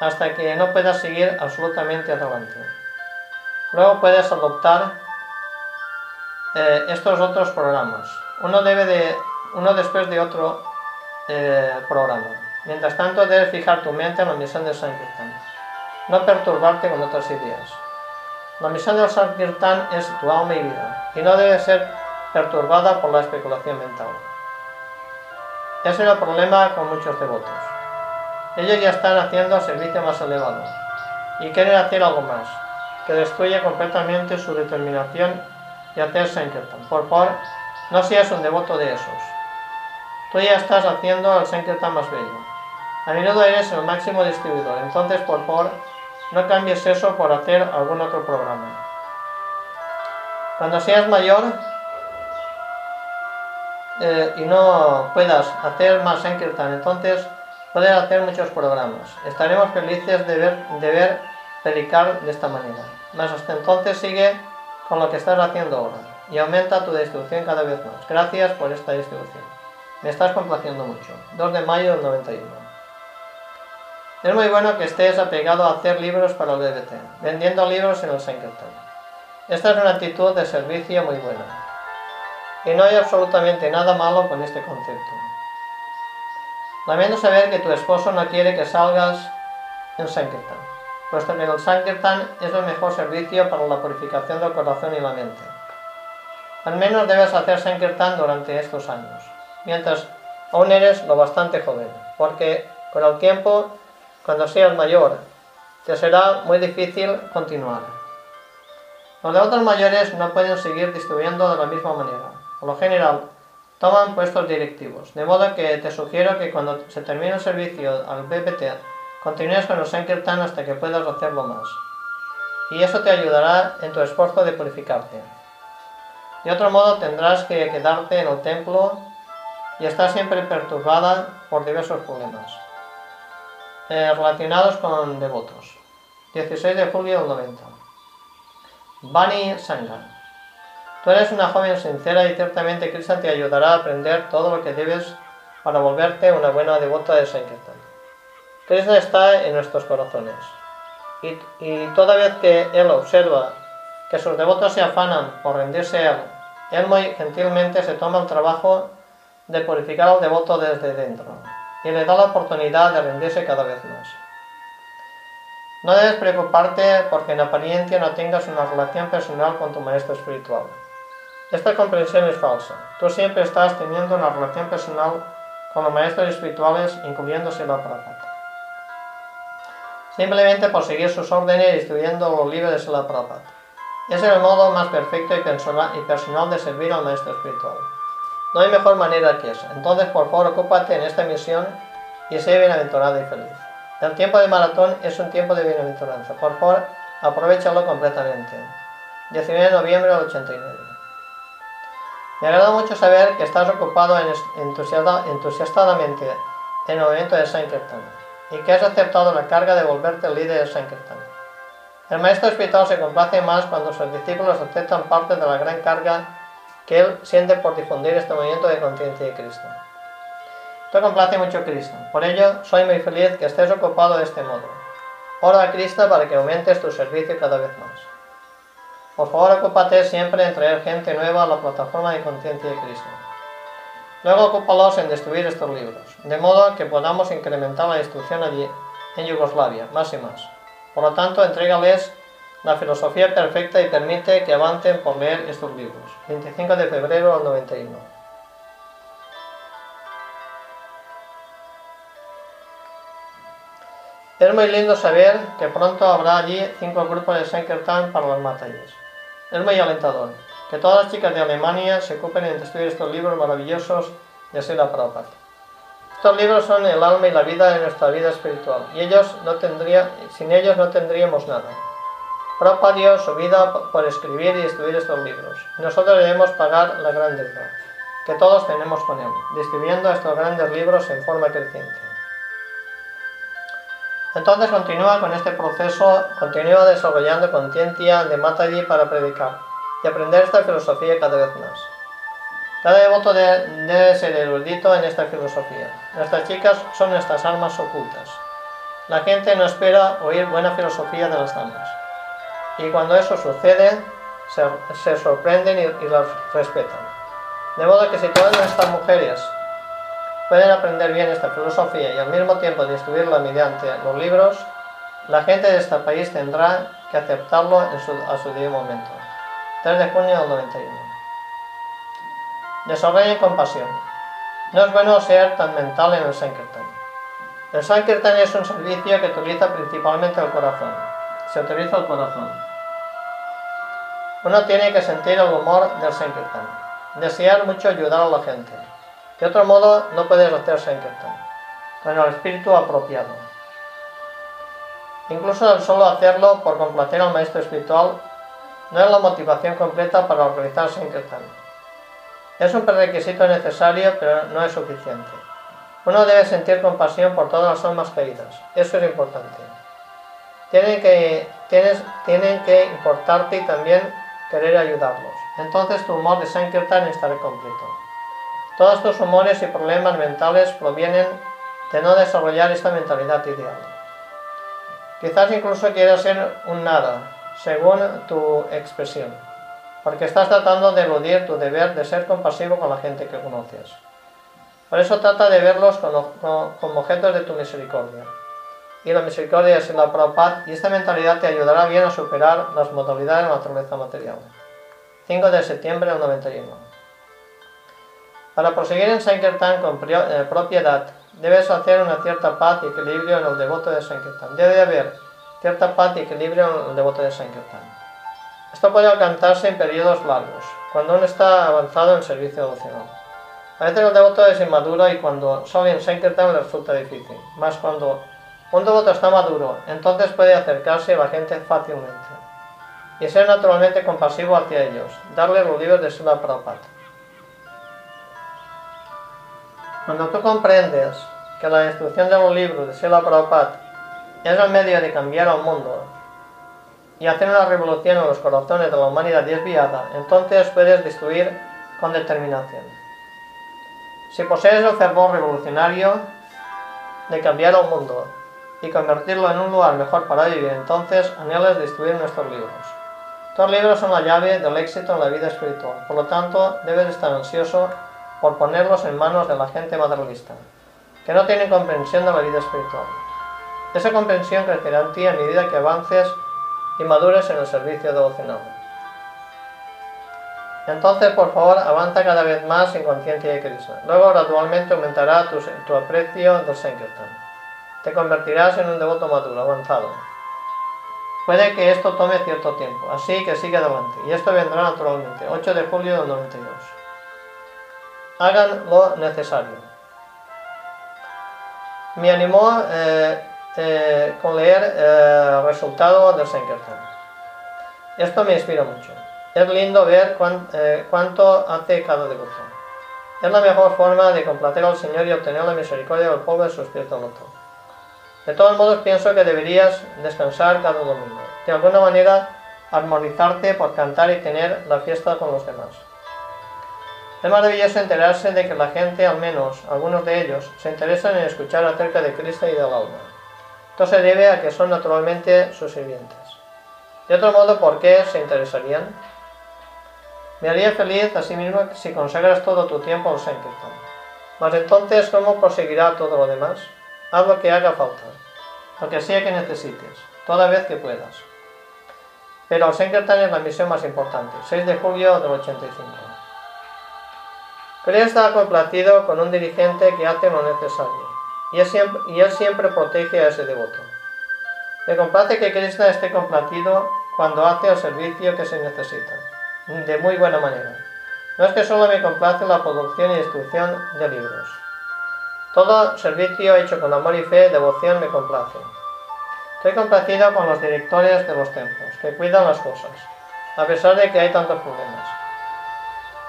hasta que no puedas seguir absolutamente adelante. Luego puedes adoptar eh, estos otros programas, uno, debe de, uno después de otro eh, programa. Mientras tanto, debes fijar tu mente en la misión de Sankirtan, no perturbarte con otras ideas. La misión del Sankirtan es tu alma y vida, y no debe ser perturbada por la especulación mental. Ese es el problema con muchos devotos. Ellos ya están haciendo servicio más elevado, y quieren hacer algo más, que destruye completamente su determinación y hacer Sankirtan. Por favor, no seas un devoto de esos. Tú ya estás haciendo el Sankirtan más bello. A menudo eres el máximo distribuidor, entonces por favor no cambies eso por hacer algún otro programa. Cuando seas mayor eh, y no puedas hacer más Sankirtan, entonces puedes hacer muchos programas. Estaremos felices de ver, de ver predicar de esta manera. Mas hasta entonces sigue con lo que estás haciendo ahora y aumenta tu distribución cada vez más. Gracias por esta distribución. Me estás complaciendo mucho. 2 de mayo del 91. Es muy bueno que estés apegado a hacer libros para el BBT, vendiendo libros en el Sankirtan. Esta es una actitud de servicio muy buena. Y no hay absolutamente nada malo con este concepto. Lamento saber que tu esposo no quiere que salgas en Sankirtan, puesto que el Sankirtan es el mejor servicio para la purificación del corazón y la mente. Al menos debes hacer Sankirtan durante estos años mientras aún eres lo bastante joven, porque con el tiempo, cuando seas mayor, te será muy difícil continuar. Los otros mayores no pueden seguir distribuyendo de la misma manera. Por lo general, toman puestos directivos, de modo que te sugiero que cuando se termine el servicio al BPT, continúes con los Sankirtan hasta que puedas hacerlo más. Y eso te ayudará en tu esfuerzo de purificarte. De otro modo, tendrás que quedarte en el templo y está siempre perturbada por diversos problemas eh, relacionados con devotos. 16 de julio del 90. Bani Sangar. Tú eres una joven sincera y ciertamente Krishna te ayudará a aprender todo lo que debes para volverte una buena devota de Sankirtan. Krishna está en nuestros corazones. Y, y, toda vez que Él observa que sus devotos se afanan por rendirse a Él, Él muy gentilmente se toma el trabajo de purificar al devoto desde dentro y le da la oportunidad de rendirse cada vez más. No debes preocuparte porque en apariencia no tengas una relación personal con tu maestro espiritual. Esta comprensión es falsa. Tú siempre estás teniendo una relación personal con los maestros espirituales, incluyéndose la Prabhupada. Simplemente por seguir sus órdenes y estudiando los libros de Sila Prabhupada. Es el modo más perfecto y personal de servir al maestro espiritual. No hay mejor manera que esa. Entonces, por favor, ocúpate en esta misión y sé bienaventurado y feliz. El tiempo de maratón es un tiempo de bienaventuranza. Por favor, aprovechalo completamente. 19 de noviembre del 89. Me agrada mucho saber que estás ocupado entusiastamente en el movimiento de Sankirtan y que has aceptado la carga de volverte el líder de Sankirtan. El maestro espiritual se complace más cuando sus discípulos aceptan parte de la gran carga que él siente por difundir este movimiento de conciencia de Cristo. Esto complace mucho Cristo, por ello soy muy feliz que estés ocupado de este modo. Ora a Cristo para que aumentes tu servicio cada vez más. Por favor, ocúpate siempre en traer gente nueva a la plataforma de conciencia de Cristo. Luego ocúpalos en destruir estos libros, de modo que podamos incrementar la destrucción allí, en Yugoslavia, más y más. Por lo tanto, entrégales la filosofía perfecta y permite que avancen por leer estos libros. 25 de febrero del 91. Es muy lindo saber que pronto habrá allí cinco grupos de Sankirtan para las batallas. Es muy alentador que todas las chicas de Alemania se ocupen en destruir estos libros maravillosos de Sila Prabhupada. Estos libros son el alma y la vida de nuestra vida espiritual y ellos no tendría, sin ellos no tendríamos nada. Prabhupada dio su vida por escribir y escribir estos libros. Nosotros debemos pagar la gran deuda que todos tenemos con él, distribuyendo estos grandes libros en forma creciente. Entonces continúa con este proceso, continúa desarrollando conciencia de Mataji para predicar y aprender esta filosofía cada vez más. Cada devoto debe ser erudito en esta filosofía. Nuestras chicas son nuestras almas ocultas. La gente no espera oír buena filosofía de las damas y cuando eso sucede se, sorprenden y, las respetan. De modo que si todas nuestras mujeres pueden aprender bien esta filosofía y al mismo tiempo distribuirla mediante los libros, la gente de este país tendrá que aceptarlo a su debido momento. 3 de junio del 91. Desarrollen compasión. No es bueno ser tan mental en el Sankirtan. El Sankirtan es un servicio que utiliza principalmente el corazón se utiliza el corazón. Uno tiene que sentir el humor del Sankirtan, desear mucho ayudar a la gente, De otro modo, no puedes hacer Sankirtan con el espíritu apropiado. Incluso el solo hacerlo por complacer al maestro espiritual no es la motivación completa para realizar Sankirtan. Es un prerequisito necesario, pero no es suficiente. Uno debe sentir compasión por todas las almas caídas. Eso es importante. Tienen que, tienes, tienen que importarte y también querer ayudarlos. Entonces tu humor de Sankirtan estará completo. Todos tus humores y problemas mentales provienen de no desarrollar esta mentalidad ideal. Quizás incluso quieras ser un nada, según tu expresión, porque estás tratando de eludir tu deber de ser compasivo con la gente que conoces. Por eso trata de verlos como, objetos de tu misericordia. Y la misericordia es la Prabhupada y esta mentalidad te ayudará bien a superar las modalidades de la naturaleza material. 5 de septiembre del 91. Para proseguir en Sankirtan con eh, propiedad, debes hacer una cierta paz y equilibrio en el devoto de Sankirtan. Debe haber cierta paz y equilibrio en el devoto de Sankirtan. Esto puede alcanzarse en periodos largos, cuando uno está avanzado en servicio devocional. A veces el devoto es inmaduro y cuando sale en Sankirtan le resulta difícil. Más cuando un devoto está maduro, entonces puede acercarse a la gente fácilmente. Y ser naturalmente compasivo hacia ellos, darle los libros de Sila Prabhupada. Cuando tú comprendes que la instrucción de los libros de Sila Prabhupada es el medio de cambiar al mundo y hacer una revolución en los corazones de la humanidad desviada, entonces puedes destruir con determinación. Si posees el fervor revolucionario de cambiar el mundo y convertirlo en un lugar mejor para vivir, entonces anhelas destruir nuestros libros. Estos libros son la llave del éxito en la vida espiritual, por lo tanto debes estar ansioso por ponerlos en manos de la gente materialista, que no tiene comprensión de la vida espiritual. Esa comprensión crecerá en ti a medida que avances y madures en el servicio devocional. Entonces, por favor, avanza cada vez más en conciencia de Krishna. Luego, gradualmente aumentará tu, aprecio del Sankirtan. Te convertirás en un devoto maduro, avanzado. Puede que esto tome cierto tiempo, así que sigue adelante. Y esto vendrá naturalmente, 8 de julio del 92. Hagan lo necesario. Me animó eh, eh, con leer eh, el resultado del Sankirtan. Esto me inspira mucho. Es lindo ver eh, cuánto hace cada devoto. Es la mejor forma de complacer al Señor y obtener la misericordia del pueblo de su espíritu loto. De todos modos, pienso que deberías descansar cada domingo. De alguna manera, armonizarte por cantar y tener la fiesta con los demás. Es maravilloso enterarse de que la gente, al menos algunos de ellos, se interesan en escuchar acerca de Cristo y del alma. Esto se debe a que son naturalmente sus sirvientes. De otro modo, ¿por qué se interesarían? Me haría feliz asimismo si consagras todo tu tiempo al Sankirtan. Mas entonces, ¿cómo proseguirá todo lo demás? Haz lo que haga falta, lo que sea que necesites, toda vez que puedas. Pero el Sankirtan es la misión más importante, 6 de julio del 85. Krishna está complacido con un dirigente que hace lo necesario, y él, siempre, protege a ese devoto. Me complace que Krishna esté complacido cuando hace el servicio que se necesita de muy buena manera. No es que solo me complace la producción y destrucción de libros. Todo servicio hecho con amor y fe, devoción me complace. Estoy complacido con los directores de los templos, que cuidan las cosas, a pesar de que hay tantos problemas.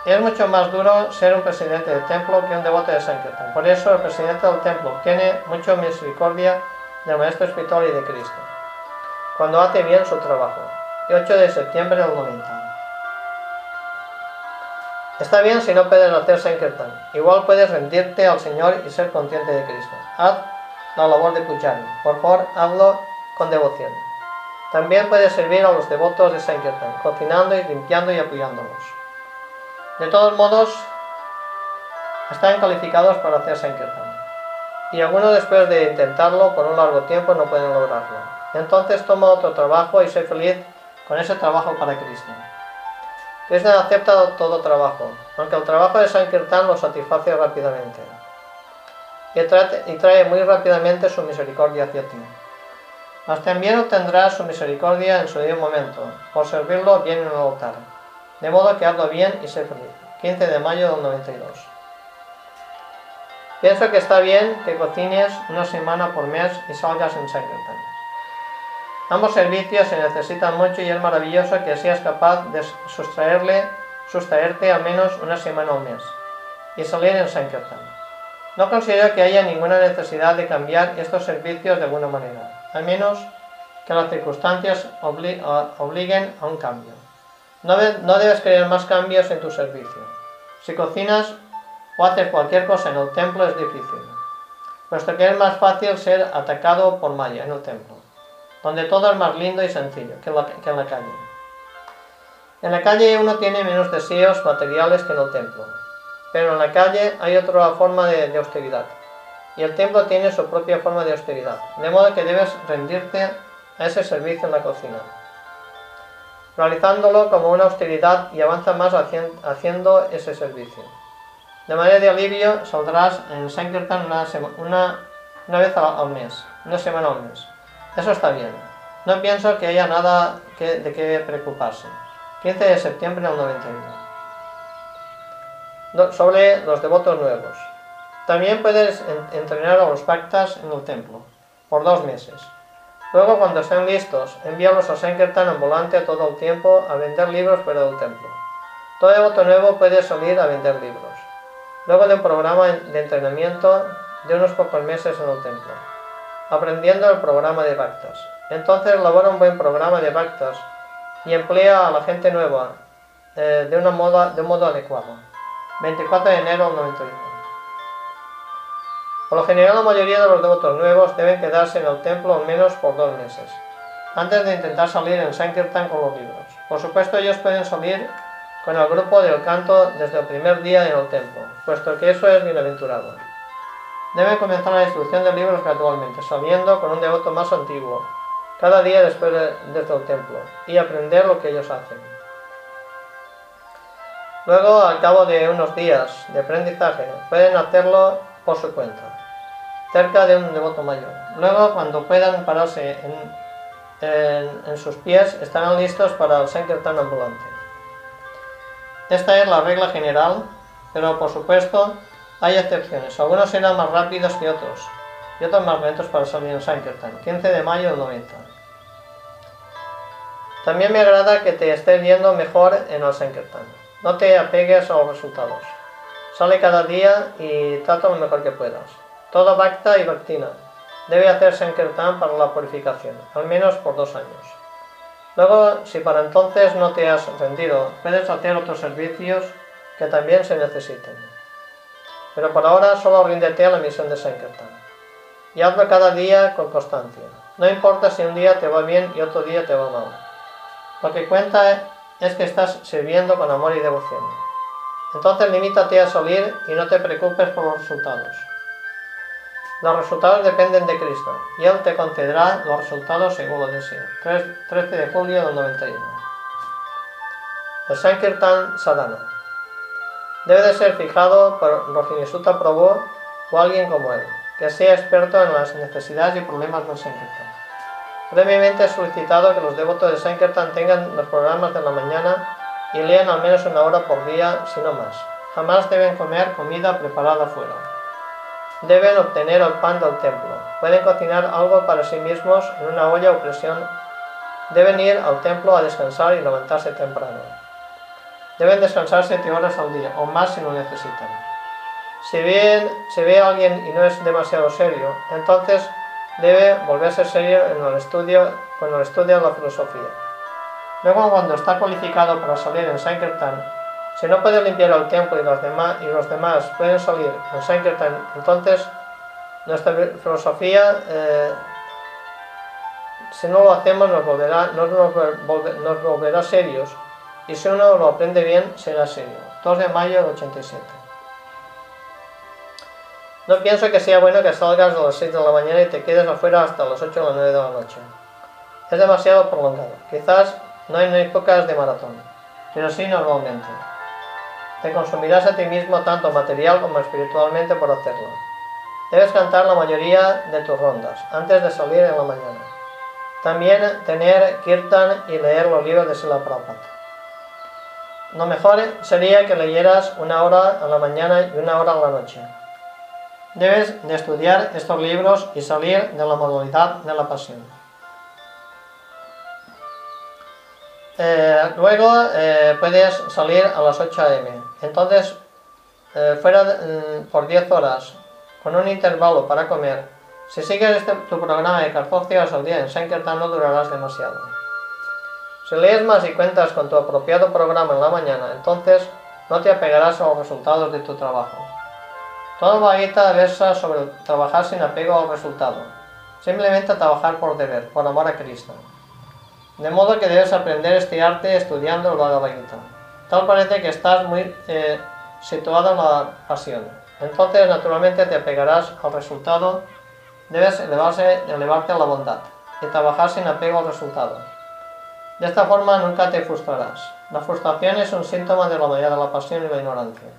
Es mucho más duro ser un presidente del templo que un devoto de Sankirtan. Por eso el presidente del templo tiene mucha misericordia del maestro espiritual y de Cristo, cuando hace bien su trabajo. Y 8 de septiembre del 90. Está bien si no puedes hacer Sankirtan. Igual puedes rendirte al Señor y ser consciente de Cristo. Haz la labor de Pujari. Por favor, hazlo con devoción. También puedes servir a los devotos de Sankirtan, cocinando y limpiando y apoyándolos. De todos modos, están calificados para hacer Sankirtan. Y algunos después de intentarlo por un largo tiempo no pueden lograrlo. Entonces toma otro trabajo y sé feliz con ese trabajo para Cristo. Krishna acepta todo trabajo, aunque el trabajo de Sankirtan lo satisface rápidamente y trae, muy rápidamente su misericordia hacia ti. Mas también obtendrás su misericordia en su debido momento, por servirlo bien en el altar. De modo que hazlo bien y sé feliz. 15 de mayo del 92. Pienso que está bien que cocines una semana por mes y salgas en Sankirtan. Ambos servicios se necesitan mucho y es maravilloso que seas capaz de sustraerle, sustraerte al menos una semana al mes y salir en Sankirtan. No considero que haya ninguna necesidad de cambiar estos servicios de alguna manera, al menos que las circunstancias obliguen a un cambio. No, debes querer más cambios en tu servicio. Si cocinas o hacer cualquier cosa en el templo es difícil, puesto que es más fácil ser atacado por Maya en el templo, donde todo es más lindo y sencillo que, en la calle. En la calle uno tiene menos deseos materiales que en el templo, pero en la calle hay otra forma de, de austeridad, y el templo tiene su propia forma de austeridad, de modo que debes rendirte a ese servicio en la cocina, realizándolo como una austeridad y avanza más haciendo ese servicio. De manera de alivio saldrás en Sankirtan una, una, una vez al mes, una semana al mes. Eso está bien. No pienso que haya nada de qué preocuparse. 15 de septiembre del 91. sobre los devotos nuevos. También puedes entrenar a los bhaktas en el templo, por dos meses. Luego, cuando estén listos, envíalos a Sankirtan en volante todo el tiempo a vender libros fuera del templo. Todo devoto nuevo puede salir a vender libros luego de un programa de entrenamiento de unos pocos meses en el templo, aprendiendo el programa de Bhaktas. Entonces elabora un buen programa de Bhaktas y emplea a la gente nueva eh, de, una moda, de un modo adecuado. 24 de enero del 91. Por lo general, la mayoría de los devotos nuevos deben quedarse en el templo al menos por dos meses, antes de intentar salir en Sankirtan con los libros. Por supuesto, ellos pueden salir con el grupo del canto desde el primer día en el templo, puesto que eso es bienaventurado. Debe comenzar la instrucción de libros gradualmente, saliendo con un devoto más antiguo, cada día después de, desde el templo, y aprender lo que ellos hacen. Luego, al cabo de unos días de aprendizaje, pueden hacerlo por su cuenta, cerca de un devoto mayor. Luego, cuando puedan pararse en, en, sus pies, estarán listos para el Sankirtan ambulante. Esta es la regla general, pero por supuesto hay excepciones. Algunos serán más rápidos que otros, y otros más lentos para salir en Sankirtan, 15 de mayo del 90. También me agrada que te estés viendo mejor en el Sankirtan. No te apegues a los resultados. Sale cada día y trata lo mejor que puedas. Todo Bhakta y Bhaktina debe hacer Sankirtan para la purificación, al menos por dos años. Luego, si para entonces no te has rendido, puedes hacer otros servicios que también se necesiten. Pero por ahora solo ríndete a la misión de Sankirtan. Y hazlo cada día con constancia. No importa si un día te va bien y otro día te va mal. Lo que cuenta es que estás sirviendo con amor y devoción. Entonces limítate a salir y no te preocupes por los resultados. Los resultados dependen de Cristo y Él te concederá los resultados según lo desee. 13 de julio del 91. El Sankirtan Sadhana debe de ser fijado por Rohinisuta Prabhu o alguien como él, que sea experto en las necesidades y problemas del Sankirtan. Previamente he solicitado que los devotos de Sankirtan tengan los programas de la mañana y lean al menos una hora por día, si no más. Jamás deben comer comida preparada fuera. Deben obtener el pan del templo. Pueden cocinar algo para sí mismos en una olla o presión. Deben ir al templo a descansar y levantarse temprano. Deben descansar 7 horas al día o más si lo necesitan. Si, bien, si ve a alguien y no es demasiado serio, entonces debe volverse serio en el estudio, con el estudio de la filosofía. Luego, cuando está cualificado para salir en Sankirtan, si no puede limpiar el templo y los demás, y los demás pueden salir en Sankirtan, entonces nuestra filosofía, eh, si no lo hacemos, nos volverá, nos, nos volverá serios y si uno lo aprende bien, será serio. 2 de mayo del 87. No pienso que sea bueno que salgas a las 6 de la mañana y te quedes afuera hasta las 8 o las 9 de la noche. Es demasiado prolongado. Quizás no hay épocas de maratón, pero sí normalmente. Te consumirás a ti mismo tanto material como espiritualmente por hacerlo. Debes cantar la mayoría de tus rondas antes de salir en la mañana. También tener kirtan y leer los libros de Sila Prabhupada. Lo mejor sería que leyeras una hora a la mañana y una hora a la noche. debes de estudiar estos libros y salir de la modalidad de la pasión. Eh, luego eh, puedes salir a las 8 am. Entonces, eh, fuera mm, por 10 horas, con un intervalo para comer. Si sigues este, tu programa de 14 horas al día en Sankirtan no durarás demasiado. Si lees más y cuentas con tu apropiado programa en la mañana, entonces no te apegarás a los resultados de tu trabajo. Toda Bhagavad versa sobre trabajar sin apego al resultado, simplemente trabajar por deber, por amor a Cristo. De modo que debes aprender este arte estudiando el Bhagavad. Tal parece que estás muy eh, situado en la pasión. Entonces, naturalmente, te apegarás al resultado. Debes elevarse, elevarte a la bondad y trabajar sin apego al resultado. De esta forma nunca te frustrarás. La frustración es un síntoma de la mayoría de la pasión y la ignorancia.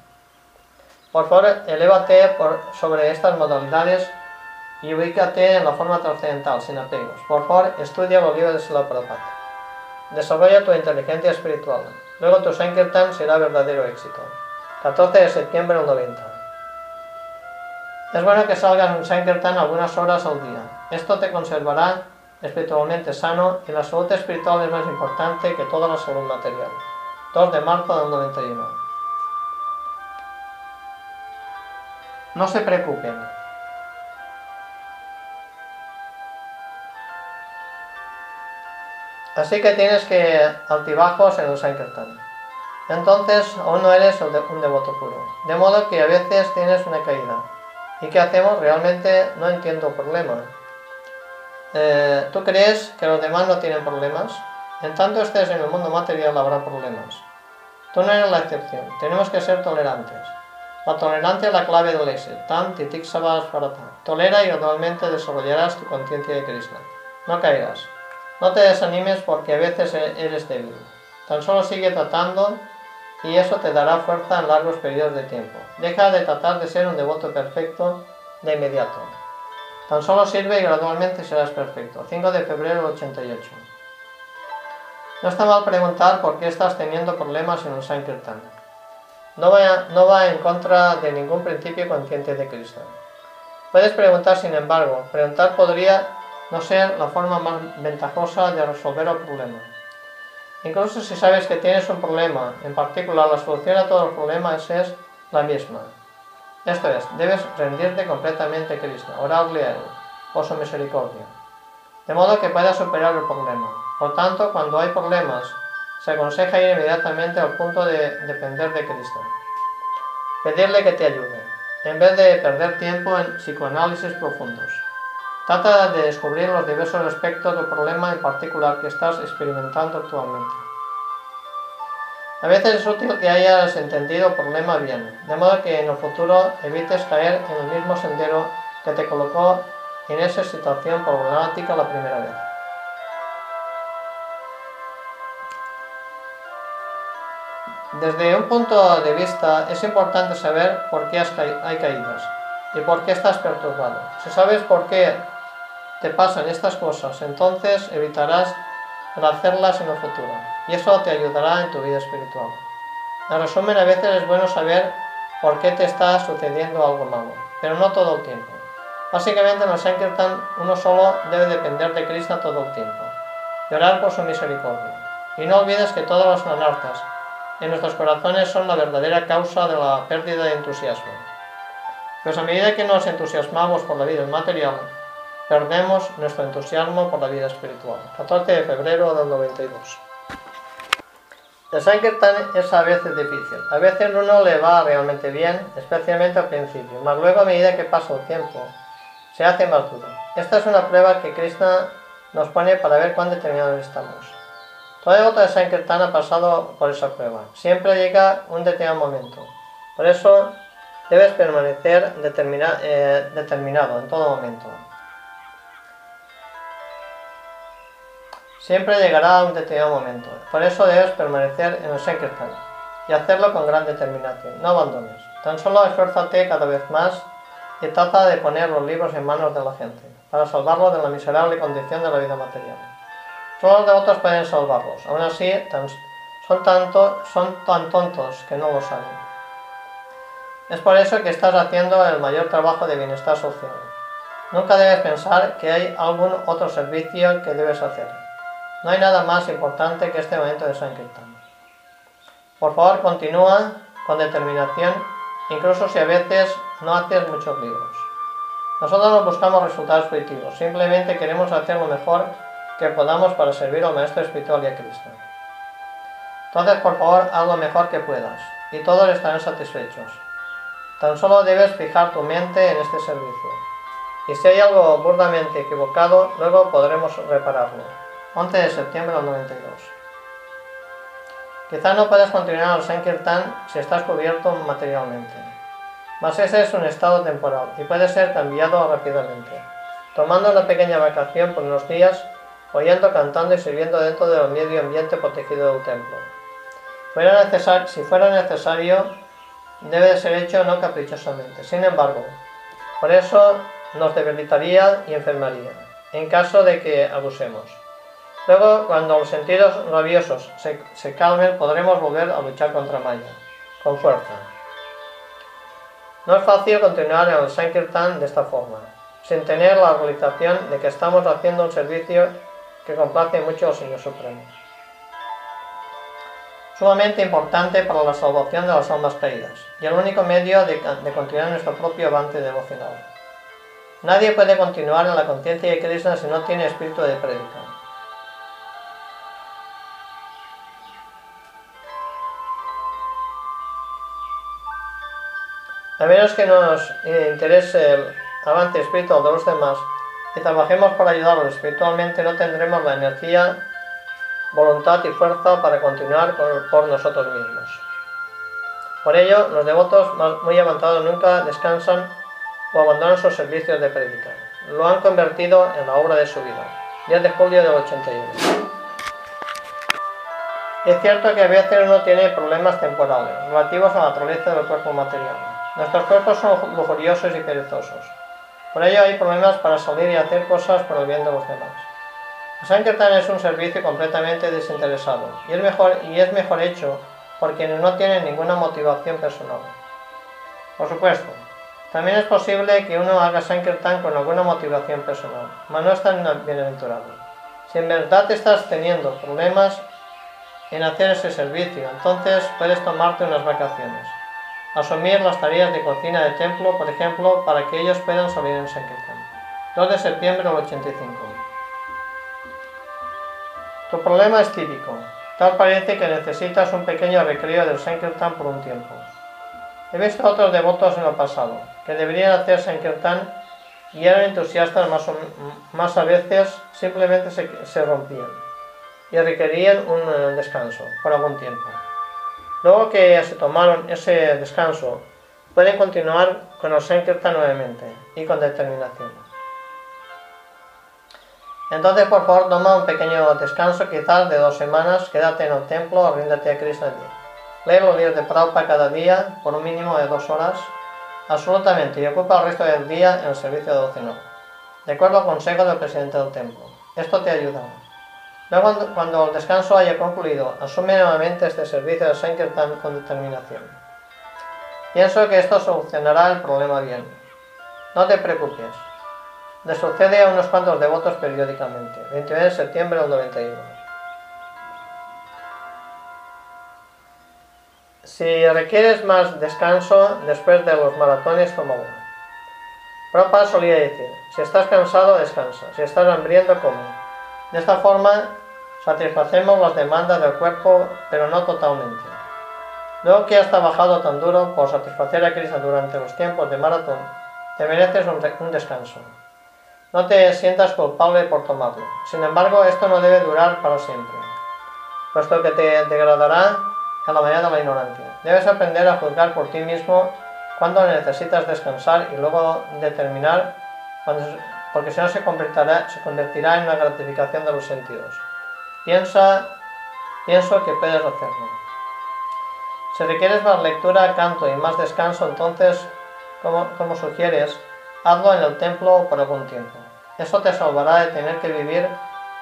Por favor, elévate por sobre estas modalidades y ubícate en la forma trascendental, sin apegos. Por favor, estudia los libros de Sila Prabhupada. Desarrolla tu inteligencia espiritual. Luego tu Sankirtan será verdadero éxito. 14 de septiembre del 90. Es bueno que salgas un Sankirtan algunas horas al día. Esto te conservará espiritualmente sano y la salud espiritual es más importante que toda la salud material. 2 de marzo del 91. No se preocupen. Así que tienes que altibajos en el Sankirtan. Entonces aún no eres un devoto puro. De modo que a veces tienes una caída. ¿Y qué hacemos? Realmente no entiendo el problema. Eh, ¿Tú crees que los demás no tienen problemas? En tanto estés en el mundo material habrá problemas. Tú no eres la excepción. Tenemos que ser tolerantes. La tolerancia es la clave del éxito. Tam titik Tolera y gradualmente desarrollarás tu conciencia de Krishna. No caerás. No te desanimes porque a veces e-, eres débil. Tan solo sigue tratando y eso te dará fuerza en largos periodos de tiempo. Deja de tratar de ser un devoto perfecto de inmediato. Tan solo sirve y gradualmente serás perfecto. 5 de febrero del 88. No está mal preguntar por qué estás teniendo problemas en un Sankirtan. No va, no va en contra de ningún principio consciente de Cristo. Puedes preguntar, sin embargo, preguntar podría no ser la forma más ventajosa de resolver el problema. Incluso si sabes que tienes un problema, en particular la solución a todos los problemas es la misma. Esto es, debes rendirte completamente a Cristo, orarle a Él, por su misericordia, de modo que puedas superar el problema. Por tanto, cuando hay problemas, se aconseja ir inmediatamente al punto de depender de Cristo. Pedirle que te ayude, en vez de perder tiempo en psicoanálisis profundos. Trata de descubrir los diversos aspectos del problema en particular que estás experimentando actualmente. A veces es útil que hayas entendido el problema bien, de modo que en el futuro evites caer en el mismo sendero que te colocó en esa situación problemática la primera vez. Desde un punto de vista es importante saber por qué hay caídas y por qué estás perturbado. Si sabes por qué te pasan estas cosas, entonces evitarás hacerlas en el futuro y eso te ayudará en tu vida espiritual. En resumen, a veces es bueno saber por qué te está sucediendo algo malo, pero no todo el tiempo. Básicamente en el Sankirtan uno solo debe depender de Krishna todo el tiempo y orar por su misericordia. Y no olvides que todas las manartas en nuestros corazones son la verdadera causa de la pérdida de entusiasmo. Pues a medida que nos entusiasmamos por la vida material, perdemos nuestro entusiasmo por la vida espiritual. 14 de febrero del 92. El Sankirtan es a veces difícil. A veces uno le va realmente bien, especialmente al principio, mas luego a medida que pasa el tiempo, se hace más duro. Esta es una prueba que Krishna nos pone para ver cuán determinados estamos. Toda devota de Sankirtan ha pasado por esa prueba. Siempre llega un determinado momento. Por eso debes permanecer eh, determinado en todo momento. Siempre llegará un determinado momento. Por eso debes permanecer en el Sankirtan y hacerlo con gran determinación. No abandones. Tan solo esfuérzate cada vez más y trata de poner los libros en manos de la gente para salvarlos de la miserable condición de la vida material. Solo los devotos pueden salvarlos. Aún así, son, tanto, son tan tontos que no lo saben. Es por eso que estás haciendo el mayor trabajo de bienestar social. Nunca debes pensar que hay algún otro servicio que debes hacer. No hay nada más importante que este momento de Sankirtan. Por favor, continúa con determinación, incluso si a veces no haces muchos libros. Nosotros no buscamos resultados positivos, simplemente queremos hacer lo mejor que podamos para servir al Maestro Espiritual y a Cristo. Entonces, por favor, haz lo mejor que puedas, y todos estarán satisfechos. Tan solo debes fijar tu mente en este servicio. Y si hay algo burdamente equivocado, luego podremos repararlo. 11 de septiembre del 92. Quizá no puedas continuar el Sankirtan si estás cubierto materialmente. Mas ese es un estado temporal y puede ser cambiado rápidamente. Tomando una pequeña vacación por unos días, oyendo, cantando y sirviendo dentro del medio ambiente protegido del templo. si fuera necesario, debe de ser hecho no caprichosamente. Sin embargo, por eso nos debilitaría y enfermaría, en caso de que abusemos. Luego, cuando los sentidos rabiosos se, se calmen, podremos volver a luchar contra Maya, con fuerza. No es fácil continuar en el Sankirtan de esta forma, sin tener la realización de que estamos haciendo un servicio que complace mucho al Señor Supremo. Sumamente importante para la salvación de las almas caídas y el único medio de, continuar nuestro propio avance devocional. Nadie puede continuar en la conciencia de Krishna si no tiene espíritu de prédica. A menos que nos interese el avance espiritual de los demás, y trabajemos para ayudarlos espiritualmente, no tendremos la energía, voluntad y fuerza para continuar por nosotros mismos. Por ello, los devotos muy avanzados nunca descansan o abandonan sus servicios de predicar. Lo han convertido en la obra de su vida. 10 de julio del 81. Es cierto que a veces uno tiene problemas temporales relativos a la naturaleza del cuerpo material. Nuestros cuerpos son lujuriosos y perezosos. Por ello hay problemas para salir y hacer cosas por el bien de los demás. El Sankirtan es un servicio completamente desinteresado y es mejor, y es mejor hecho por quienes no tienen ninguna motivación personal. Por supuesto, también es posible que uno haga Sankirtan con alguna motivación personal, pero no es tan bienaventurado. Si en verdad estás teniendo problemas en hacer ese servicio, entonces puedes tomarte unas vacaciones asumir las tareas de cocina de templo, por ejemplo, para que ellos puedan salir en Sankirtan. 2 de septiembre del 85. Tu problema es típico. Tal parece que necesitas un pequeño recreo del Sankirtan por un tiempo. He visto a otros devotos en el pasado que deberían hacer Sankirtan y eran entusiastas más, a veces simplemente se, se rompían y requerían un eh, descanso por algún tiempo. Luego que se tomaron ese descanso, pueden continuar con el Sankirtan nuevamente y con determinación. Entonces, por favor, toma un pequeño descanso, quizás de dos semanas, quédate en el templo, ríndete a Krishna allí. Lee los libros de Prabhupada cada día, por un mínimo de dos horas, absolutamente, y ocupa el resto del día en el servicio de devocional, de acuerdo al consejo del presidente del templo. Esto te ayudará. Luego, cuando el descanso haya concluido, asume nuevamente este servicio de Sankirtan con determinación. Pienso que esto solucionará el problema bien. No te preocupes. Le sucede a unos cuantos devotos periódicamente. 29 de septiembre del 91. Si requieres más descanso después de los maratones, toma uno. Prabhupada solía decir, si estás cansado, descansa. Si estás hambriento, come. De esta forma satisfacemos las demandas del cuerpo, pero no totalmente. Luego que has trabajado tan duro por satisfacer a Krishna durante los tiempos de maratón, te mereces un, descanso. No te sientas culpable por tomarlo. Sin embargo, esto no debe durar para siempre, puesto que te degradará a la manera de la ignorancia. Debes aprender a juzgar por ti mismo cuándo necesitas descansar y luego determinar cuándo porque si no se convertirá, en una gratificación de los sentidos. Piensa, pienso que puedes hacerlo. Si requieres más lectura, canto y más descanso, entonces, como, como sugieres, hazlo en el templo por algún tiempo. Eso te salvará de tener que vivir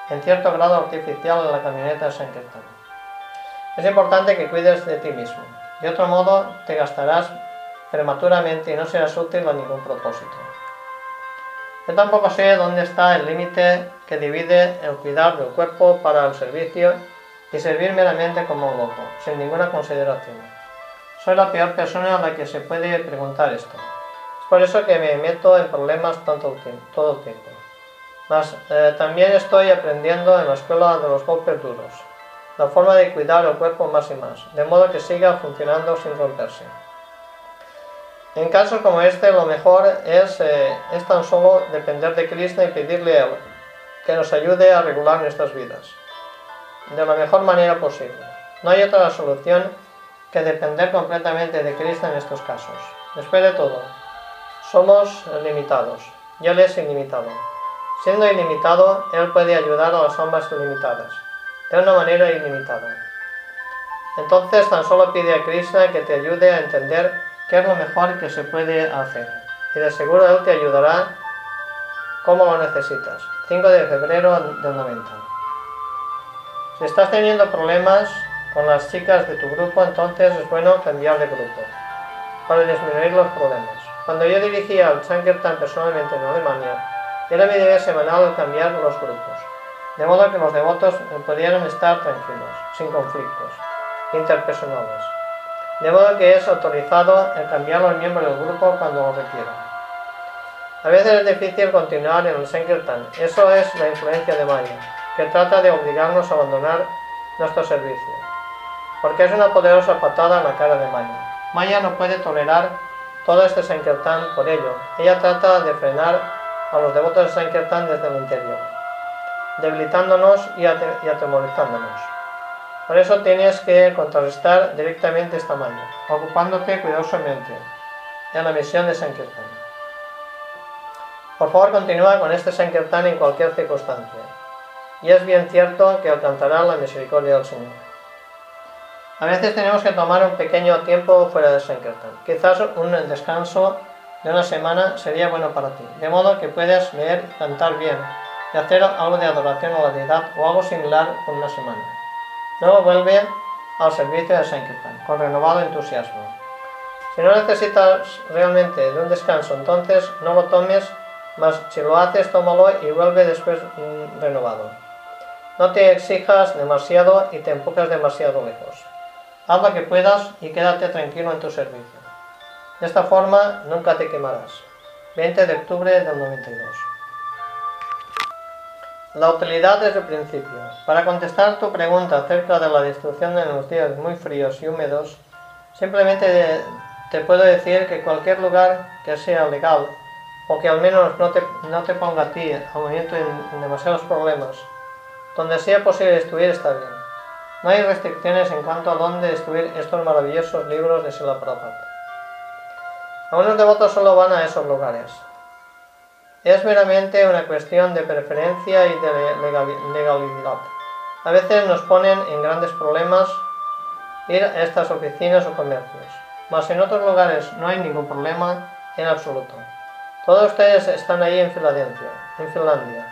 en cierto grado artificial en la camioneta de Es importante que cuides de ti mismo. De otro modo, te gastarás prematuramente y no serás útil a ningún propósito. Yo tampoco sé dónde está el límite que divide el cuidar del cuerpo para el servicio y servir meramente como un loco, sin ninguna consideración. Soy la peor persona a la que se puede preguntar esto. Es por eso que me meto en problemas tanto todo el tiempo. Mas eh, también estoy aprendiendo en la escuela de los golpes duros, la forma de cuidar el cuerpo más y más, de modo que siga funcionando sin romperse. En casos como este, lo mejor es, eh, es tan solo depender de Cristo y pedirle a Él que nos ayude a regular nuestras vidas de la mejor manera posible. No hay otra solución que depender completamente de Cristo en estos casos. Después de todo, somos limitados y Él es ilimitado. Siendo ilimitado, Él puede ayudar a las almas ilimitadas, de una manera ilimitada. Entonces tan solo pide a Cristo que te ayude a entender qué es lo mejor que se puede hacer. Y de seguro Él te ayudará como lo necesitas. 5 de febrero del 90. Si estás teniendo problemas con las chicas de tu grupo, entonces es bueno cambiar de grupo para disminuir los problemas. Cuando yo dirigía al Sankirtan personalmente en Alemania, era mi deber semanal cambiar los grupos, de modo que los devotos pudieran estar tranquilos, sin conflictos interpersonales. De modo que es autorizado el cambiar los miembros del grupo cuando lo requieran. A veces es difícil continuar en el Sankirtan, eso es la influencia de Maya que trata de obligarnos a abandonar nuestro servicio, porque es una poderosa patada en la cara de Maya. Maya no puede tolerar todo este Sankirtan por ello. Ella trata de frenar a los devotos de Sankirtan desde el interior, debilitándonos y, atemorizándonos. Por eso tienes que contrarrestar directamente esta Maya, ocupándote cuidadosamente en la misión de Sankirtan. Por favor, continúa con este Sankirtan en cualquier circunstancia y es bien cierto que alcanzará la misericordia del Señor. A veces tenemos que tomar un pequeño tiempo fuera de Sankirtan. Quizás un descanso de una semana sería bueno para ti, de modo que puedas leer cantar bien y hacer algo de adoración a la deidad o algo similar por una semana. Luego vuelve al servicio de Sankirtan con renovado entusiasmo. Si no necesitas realmente de un descanso, entonces no lo tomes, mas si lo haces, tómalo y vuelve después renovado. No te exijas demasiado y te empujes demasiado lejos. Haz lo que puedas y quédate tranquilo en tu servicio. De esta forma nunca te quemarás. 20 de octubre del 92. La utilidad desde principio. Para contestar tu pregunta acerca de la destrucción en los días muy fríos y húmedos, simplemente te puedo decir que cualquier lugar que sea legal o que al menos no te, no te ponga a ti al momento en demasiados problemas, donde sea posible destruir está bien. No hay restricciones en cuanto a dónde destruir estos maravillosos libros de Sila Prabhupada. Algunos devotos solo van a esos lugares. Es meramente una cuestión de preferencia y de legalidad. A veces nos ponen en grandes problemas ir a estas oficinas o comercios, mas en otros lugares no hay ningún problema en absoluto. Todos ustedes están ahí en Filadelfia, en Finlandia,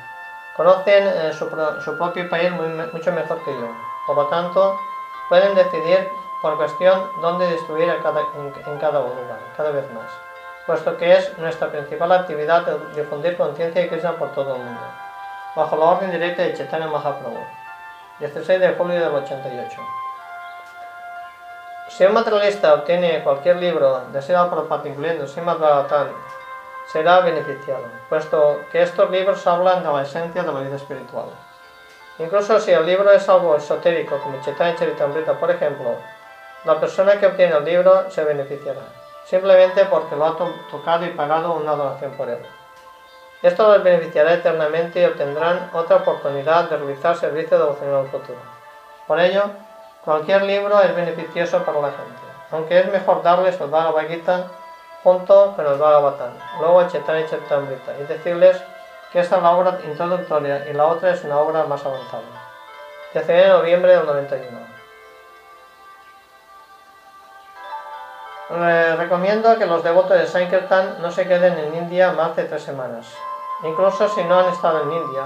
Conocen eh, su, propio país mucho mejor que yo. Por lo tanto, pueden decidir por cuestión dónde destruir en, cada lugar, cada vez más. Puesto que es nuestra principal actividad difundir conciencia y crisis por todo el mundo. Bajo la orden directa de Chaitanya Mahaprabhu. 16 de julio del 88. Si un materialista obtiene cualquier libro de Sri Prabhupada, incluyendo Srimad Bhagavatam, será beneficiado, puesto que estos libros hablan de la esencia de la vida espiritual. Incluso si el libro es algo esotérico, como Chaitanya Charitamrita, por ejemplo, la persona que obtiene el libro se beneficiará, simplemente porque lo ha tocado y pagado una donación por él. Esto les beneficiará eternamente y obtendrán otra oportunidad de realizar servicio devocional futuro. Por ello, cualquier libro es beneficioso para la gente, aunque es mejor darles el Bhagavad Gita junto con el Bhagavatam, luego Chaitanya Charitamrita, y decirles que esta es la obra introductoria y la otra es una obra más avanzada. 19 de noviembre del 91. Recomiendo que los devotos de Sankirtan no se queden en India más de tres semanas, incluso si no han estado en India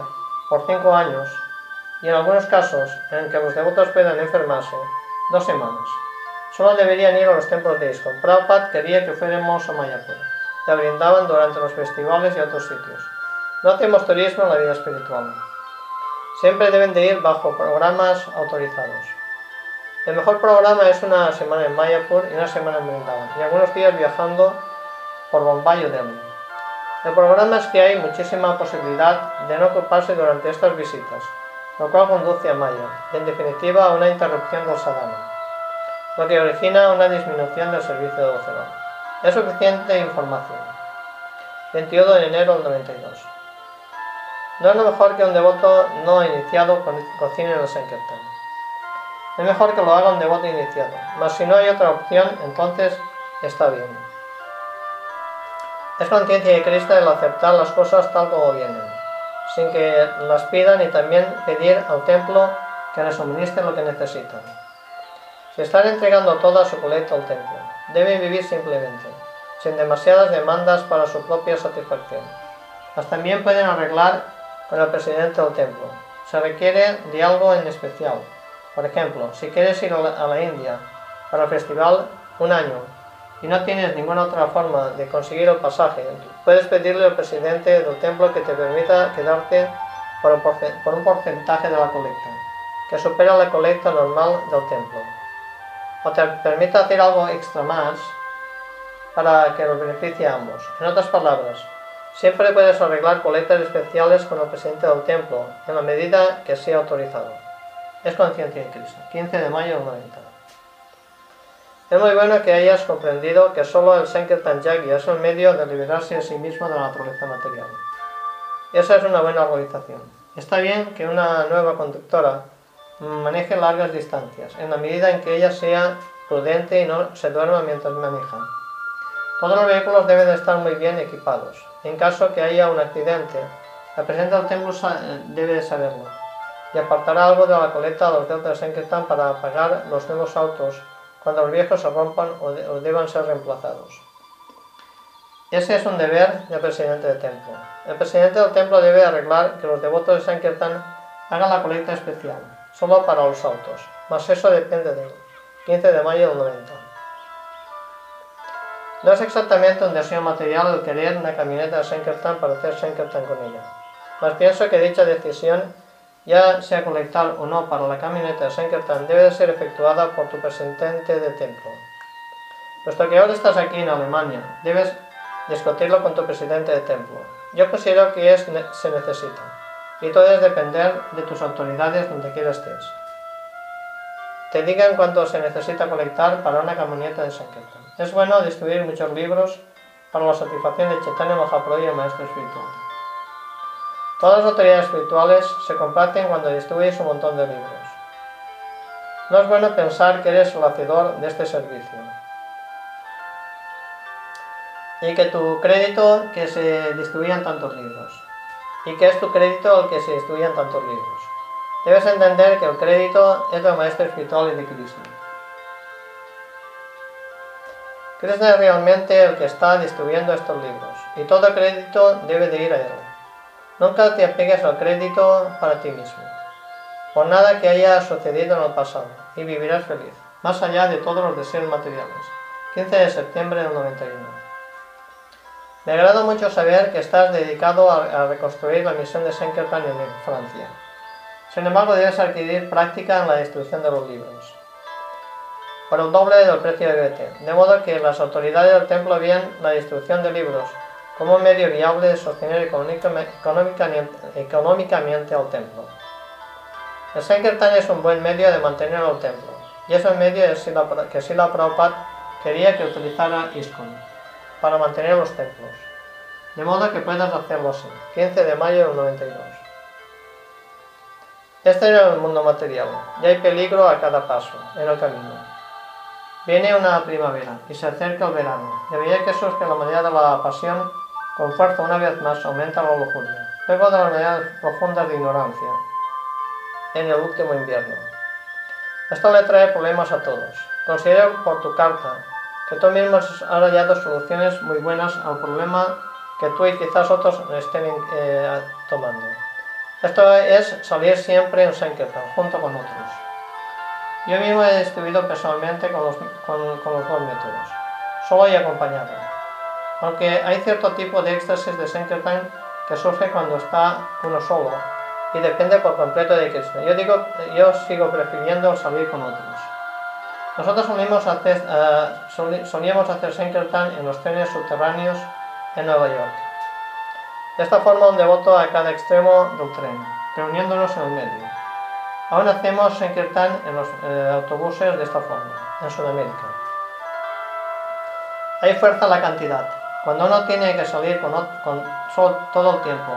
por cinco años, y en algunos casos en que los devotos puedan enfermarse, dos semanas. Solo deberían ir a los templos de ISKCON. Prabhupada quería que fuéramos a Mayapur. La brindaban durante los festivales y otros sitios. No hacemos turismo en la vida espiritual. Siempre deben de ir bajo programas autorizados. El mejor programa es una semana en Mayapur y una semana en Vrindavan, y algunos días viajando por Bombay o Delhi. El programa es que hay muchísima posibilidad de no ocuparse durante estas visitas, lo cual conduce a Maya, y en definitiva a una interrupción del sadhana, lo que origina una disminución del servicio de devocional. Es suficiente información. 21 de enero del 92. No es lo mejor que un devoto no iniciado cocine en el Sankirtan. Es mejor que lo haga un devoto iniciado, mas si no hay otra opción, entonces está bien. Es conciencia de Cristo el aceptar las cosas tal como vienen, sin que las pidan y también pedir al templo que les suministre lo que necesitan. Si están entregando toda su colecta al templo, deben vivir simplemente, sin demasiadas demandas para su propia satisfacción. Mas también pueden arreglar con el presidente del templo. Se requiere de algo en especial. Por ejemplo, si quieres ir a la India para el festival un año y no tienes ninguna otra forma de conseguir el pasaje, puedes pedirle al presidente del templo que te permita quedarte por un porcentaje de la colecta, que supera la colecta normal del templo. O te permita hacer algo extra más para que nos beneficie a ambos. En otras palabras, Siempre puedes arreglar colectas especiales con el presidente del templo, en la medida que sea autorizado. Es conciencia de Cristo. 15 de mayo del 90. Es muy bueno que hayas comprendido que solo el Sankirtan es el medio de liberarse a sí mismo de la naturaleza material. Esa es una buena organización. Está bien que una nueva conductora maneje largas distancias, en la medida en que ella sea prudente y no se duerma mientras maneja. Todos los vehículos deben estar muy bien equipados. En caso que haya un accidente, la presidenta del templo debe saberlo y apartará algo de la colecta a los deltas en que están para pagar los nuevos autos cuando los viejos se rompan o, deban ser reemplazados. Ese es un deber del presidente del templo. El presidente del templo debe arreglar que los devotos de Sankirtan hagan la colecta especial, solo para los autos, mas eso depende de él. 15 de mayo del 90. No es exactamente un deseo material el querer una camioneta de Sankirtan para hacer Sankirtan con ella. Mas pienso que dicha decisión, ya sea colectar o no para la camioneta de Sankirtan, debe de ser efectuada por tu presidente de templo. Puesto que ahora estás aquí en Alemania, debes discutirlo con tu presidente de templo. Yo considero que es, se necesita, y todo debe depender de tus autoridades donde quiera estés. Te digan cuánto se necesita colectar para una camioneta de Sankirtan. Es bueno distribuir muchos libros para la satisfacción de Chaitanya Mahaprabhu y el maestro espiritual. Todas las autoridades espirituales se comparten cuando distribuyes un montón de libros. No es bueno pensar que eres el hacedor de este servicio y que tu crédito que se distribuyan tantos libros y que es tu crédito el que se distribuyan tantos libros. Debes entender que el crédito es del maestro espiritual y de Cristo. Krishna es realmente el que está distribuyendo estos libros y todo crédito debe de ir a él. Nunca te apegues al crédito para ti mismo, por nada que haya sucedido en el pasado, y vivirás feliz, más allá de todos los deseos materiales. 15 de septiembre del 91. Me agrada mucho saber que estás dedicado a, reconstruir la misión de Sankirtan en Francia. Sin embargo, debes adquirir práctica en la destrucción de los libros por el doble del precio de BT, de modo que las autoridades del templo vean la destrucción de libros como medio viable de sostener económicamente al templo. El Sankirtan es un buen medio de mantener al templo, y es el medio que Sila Prabhupada quería que utilizara ISKCON para mantener los templos, de modo que puedas hacerlo así. 15 de mayo del 92. Este es el mundo material, y hay peligro a cada paso en el camino. Viene una primavera y se acerca el verano. De medida que surge la humanidad de la pasión, con fuerza una vez más aumenta la lujuria. Luego de las medidas profundas de ignorancia, en el último invierno. Esto le trae problemas a todos. Considero por tu carta que tú mismo has hallado soluciones muy buenas al problema que tú y quizás otros estén eh, tomando. Esto es salir siempre en Sankirtan, junto con otros. Yo mismo he distribuido personalmente con los, con, los dos métodos, solo y acompañado. Aunque hay cierto tipo de éxtasis de Sankirtan que surge cuando está uno solo y depende por completo de Krishna. Yo, digo, yo sigo prefiriendo salir con otros. Nosotros solíamos hacer, uh, solíamos hacer Sankirtan en los trenes subterráneos en Nueva York. De esta forma un devoto a cada extremo del tren, reuniéndonos en el medio. Aún hacemos Sankirtan en los eh, autobuses de esta forma, en Sudamérica. Hay fuerza en la cantidad. Cuando uno tiene que salir con, con todo el tiempo,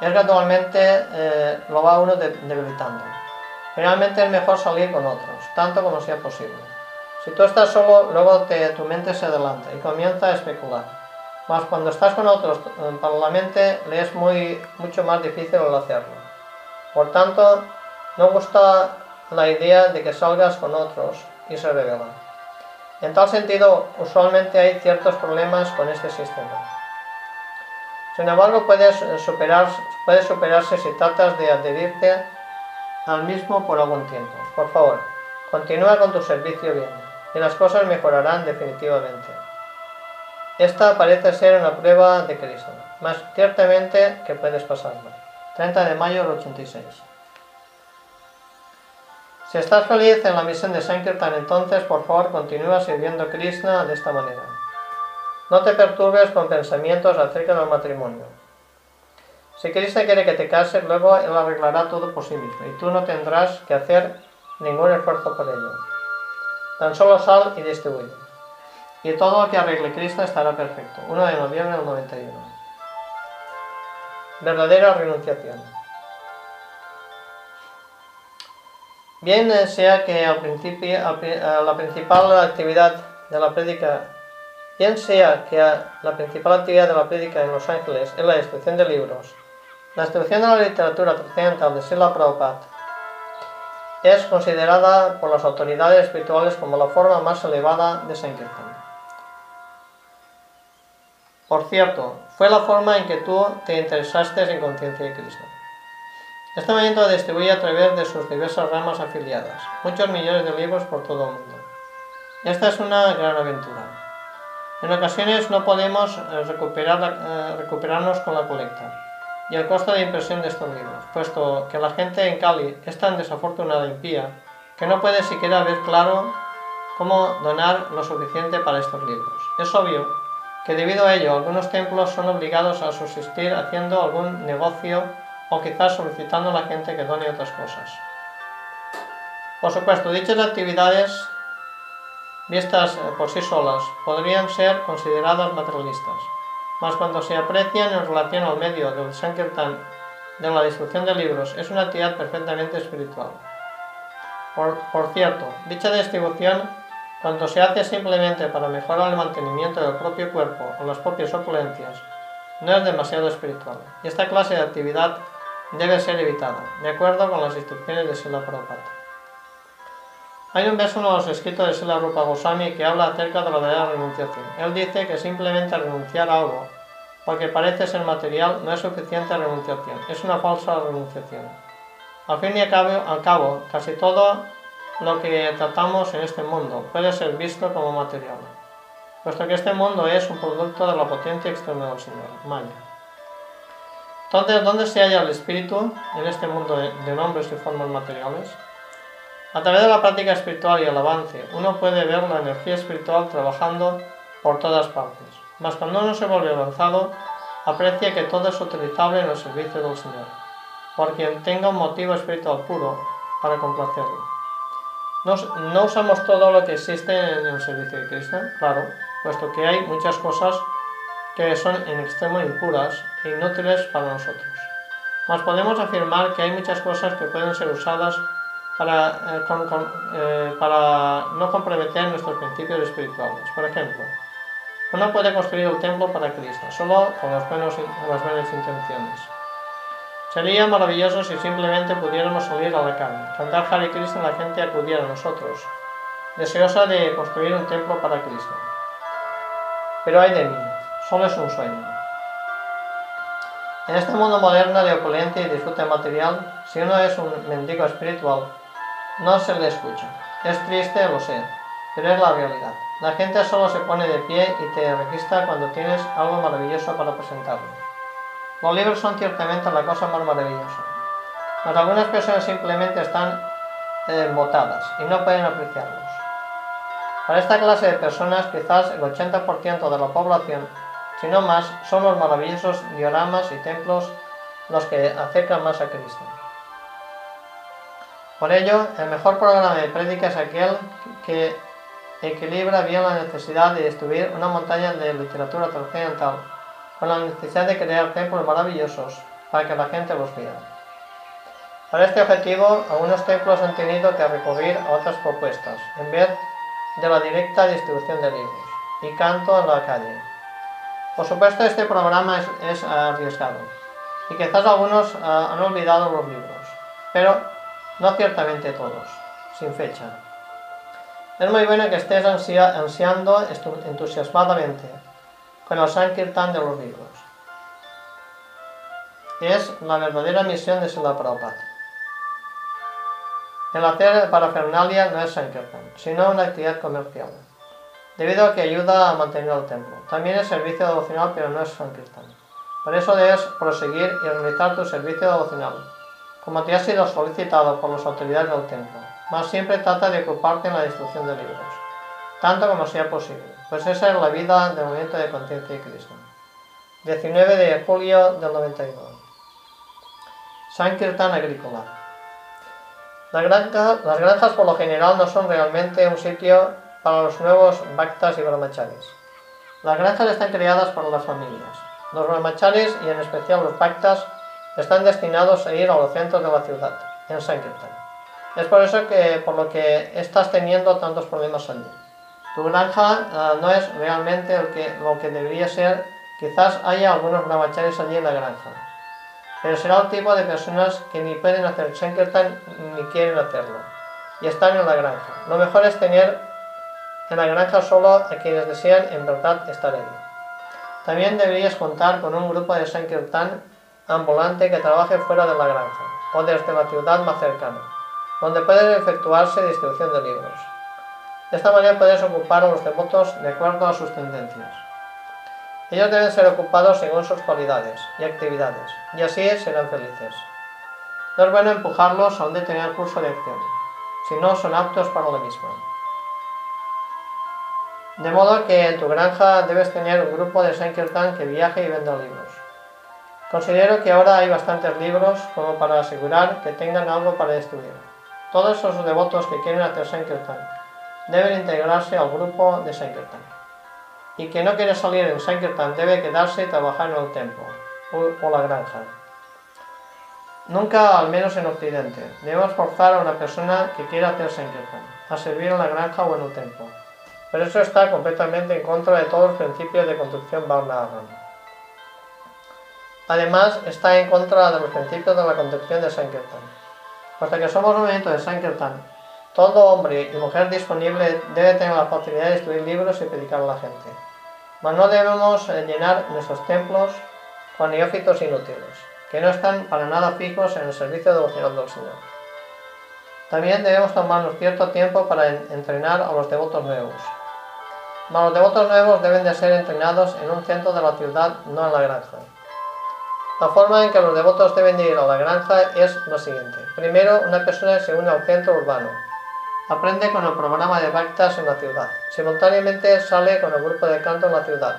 es gradualmente eh, lo va uno debilitando. Generalmente es mejor salir con otros, tanto como sea posible. Si tú estás solo, luego tu mente se adelanta y comienza a especular. Mas cuando estás con otros, eh, para la mente le es muy, mucho más difícil hacerlo. Por tanto, no gusta la idea de que salgas con otros y se revela. En tal sentido, usualmente hay ciertos problemas con este sistema. Sin embargo, puedes, superar, superarse si tratas de adherirte al mismo por algún tiempo. Por favor, continúa con tu servicio bien y las cosas mejorarán definitivamente. Esta parece ser una prueba de Cristo, más ciertamente que puedes pasarlo. 30 de mayo del 86. Si estás feliz en la misión de Sankirtan, entonces por favor continúa sirviendo a Krishna de esta manera. No te perturbes con pensamientos acerca del matrimonio. Si Krishna quiere que te cases, luego Él arreglará todo por sí mismo y tú no tendrás que hacer ningún esfuerzo por ello. Tan solo sal y distribuye. Y todo lo que arregle Krishna estará perfecto. 1 de noviembre del 91. Verdadera renunciación. Bien sea que principio, la principal actividad de la prédica, bien sea que la principal actividad de la prédica en Los Ángeles es la destrucción de libros, la destrucción de la literatura trascendental de Sila Prabhupada es considerada por las autoridades espirituales como la forma más elevada de Sankirtan. Por cierto, fue la forma en que tú te interesaste en conciencia de Cristo. Este movimiento distribuye a través de sus diversas ramas afiliadas, muchos millones de libros por todo el mundo. Esta es una gran aventura. En ocasiones no podemos eh, recuperar eh, recuperarnos con la colecta y el costo de impresión de estos libros, puesto que la gente en Cali es tan desafortunada y impía que no puede siquiera ver claro cómo donar lo suficiente para estos libros. Es obvio que debido a ello algunos templos son obligados a subsistir haciendo algún negocio o quizás solicitando a la gente que done otras cosas. Por supuesto, dichas actividades, vistas eh, por sí solas, podrían ser consideradas materialistas, mas cuando se aprecian en relación al medio del Sankirtan de la destrucción de libros, es una actividad perfectamente espiritual. Por, por cierto, dicha distribución, cuando se hace simplemente para mejorar el mantenimiento del propio cuerpo o las propias opulencias, no es demasiado espiritual. Y esta clase de actividad debe ser evitada, de acuerdo con las instrucciones de Sila Prabhupada. Hay un verso en los escritos de Sila Rupa Goswami que habla acerca de la verdadera renunciación. Él dice que simplemente renunciar a algo, porque parece ser material, no es suficiente renunciación, es una falsa renunciación. Al fin y al cabo, al cabo, casi todo lo que tratamos en este mundo puede ser visto como material, puesto que este mundo es un producto de la potencia externa del Señor, Maya. Entonces, ¿dónde se halla el espíritu en este mundo de nombres y formas materiales? A través de la práctica espiritual y el avance, uno puede ver la energía espiritual trabajando por todas partes. Mas cuando uno se vuelve avanzado, aprecia que todo es utilizable en el servicio del Señor, por quien tenga un motivo espiritual puro para complacerlo. No, no usamos todo lo que existe en el servicio de Cristo, claro, puesto que hay muchas cosas que son en extremo impuras e inútiles para nosotros. Mas podemos afirmar que hay muchas cosas que pueden ser usadas para, eh, eh, para no comprometer nuestros principios espirituales. Por ejemplo, uno puede construir el templo para Cristo, solo con las buenas intenciones. Sería maravilloso si simplemente pudiéramos salir a la calle, cantar Hare Krishna y la gente acudiera a nosotros, deseosa de construir un templo para Cristo. Pero hay de mí, solo es un sueño. En este mundo moderno de opulencia y disfrute material, si uno es un mendigo espiritual, no se le escucha. Es triste, lo sé, pero es la realidad. La gente solo se pone de pie y te registra cuando tienes algo maravilloso para presentarle. Los libros son ciertamente la cosa más maravillosa, pero algunas personas simplemente están embotadas eh, y no pueden apreciarlos. Para esta clase de personas, quizás el 80% de la población, si no más, son los maravillosos dioramas y templos los que acercan más a Cristo. Por ello, el mejor programa de prédica es aquel que equilibra bien la necesidad de destruir una montaña de literatura trascendental con la necesidad de crear templos maravillosos para que la gente los vea. Para este objetivo, algunos templos han tenido que recurrir a otras propuestas, en vez de la directa distribución de libros y canto en la calle. Por supuesto, este programa es, arriesgado y quizás algunos ah, han olvidado los libros, pero no ciertamente todos, sin fecha. Es muy bueno que estés ansiando entusiasmadamente con el Sankirtan de los libros. Es la verdadera misión de Sila Prabhupada. El hacer parafernalia no es Sankirtan, sino una actividad comercial, debido a que ayuda a mantener el templo. También es servicio devocional, pero no es Sankirtan. Por eso debes proseguir y realizar tu servicio devocional, como te ha sido solicitado por las autoridades del templo mas siempre trata de ocuparte en la destrucción de libros, tanto como sea posible, pues esa es la vida del movimiento de conciencia de Cristo. 19 de julio del 99. Sankirtan agrícola. Las granjas, las granjas por lo general no son realmente un sitio para los nuevos bhaktas y brahmacharis. Las granjas están creadas para las familias. Los brahmacharis y en especial los bhaktas están destinados a ir a los centros de la ciudad, en Sankirtan. Es por eso que por lo que estás teniendo tantos problemas allí. Tu granja ah, no es realmente lo que, lo que debería ser. Quizás haya algunos brahmacharis allí en la granja. Pero será el tipo de personas que ni pueden hacer Sankirtan ni quieren hacerlo. Y están en la granja. Lo mejor es tener en la granja solo a quienes desean en verdad estar allí. También deberías contar con un grupo de Sankirtan ambulante que trabaje fuera de la granja o desde la ciudad más cercana donde puede efectuarse distribución de libros. De esta manera puedes ocupar a los devotos de acuerdo a sus tendencias. Ellos deben ser ocupados según sus cualidades y actividades, y así serán felices. No es bueno empujarlos a un determinado curso de acción, si no son aptos para lo mismo. De modo que en tu granja debes tener un grupo de Sankirtan que viaje y venda libros. Considero que ahora hay bastantes libros como para asegurar que tengan algo para distribuir. Todos esos devotos que quieren hacer Sankirtan deben integrarse al grupo de Sankirtan. Y que no quiere salir en Sankirtan debe quedarse y trabajar en el templo o, la granja. Nunca, al menos en Occidente, debemos forzar a una persona que quiera hacer Sankirtan a servir en la granja o en el templo. Pero eso está completamente en contra de todos los principios de construcción Varnavaram. Además, está en contra de los principios de la construcción de Sankirtan. Puesto que somos un movimiento de Sankirtan, todo hombre y mujer disponible debe tener la facilidad de escribir libros y predicar a la gente. Mas no debemos llenar nuestros templos con neófitos inútiles, que no están para nada fijos en el servicio devocional del Señor. También debemos tomarnos cierto tiempo para entrenar a los devotos nuevos. Mas los devotos nuevos deben de ser entrenados en un centro de la ciudad, no en la granja. La forma en que los devotos deben ir a la granja es la siguiente. Primero, una persona se une al centro urbano. Aprende con el programa de Bhaktas en la ciudad. Simultáneamente sale con el grupo de canto en la ciudad.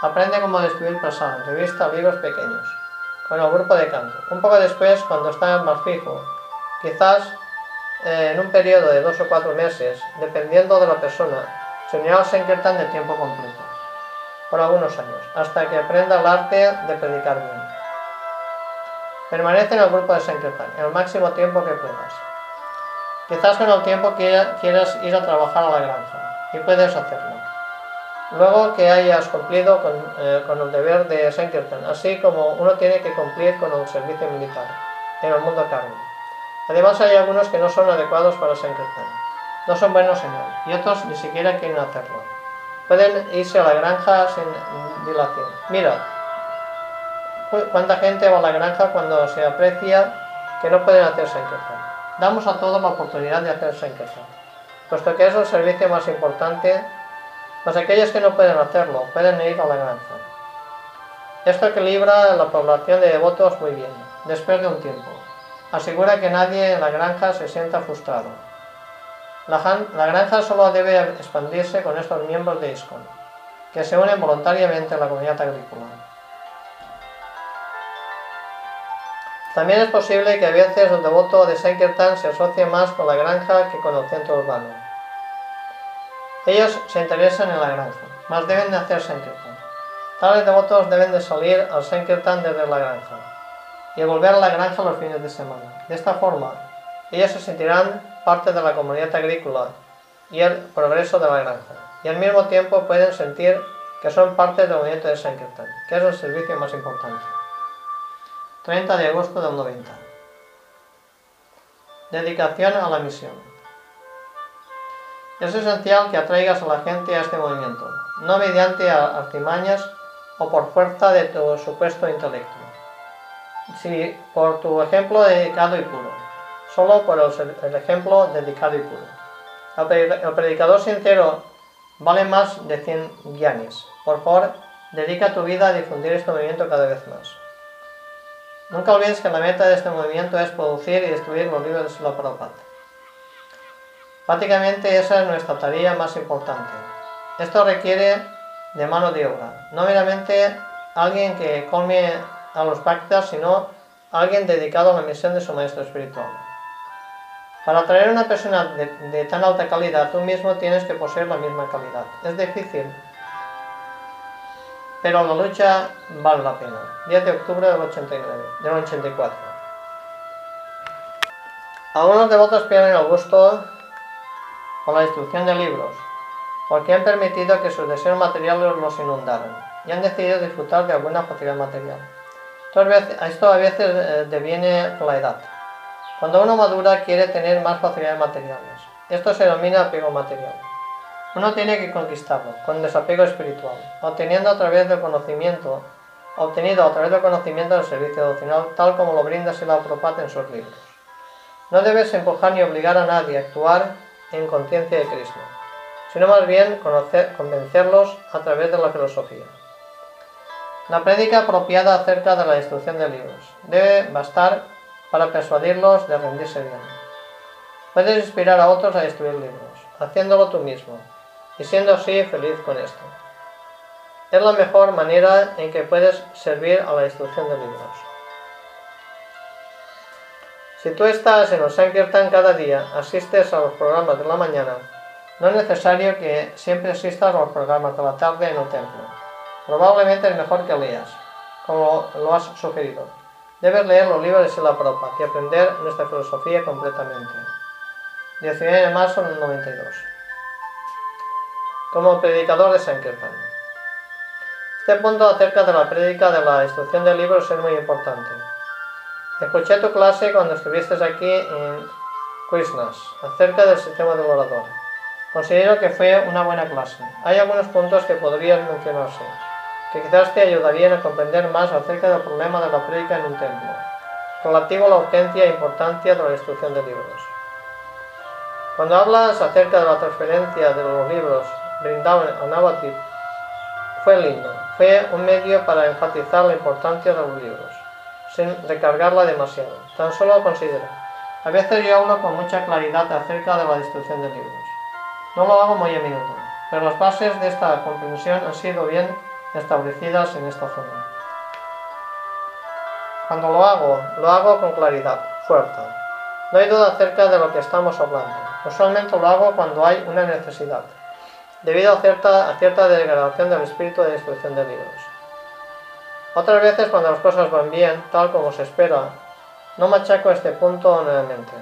Aprende cómo describir prasadas, revistas, libros pequeños. Con el grupo de canto. Un poco después, cuando está más fijo, quizás eh, en un periodo de dos o cuatro meses, dependiendo de la persona, se unirá al Sankirtan de tiempo completo. Por algunos años, hasta que aprenda el arte de predicar bien. Permanece en el grupo de Sankirtan el máximo tiempo que puedas. Quizás con el tiempo quieras ir a trabajar a la granja y puedes hacerlo. Luego que hayas cumplido eh, con, el deber de Sankirtan, así como uno tiene que cumplir con el servicio militar en el mundo carne. Además hay algunos que no son adecuados para Sankirtan. No son buenos señor y otros ni siquiera quieren hacerlo. Pueden irse a la granja sin dilación. Mira, cuánta gente va a la granja cuando se aprecia que no pueden hacer Sankirtan. Damos a todos la oportunidad de hacer Sankirtan. puesto que es el servicio más importante, mas aquellos que no pueden hacerlo pueden ir a la granja. Esto equilibra la población de devotos muy bien, después de un tiempo. Asegura que nadie en la granja se sienta frustrado. La, granja solo debe expandirse con estos miembros de ISKCON, que se unen voluntariamente a la comunidad agrícola. También es posible que a veces el devoto de Sankirtan se asocie más con la granja que con el centro urbano. Ellos se interesan en la granja, mas deben de hacer Sankirtan. Tales devotos deben de salir al Sankirtan desde la granja y volver a la granja los fines de semana. De esta forma, ellos se sentirán parte de la comunidad agrícola y el progreso de la granja, y al mismo tiempo pueden sentir que son parte del movimiento de Sankirtan, que es el servicio más importante. 30 de agosto del 90. Dedicación a la misión. Es esencial que atraigas a la gente a este movimiento, no mediante artimañas o por fuerza de tu supuesto intelecto, si por tu ejemplo dedicado y puro, solo por el, ejemplo dedicado y puro. El predicador sincero vale más de 100 guianes. Por favor, dedica tu vida a difundir este movimiento cada vez más. Nunca olvides que la meta de este movimiento es producir y destruir los libros de Sila Prabhupada. Prácticamente esa es nuestra tarea más importante. Esto requiere de mano de obra, no meramente alguien que come a los pactas, sino alguien dedicado a la misión de su maestro espiritual. Para atraer a una persona de, de tan alta calidad, tú mismo tienes que poseer la misma calidad. Es difícil, pero la lucha vale la pena. 10 de octubre del, 89, del 84. Algunos devotos pierden el gusto con la destrucción de libros, porque han permitido que sus deseos materiales los inundaran y han decidido disfrutar de alguna facilidad material. Esto a veces eh, deviene la edad. Cuando uno madura quiere tener más facilidades materiales. Esto se denomina apego material. Uno tiene que conquistarlo con desapego espiritual, obteniendo a través del conocimiento, obtenido a través del conocimiento del servicio devocional, tal como lo brinda Sila Prabhupada en sus libros. No debes empujar ni obligar a nadie a actuar en conciencia de Cristo, sino más bien convencerlos a través de la filosofía. La prédica apropiada acerca de la destrucción de libros debe bastar para persuadirlos de rendirse bien. Puedes inspirar a otros a destruir libros, haciéndolo tú mismo, y siendo así feliz con esto. Es la mejor manera en que puedes servir a la instrucción de libros. Si tú estás en el Sankirtan cada día, asistes a los programas de la mañana, no es necesario que siempre asistas a los programas de la tarde en el templo. Probablemente es mejor que leas, como lo has sugerido. Debes leer los libros de Sila Prabhupada y aprender nuestra filosofía completamente. 19 de marzo del 92 como predicador de Sankirtan. Este punto acerca de la prédica de la instrucción de libros es muy importante. Escuché tu clase cuando estuviste aquí en Krishnas, acerca del sistema de orador. Considero que fue una buena clase. Hay algunos puntos que podrían mencionarse, que quizás te ayudarían a comprender más acerca del problema de la prédica en un templo, relativo a la urgencia e importancia de la instrucción de libros. Cuando hablas acerca de la transferencia de los libros brindado a Navadvip fue lindo. Fue un medio para enfatizar la importancia de los libros, sin recargarla demasiado. Tan solo considera. A veces yo hablo con mucha claridad acerca de la destrucción de libros. No lo hago muy a menudo, pero las bases de esta comprensión han sido bien establecidas en esta zona. Cuando lo hago, lo hago con claridad, fuerte. No hay duda acerca de lo que estamos hablando. Usualmente lo hago cuando hay una necesidad debido a cierta, cierta degradación del espíritu de destrucción de libros. Otras veces, cuando las cosas van bien, tal como se espera, no machaco este punto nuevamente.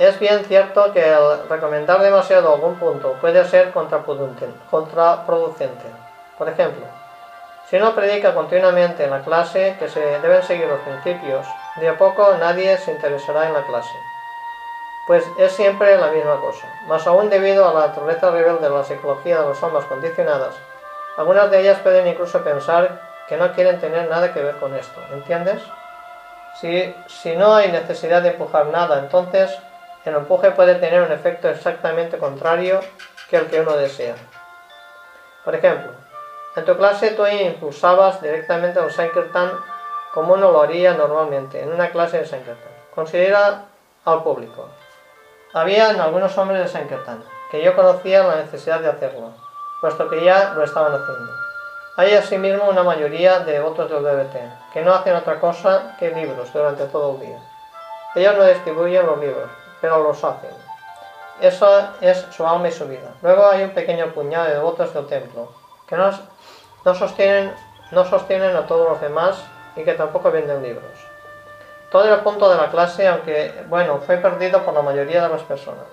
Es bien cierto que el recomendar demasiado algún punto puede ser contraproducente. Por ejemplo, si uno predica continuamente en la clase que se deben seguir los principios, de a poco nadie se interesará en la clase pues es siempre la misma cosa. Más aún debido a la naturaleza rebelde de la psicología de las almas condicionadas, algunas de ellas pueden incluso pensar que no quieren tener nada que ver con esto, ¿entiendes? Si, si no hay necesidad de empujar nada, entonces el empuje puede tener un efecto exactamente contrario que el que uno desea. Por ejemplo, en tu clase tú impulsabas directamente al Sankirtan como uno lo haría normalmente en una clase de Sankirtan. Considera al público. Había algunos hombres de Sankirtan que yo conocía la necesidad de hacerlo, puesto que ya lo estaban haciendo. Hay asimismo una mayoría de devotos del DBT que no hacen otra cosa que libros durante todo el día. Ellos no distribuyen los libros, pero los hacen. Eso es su alma y su vida. Luego hay un pequeño puñado de devotos del templo que no, no, sostienen, no sostienen a todos los demás y que tampoco venden libros. Todo el punto de la clase, aunque bueno, fue perdido por la mayoría de las personas.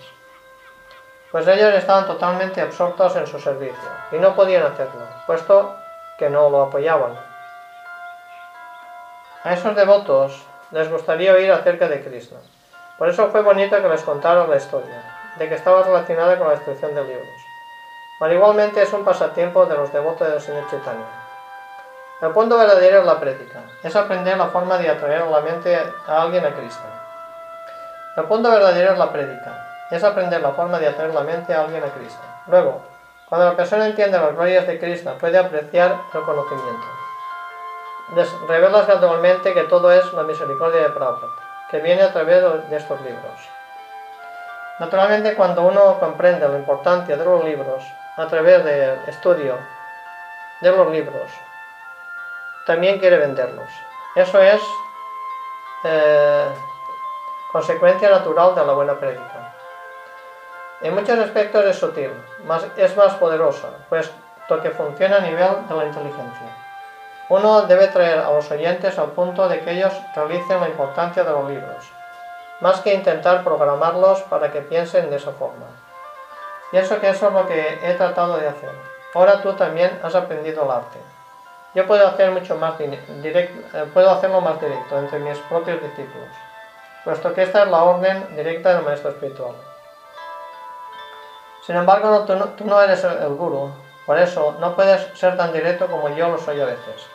Pues ellos estaban totalmente absortos en su servicio y no podían hacerlo, puesto que no lo apoyaban. A esos devotos les gustaría oír acerca de Krishna. Por eso fue bonito que les contara la historia, de que estaba relacionada con la destrucción de libros. Pero igualmente es un pasatiempo de los devotos de Señor Chaitanya. El punto verdadero es la práctica, es aprender la forma de atraer la mente a alguien a Cristo. El punto verdadero es la prédica, es aprender la forma de atraer la mente a alguien a Cristo. Luego, cuando la persona entiende las glorias de Cristo, puede apreciar el conocimiento. Les revelas gradualmente que todo es la misericordia de Prabhupada, que viene a través de estos libros. Naturalmente, cuando uno comprende la importancia de los libros a través del estudio de los libros, también quiere venderlos. Eso es eh, consecuencia natural de la buena prédica. En muchos aspectos es sutil, más, es más poderosa, puesto que funciona a nivel de la inteligencia. Uno debe traer a los oyentes al punto de que ellos realicen la importancia de los libros, más que intentar programarlos para que piensen de esa forma. Pienso que eso es lo que he tratado de hacer. Ahora tú también has aprendido el arte. Yo puedo hacer mucho más directo, eh, puedo hacerlo más directo entre mis propios discípulos, puesto que esta es la orden directa del maestro espiritual. Sin embargo, tú, no, eres el, guru, por eso no puedes ser tan directo como yo lo soy a veces.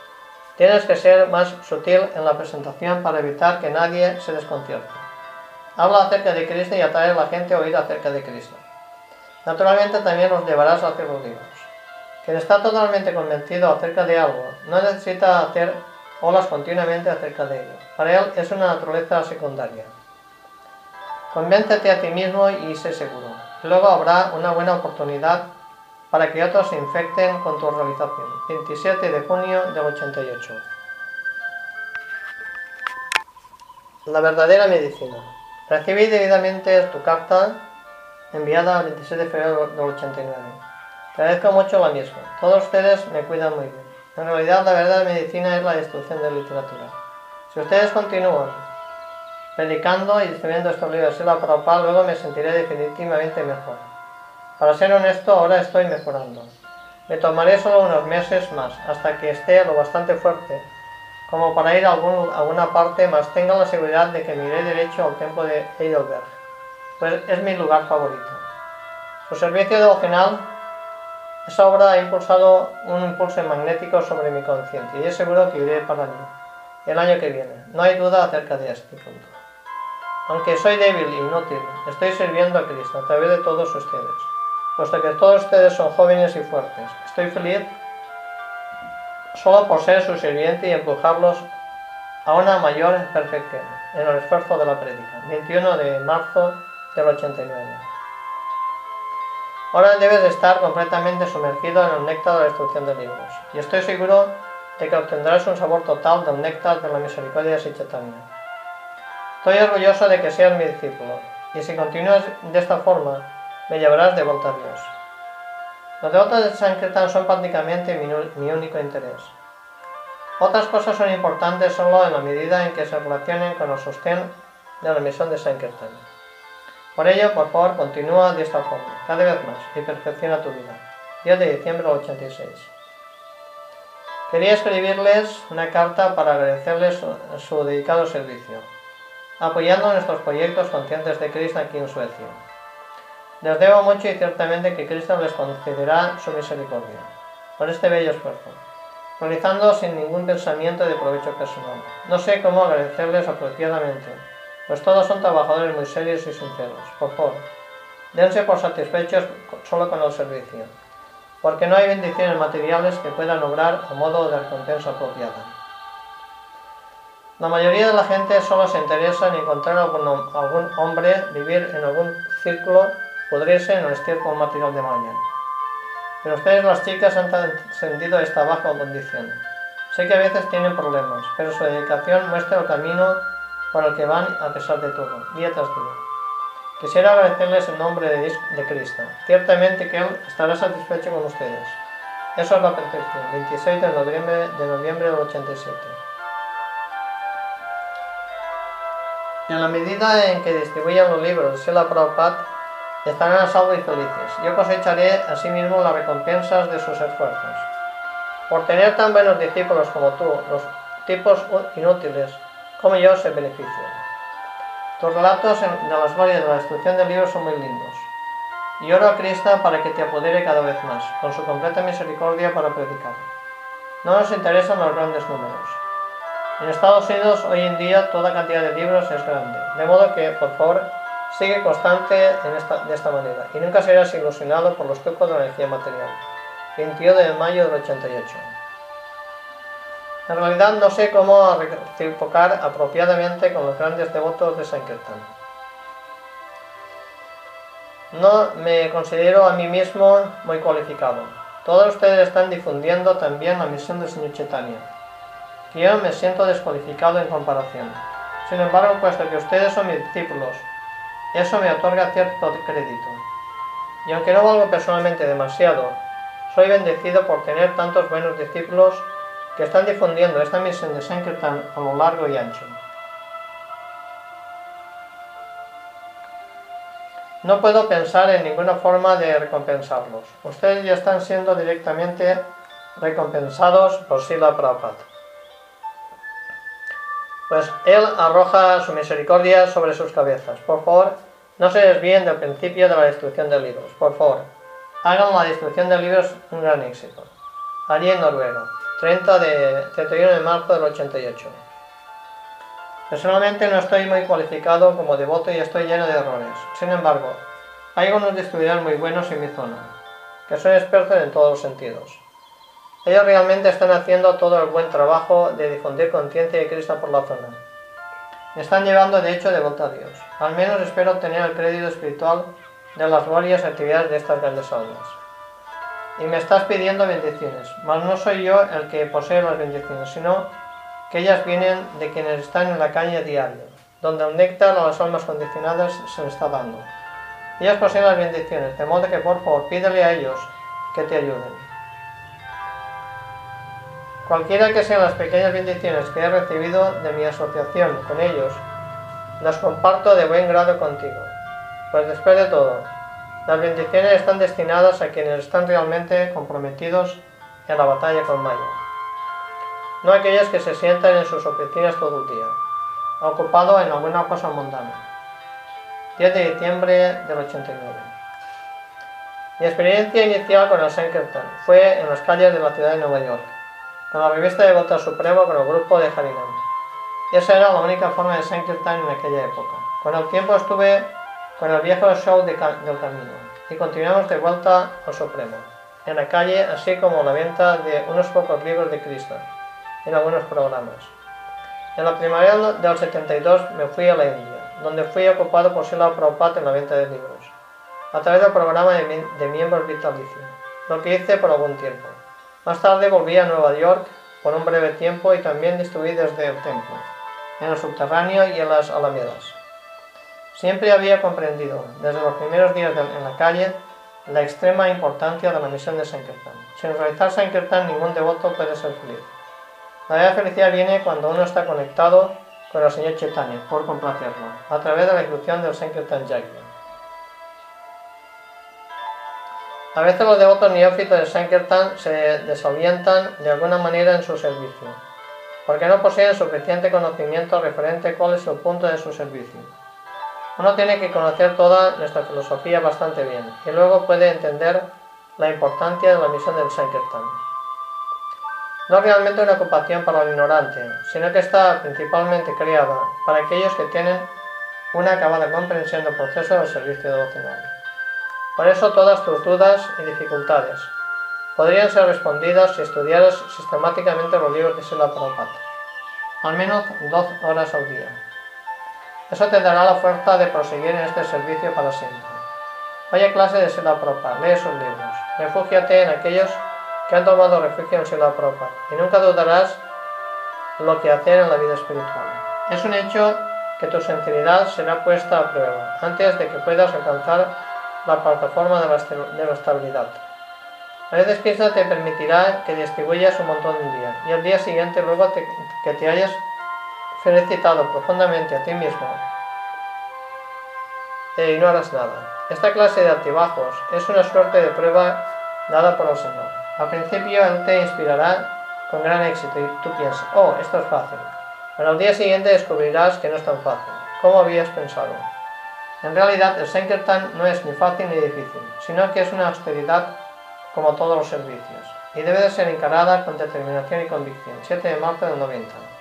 Tienes que ser más sutil en la presentación para evitar que nadie se desconcierte. Habla acerca de Cristo y atrae a la gente a oír acerca de Cristo. Naturalmente también los llevarás a hacer los libros. Quien está totalmente convencido acerca de algo no necesita hacer olas continuamente acerca de ello. Para él es una naturaleza secundaria. Convéncete a ti mismo y sé seguro. Luego habrá una buena oportunidad para que otros se infecten con tu realización. 27 de junio del 88. La verdadera medicina. Recibí debidamente tu carta enviada el 26 de febrero del 89. Te agradezco mucho la misma. Todos ustedes me cuidan muy bien. En realidad, la verdadera medicina es la destrucción de la literatura. Si ustedes continúan predicando y distribuyendo estos libros de la Prabhupada, luego me sentiré definitivamente mejor. Para ser honesto, ahora estoy mejorando. Me tomaré solo unos meses más, hasta que esté lo bastante fuerte, como para ir a, alguna parte, más tenga la seguridad de que me iré derecho al templo de Heidelberg, pues es mi lugar favorito. Su servicio devocional, esa obra ha impulsado un impulso magnético sobre mi conciencia y es seguro que iré para allí el año que viene. No hay duda acerca de este punto. Aunque soy débil e inútil, estoy sirviendo a Cristo a través de todos ustedes, puesto que todos ustedes son jóvenes y fuertes. Estoy feliz solo por ser su sirviente y empujarlos a una mayor perfección en el esfuerzo de la prédica. 21 de marzo del 89. Ahora debes de estar completamente sumergido en el néctar de la destrucción de libros, y estoy seguro de que obtendrás un sabor total del néctar de la misericordia de Sichetanya. Estoy orgulloso de que seas mi discípulo, y si continúas de esta forma, me llevarás de vuelta a Dios. Los devotos de Sankirtan son prácticamente mi, único interés. Otras cosas son importantes solo en la medida en que se relacionen con el sostén de la misión de Sankirtan. Por ello, por favor, continúa de esta forma, cada vez más, y perfecciona tu vida. 10 de diciembre del 86. Quería escribirles una carta para agradecerles su dedicado servicio apoyando nuestros proyectos conscientes de Cristo aquí en Suecia. Les debo mucho y ciertamente que Cristo les concederá su misericordia por este bello esfuerzo, realizando sin ningún pensamiento de provecho personal. No sé cómo agradecerles apropiadamente, pues todos son trabajadores muy serios y sinceros. Por favor, dense por satisfechos solo con el servicio, porque no hay bendiciones materiales que puedan obrar a modo de recompensa apropiada. La mayoría de la gente solo se interesa en encontrar algún, algún hombre, vivir en algún círculo, pudrirse en el estiércol material de mañana. Pero ustedes las chicas han sentido esta baja condición. Sé que a veces tienen problemas, pero su dedicación muestra el camino por el que van a pesar de todo, día tras día. Quisiera agradecerles en nombre de, de Cristo. Ciertamente que Él estará satisfecho con ustedes. Eso es la perfección. 26 de noviembre, de noviembre del 87. En la medida en que distribuyan los libros de Sela Prabhupada, estarán a salvo y felices. Yo cosecharé asimismo las recompensas de sus esfuerzos. Por tener tan buenos discípulos como tú, los tipos inútiles como yo se benefician. Tus relatos de las glorias de la destrucción del libro son muy lindos. Y oro a Cristo para que te apodere cada vez más, con su completa misericordia para predicar. No nos interesan los grandes números. En Estados Unidos hoy en día toda cantidad de libros es grande, de modo que, por favor, sigue constante en esta, de esta manera y nunca serás ilusionado por los trucos de la energía material. 21 de mayo del 88. En realidad no sé cómo reciprocar apropiadamente con los grandes devotos de Sankirtan. No me considero a mí mismo muy cualificado. Todos ustedes están difundiendo también la misión del Señor Chaitanya. Yo me siento descualificado en comparación. Sin embargo, puesto que ustedes son mis discípulos eso me otorga cierto crédito. Y aunque no valgo personalmente demasiado, soy bendecido por tener tantos buenos discípulos que están difundiendo esta misión de Sankirtan a lo largo y ancho. No puedo pensar en ninguna forma de recompensarlos. Ustedes ya están siendo directamente recompensados por Sila Prabhupada. Pues Él arroja su misericordia sobre sus cabezas. Por favor, no se desvíen del principio de la destrucción de libros. Por favor, hagan la destrucción de libros un gran éxito. Allí en Noruega, 30 de, 31 de marzo del 88. Personalmente no estoy muy cualificado como devoto y estoy lleno de errores. Sin embargo, hay algunos distribuidores muy buenos en mi zona, que son expertos en todos los sentidos. Ellos realmente están haciendo todo el buen trabajo de difundir conciencia de Cristo por la zona. Me están llevando de hecho de vuelta a Dios. Al menos espero obtener el crédito espiritual de las glorias actividades de estas grandes almas. Y me estás pidiendo bendiciones, mas no soy yo el que posee las bendiciones, sino que ellas vienen de quienes están en la calle diario, donde un néctar a las almas condicionadas se le está dando. Ellas poseen las bendiciones, de modo que por favor pídele a ellos que te ayuden. Cualquiera que sean las pequeñas bendiciones que he recibido de mi asociación con ellos, las comparto de buen grado contigo. Pues después de todo, las bendiciones están destinadas a quienes están realmente comprometidos en la batalla con Maya. No aquellos que se sientan en sus oficinas todo el día, ocupado en alguna cosa mundana. 10 de diciembre del 89. Mi experiencia inicial con el Sankirtan fue en las calles de la ciudad de Nueva York con la revista de Voto Supremo con el grupo de Harinam. Esa era la única forma de Sankirtan en aquella época. Con el tiempo estuve con el viejo show del camino y continuamos de vuelta al Supremo, en la calle, así como la venta de unos pocos libros de Cristo en algunos programas. En la primavera del 72 me fui a la India, donde fui ocupado por Sila Prabhupada en la venta de libros, a través del programa de, de miembros vitalicios, lo que hice por algún tiempo. Más tarde volví a Nueva York por un breve tiempo y también distribuí desde el templo, en el subterráneo y en las alamedas. Siempre había comprendido, desde los primeros días en la calle, la extrema importancia de la misión de Sankirtan. Sin realizar Sankirtan, ningún devoto puede ser feliz. La verdadera felicidad viene cuando uno está conectado con el Señor Chaitanya, por complacerlo, a través de la ejecución del Sankirtan Yagya. A veces los devotos neófitos de Sankirtan se desorientan de alguna manera en su servicio, porque no poseen suficiente conocimiento referente a cuál es el punto de su servicio. Uno tiene que conocer toda nuestra filosofía bastante bien y luego puede entender la importancia de la misión del Sankirtan. No es realmente una ocupación para el ignorante, sino que está principalmente creada para aquellos que tienen una acabada comprensión del proceso del servicio devocional. Por eso todas tus dudas y dificultades podrían ser respondidas si estudiaras sistemáticamente los libros de Sila Prabhupada, al menos dos horas al día. Eso te dará la fuerza de proseguir en este servicio para siempre. Vaya clase de Sila Prabhupada, lee sus libros, refúgiate en aquellos que han tomado refugio en Sila Prabhupada y nunca dudarás lo que hacer en la vida espiritual. Es un hecho que tu sinceridad será puesta a prueba antes de que puedas alcanzar la plataforma de la, estabilidad. A veces Krishna te permitirá que distribuyas un montón un día y al día siguiente luego que te hayas felicitado profundamente a ti mismo no harás nada. Esta clase de altibajos es una suerte de prueba dada por el Señor. Al principio Él te inspirará con gran éxito y tú piensas, oh, esto es fácil. Pero al día siguiente descubrirás que no es tan fácil. ¿Cómo habías pensado? En realidad, el Sankirtan no es ni fácil ni difícil, sino que es una austeridad como todos los servicios, y debe de ser encarada con determinación y convicción. 7 de marzo del 90.